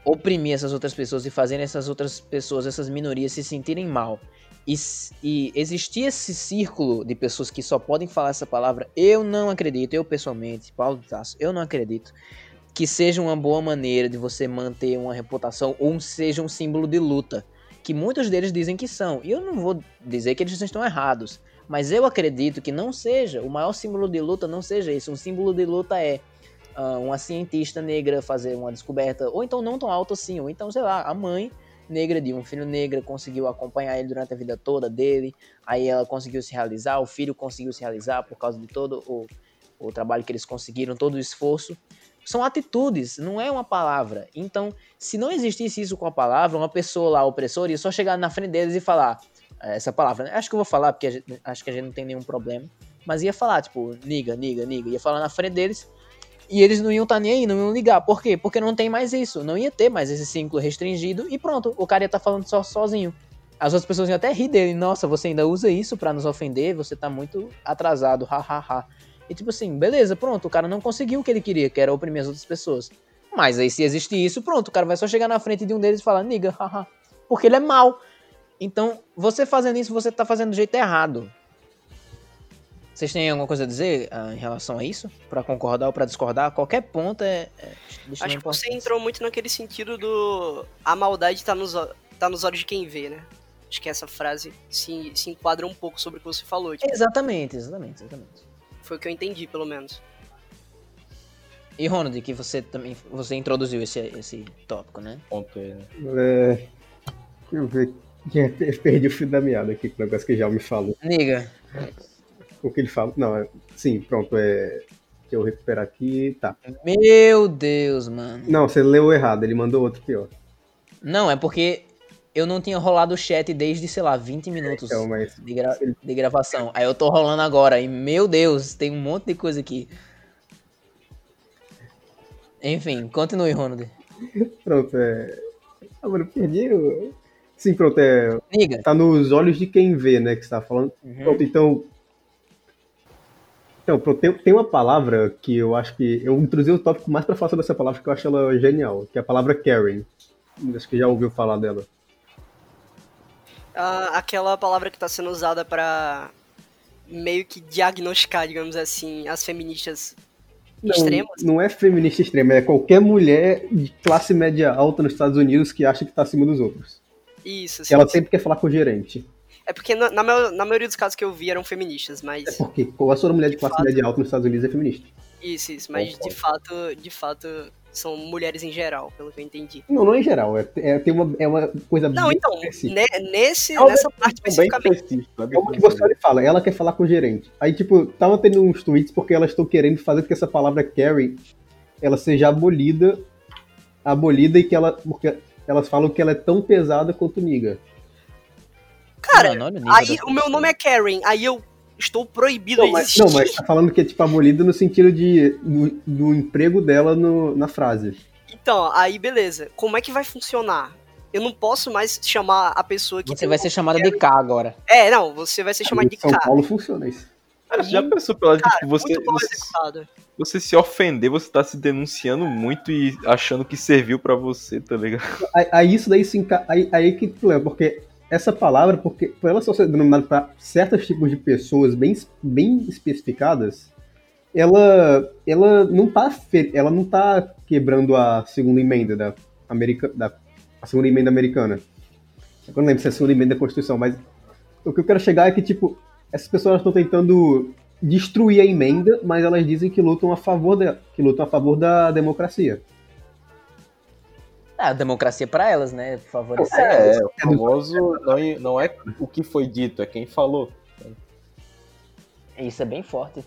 oprimir essas outras pessoas e fazerem essas outras pessoas, essas minorias, se sentirem mal. E, e existir esse círculo de pessoas que só podem falar essa palavra, eu não acredito, eu pessoalmente, Paulo Tasso, eu não acredito que seja uma boa maneira de você manter uma reputação ou seja um símbolo de luta que muitos deles dizem que são. E eu não vou dizer que eles estão errados, mas eu acredito que não seja, o maior símbolo de luta não seja isso. Um símbolo de luta é ah, uma cientista negra fazer uma descoberta, ou então não tão alto assim, ou então, sei lá, a mãe negra de um filho negro conseguiu acompanhar ele durante a vida toda dele, aí ela conseguiu se realizar, o filho conseguiu se realizar por causa de todo o, o trabalho que eles conseguiram, todo o esforço. São atitudes, não é uma palavra. Então, se não existisse isso com a palavra, uma pessoa lá opressora ia só chegar na frente deles e falar eh, essa palavra. né? Acho que eu vou falar, porque gente- acho que a gente não tem nenhum problema. Mas ia falar, tipo, niga, niga, niga. Ia falar na frente deles e eles não iam estar nem aí, não iam ligar. Por quê? Porque não tem mais isso. Não ia ter mais esse ciclo restringido e pronto, o cara ia estar falando só sozinho. As outras pessoas iam até rir dele. Nossa, você ainda usa isso pra nos ofender? Você tá muito atrasado, hahaha. E tipo assim, beleza, pronto, o cara não conseguiu o que ele queria, que era oprimir as outras pessoas. Mas aí se existe isso, pronto, o cara vai só chegar na frente de um deles e falar, niga, haha. Porque ele é mal. Então, você fazendo isso, você tá fazendo do jeito errado. Vocês têm alguma coisa a dizer ah, em relação a isso? Pra concordar ou pra discordar? Qualquer ponto é. é Acho que você entrou muito naquele sentido do. A maldade tá nos, tá nos olhos de quem vê, né? Acho que essa frase se, se enquadra um pouco sobre o que você falou. tipo, Exatamente, exatamente, exatamente. foi o que eu entendi, pelo menos. E Ronald, que você também você introduziu esse, esse tópico, né? Ponto aí, né? É, deixa eu ver. Eu perdi o fio da meada aqui com o negócio que já me falou. Niga, O que ele fala. Não, é, sim, pronto. É, deixa eu recuperar aqui. Tá. meu Deus, mano. Não, você leu errado, ele mandou outro pior. Não, é porque eu não tinha rolado o chat desde, sei lá, 20 minutos Então, mas. de, gra- de gravação. Aí eu tô rolando agora e, meu Deus, tem um monte de coisa aqui. Enfim, continue, Ronald. Pronto, é. Ah, mano, eu perdi. o- Sim, pronto, é. Niga. Tá nos olhos de quem vê, né? Que você tá falando. Uhum. Pronto, então. Então, tem, tem uma palavra que eu acho que. Eu introduzi o tópico mais pra falar sobre essa palavra que eu acho ela genial, que é a palavra Karen. Acho que já ouviu falar dela. Ah, aquela palavra que tá sendo usada pra meio que diagnosticar, digamos assim, as feministas Não, extremas. Não é feminista extrema, é qualquer mulher de classe média alta nos Estados Unidos que acha que tá acima dos outros. Isso, Que sim, ela sim. sempre quer falar com o gerente. É porque na, na, maior- na maioria dos casos que eu vi eram feministas, É mas. porque toda mulher de De classe fato. média alta nos Estados Unidos é feminista. Isso, isso. Mas de Concordo. fato, de fato, são mulheres em geral, pelo que eu entendi. Não, não é em geral, é, é, tem uma, é uma coisa Não, bem então, específica. ne- nesse, É uma nessa parte Bem especificamente. específico, né? É que você olha e fala, ela quer falar com o gerente. Aí, tipo, tava tendo uns tweets porque elas estão querendo fazer com que essa palavra Carrie ela seja abolida, abolida e que ela. Porque elas falam que ela é tão pesada quanto niga. Cara, Mano, olha o nível aí o meu nome é Karen, aí eu estou proibido Não de mas, existir. não, mas tá falando que é tipo abolida no sentido de do, do emprego dela no- na frase. Então, aí beleza. Como é que vai funcionar? Eu não posso mais chamar a pessoa que. Você vai ser chamada de K agora. É, não, você vai ser chamado de São K. Paulo funciona isso. Cara, você já pensou pela Cara, tipo, você, você, você se ofender, você tá se denunciando muito e achando que serviu pra você, tá ligado? Aí, aí isso daí se enca... aí, aí que problema, porque essa palavra, porque por ela só ser denominada para certos tipos de pessoas bem, bem especificadas, ela, ela não tá fe- ela não tá quebrando a segunda emenda da America, da a segunda emenda americana. Eu não lembro se é a segunda emenda da Constituição, mas o que eu quero chegar é que tipo essas pessoas estão tentando destruir a emenda, mas elas dizem que lutam a favor da que lutam a favor da democracia. É, a democracia pra elas, né? Favorecer É, elas. o famoso não, é- não é o que foi dito, é quem falou. Isso é bem forte.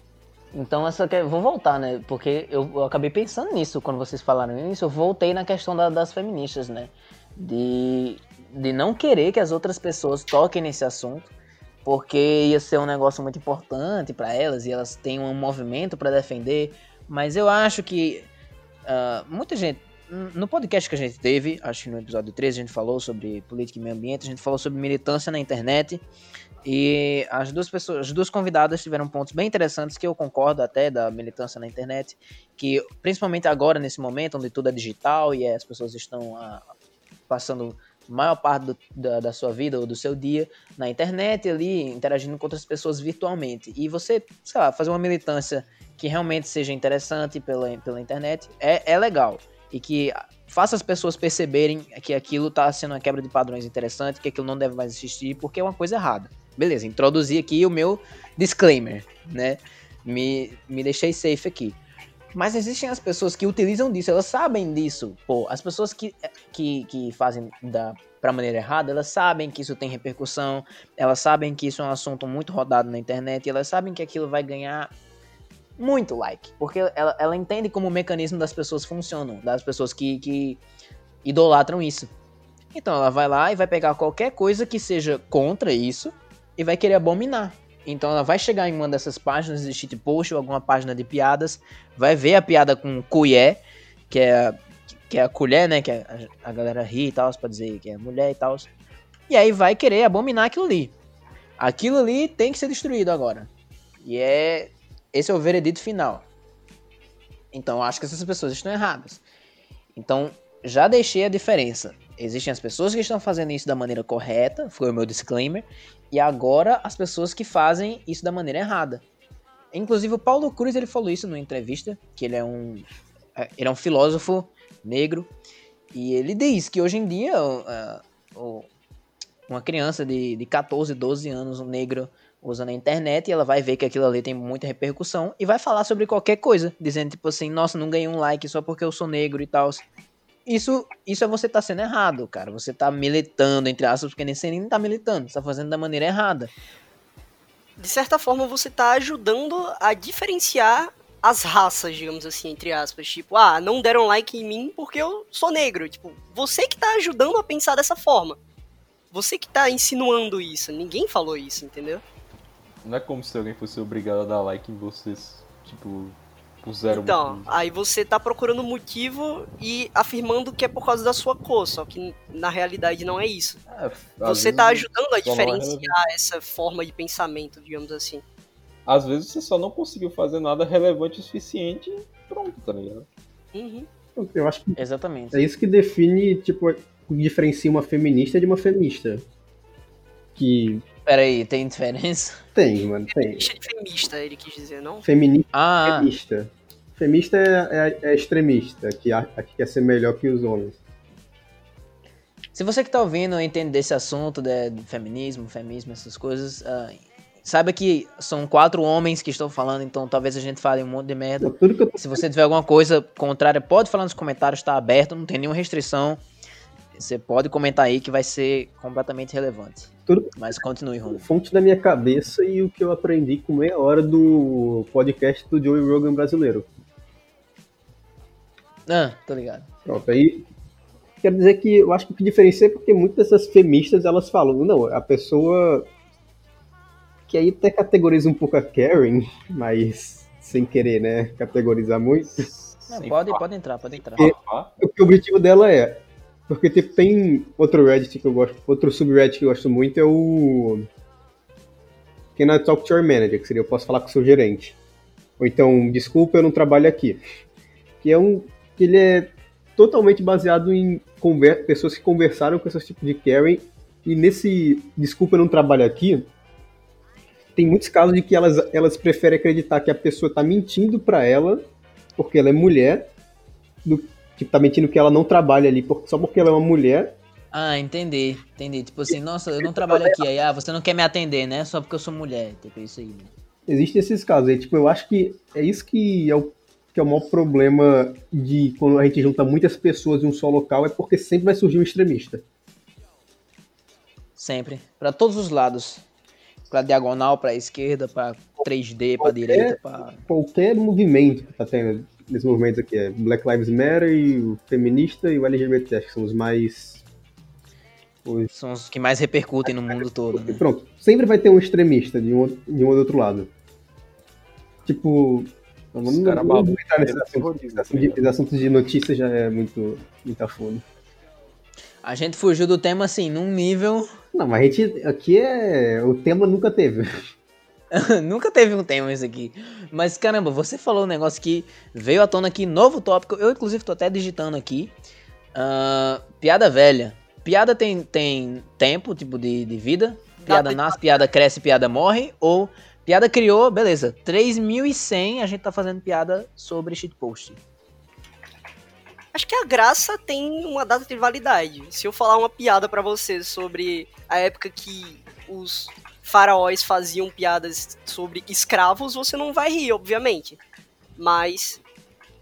Então, essa que... vou voltar, né? Porque eu, eu acabei pensando nisso quando vocês falaram isso. Eu voltei na questão da- das feministas, né? De, de não querer que as outras pessoas toquem nesse assunto, porque ia ser um negócio muito importante pra elas e elas têm um movimento pra defender. Mas eu acho que ah, muita gente. No podcast que a gente teve, acho que no episódio 13 a gente falou sobre política e meio ambiente, a gente falou sobre militância na internet. E as duas pessoas, as duas convidadas tiveram pontos bem interessantes que eu concordo até da militância na internet, que principalmente agora nesse momento onde tudo é digital e as pessoas estão ah, passando a maior parte do- da, da sua vida ou do seu dia na internet ali interagindo com outras pessoas virtualmente e você, sei lá, fazer uma militância que realmente seja interessante pela, pela internet é, é legal e que faça as pessoas perceberem que aquilo está sendo uma quebra de padrões interessante, que aquilo não deve mais existir porque é uma coisa errada beleza, introduzi aqui o meu disclaimer, né? Me, me deixei safe aqui. Mas existem as pessoas que utilizam disso, elas sabem disso. Pô, as pessoas que, que, que fazem da pra maneira errada, elas sabem que isso tem repercussão, elas sabem que isso é um assunto muito rodado na internet, elas sabem que aquilo vai ganhar muito like. Porque ela, ela entende como o mecanismo das pessoas funcionam, das pessoas que, que idolatram isso. Então ela vai lá e vai pegar qualquer coisa que seja contra isso e vai querer abominar. Então ela vai chegar em uma dessas páginas de shitpost ou alguma página de piadas, vai ver a piada com colher, que é, que é a colher, né? Que a, a galera ri e tal, pra dizer que é mulher e tal. E aí vai querer abominar aquilo ali. Aquilo ali tem que ser destruído agora. E é. Esse é o veredito final. Então acho que essas pessoas estão erradas. Então, já deixei a diferença. Existem as pessoas que estão fazendo isso da maneira correta, foi o meu disclaimer, e agora as pessoas que fazem isso da maneira errada. Inclusive o Paulo Cruz ele falou isso numa entrevista, que ele é um é, ele é um filósofo negro e ele diz que hoje em dia uh, uma criança de, de 14, 12 anos, um negro, usando a internet e ela vai ver que aquilo ali tem muita repercussão e vai falar sobre qualquer coisa, dizendo tipo assim, nossa, não ganhei um like só porque eu sou negro e tal. Isso, isso é você tá sendo errado, cara. Você tá militando, entre aspas, porque nem você nem tá militando, você tá fazendo da maneira errada. De certa forma, você tá ajudando a diferenciar as raças, digamos assim, entre aspas. Tipo, ah, não deram like em mim porque eu sou negro. Tipo, você que tá ajudando a pensar dessa forma. Você que tá insinuando isso. Ninguém falou isso, entendeu? Não é como se alguém fosse obrigado a dar like em vocês. Tipo, por zero Então, motivo. aí você tá procurando motivo e afirmando que é por causa da sua cor, só que na realidade não é isso. É, Você tá ajudando a é diferenciar essa forma de pensamento, digamos assim. Às vezes você só não conseguiu fazer nada relevante o suficiente e pronto, tá ligado? Uhum. Eu acho que Exatamente. é isso que define, tipo, diferencia uma feminista de uma feminista. Que Pera aí, tem diferença? tem, mano, tem. Feminista de femista, ele quis dizer, não? Feminista Ah, extremista. Femista é, é- é extremista, que, a- que quer ser melhor que os homens. se você que tá ouvindo entende desse assunto de, de feminismo, feminismo, essas coisas, ah, saiba que são quatro homens que estão falando, então talvez a gente fale um monte de merda. Tudo que eu tô Se você tiver alguma coisa contrária, pode falar nos comentários, tá aberto, não tem nenhuma restrição. Você pode comentar aí que vai ser completamente relevante. Tudo- Mas continue, Romulo. fonte da minha cabeça e o que eu aprendi com meia hora do podcast do Joey Rogan brasileiro. Ah, tô ligado. Pronto, aí quero dizer que eu acho que o que diferencia é porque muitas dessas feministas elas falam, não, a pessoa que aí até categoriza um pouco a Karen, mas sem querer, né, categorizar muito. Não, pode, pode entrar, pode entrar. farpar. O que o objetivo dela é, porque tipo, tem outro Reddit que eu gosto, outro subreddit que eu gosto muito é o Can I Talk to Your Manager, que seria eu posso falar com o seu gerente. Ou então, desculpa, eu não trabalho aqui. Que é um que ele é totalmente baseado em conver- pessoas que conversaram com esse tipo de Karen e nesse desculpa, eu não trabalho aqui, tem muitos casos de que elas, elas preferem acreditar que a pessoa tá mentindo pra ela porque ela é mulher do que tá mentindo que ela não trabalha ali por- só porque ela é uma mulher. Ah, entendi, entendi. Tipo assim, nossa, eu não trabalho aqui. Aí, ah, você não quer me atender, né? Só porque eu sou mulher. Tipo isso aí. Existem esses casos aí. Tipo, eu acho que é isso que é o, que é o maior problema de quando a gente junta muitas pessoas em um só local, é porque sempre vai surgir um extremista. Sempre. Pra todos os lados. Pra diagonal, pra esquerda, pra 3D, pra Qualquer- direita, pra. Qualquer movimento que tá tendo nesses movimentos aqui é Black Lives Matter e o feminista e o LGBT, acho que são os mais. os- São os que mais repercutem no mundo todo, E né? pronto, sempre vai ter um extremista de um, de um ou do outro lado. Tipo. Vamos, não vamos entrar nesse eles assunto, rodam, esse assunto de, esse assunto de notícia já é muito, muito a fundo. A gente fugiu do tema assim, num nível. Não, mas a gente. Aqui é. O tema nunca teve. Nunca teve um tema isso aqui. Mas caramba, você falou um negócio que veio à tona aqui, novo tópico. Eu, inclusive, tô até digitando aqui. Ah, piada velha. Piada tem, tem tempo, tipo, de, de vida. Piada nasce, piada cresce, piada morre. Ou piada criou, beleza. 3100 a gente tá fazendo piada sobre shitpost. Acho que a graça tem uma data de validade. Se eu falar uma piada pra você sobre a época que os faraós faziam piadas sobre escravos, você não vai rir, obviamente. Mas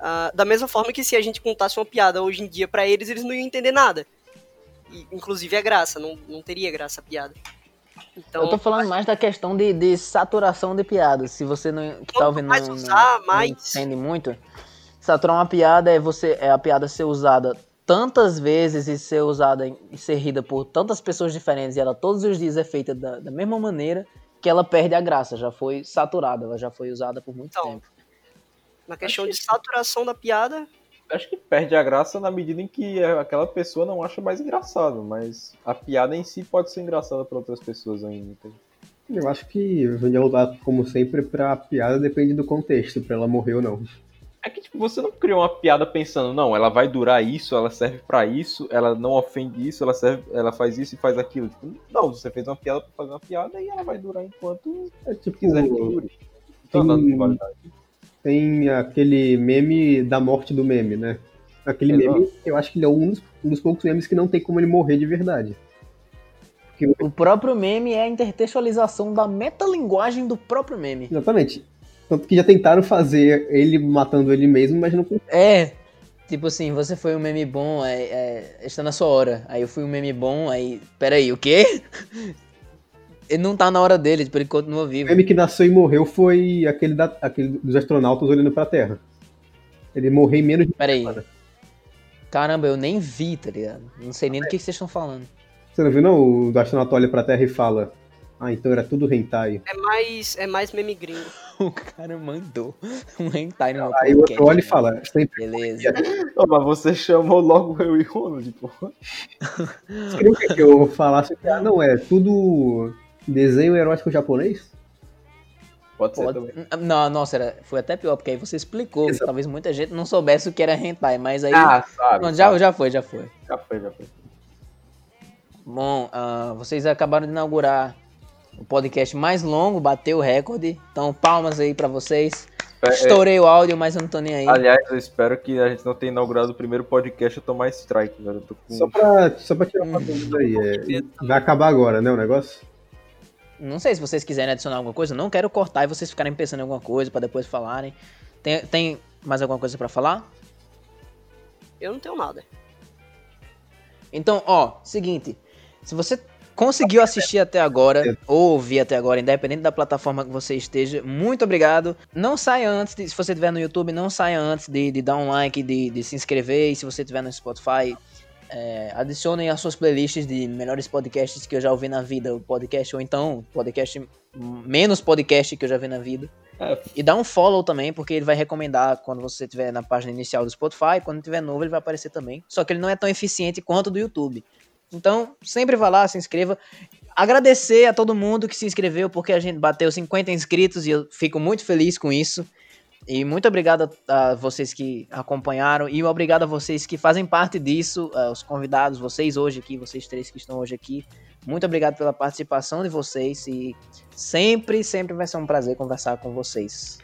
ah, da mesma forma que se a gente contasse uma piada hoje em dia pra eles, eles não iam entender nada. E, inclusive a graça, não, não teria graça a piada. Então, Eu tô falando mais da questão de, de saturação de piadas. Se você não, que tá ouvindo mais não, usar, não mais- entende muito, saturar uma piada é você é a piada ser usada tantas vezes e ser usada em- e ser rida por tantas pessoas diferentes e ela todos os dias é feita da, da mesma maneira que ela perde a graça, já foi saturada, ela já foi usada por muito Então, tempo. na questão de saturação da piada, Acho que perde a graça na medida em que aquela pessoa não acha mais engraçado, mas a piada em si pode ser engraçada para outras pessoas ainda. Eu acho que, onde voltar, como sempre, pra piada depende do contexto, pra ela morrer ou não. É que tipo, você não criou uma piada pensando, não, ela vai durar isso, ela serve pra isso, ela não ofende isso, ela serve, ela faz isso e faz aquilo. Tipo, não, você fez uma piada pra fazer uma piada e ela vai durar enquanto É tipo, quiser que dure. Tem- validade. tem aquele meme da morte do meme, né? Aquele Exato. meme, eu acho que ele é um dos, um dos poucos memes que não tem como ele morrer de verdade. Porque, O próprio meme é a intertextualização da metalinguagem do próprio meme. exatamente. Tanto que já tentaram fazer ele matando ele mesmo, mas não conseguiram. É. Tipo assim, você foi um meme bom, é, é, está na sua hora. Aí eu fui um meme bom, aí. Peraí, o quê? Ele não tá na hora dele, tipo, ele continua O vivo. meme que nasceu e morreu foi aquele, da, aquele dos astronautas olhando pra Terra. Ele morreu em menos de Peraí. semana. Caramba, eu nem vi, tá ligado? Não sei nem do que, que vocês estão falando. Você não viu, não? O astronauta olha pra Terra e fala: Ah, então era tudo hentai. É mais, é mais meme gringo. O cara mandou um hentai no meu Aí o outro olha e fala: Sempre. Beleza. Não, mas você chamou logo eu e o Ronald. Vocês queriam que eu falasse que, ah, não, é tudo desenho erótico japonês? Pode ser Pode- também. Não, nossa, era, foi até pior, porque aí você explicou. Exato. Talvez muita gente não soubesse o que era hentai, mas aí. Ah, sabe. Pronto, já, já foi, já foi. já foi, já foi. Bom, ah, vocês acabaram de inaugurar o podcast mais longo, bateu o recorde. Então, palmas aí pra vocês. É, é, Estourei o áudio, mas eu não tô nem aí. aliás, eu espero que a gente não tenha inaugurado o primeiro podcast a tomar strike, velho. Com... Só pra, só pra tirar uma dúvida aí. é, vai acabar agora, né, o negócio? Não sei se vocês quiserem adicionar alguma coisa, não quero cortar e vocês ficarem pensando em alguma coisa pra depois falarem. Tem, tem mais alguma coisa pra falar? Eu não tenho nada. Então, ó, seguinte. Se você conseguiu assistir até agora, ou ouvir até agora, independente da plataforma que você esteja, muito obrigado. Não saia antes, de, se você estiver no YouTube, não saia antes de, de dar um like, de, de se inscrever. E se você estiver no Spotify, é, adicionem as suas playlists de melhores podcasts que eu já ouvi na vida, o podcast, ou então podcast menos podcast que eu já vi na vida. É. E dá um follow também, porque ele vai recomendar quando você estiver na página inicial do Spotify, quando tiver novo ele vai aparecer também. Só que ele não é tão eficiente quanto o do YouTube. Então, sempre vá lá, se inscreva. Agradecer a todo mundo que se inscreveu, porque a gente bateu 50 inscritos e eu fico muito feliz com isso. E muito obrigado a, a vocês que acompanharam e obrigado a vocês que fazem parte disso, os convidados, vocês hoje aqui, vocês três que estão hoje aqui. Muito obrigado pela participação de vocês e sempre, sempre vai ser um prazer conversar com vocês.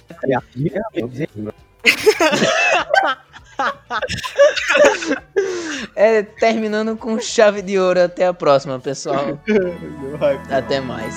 É, terminando com chave de ouro. Até a próxima, pessoal. Até mais.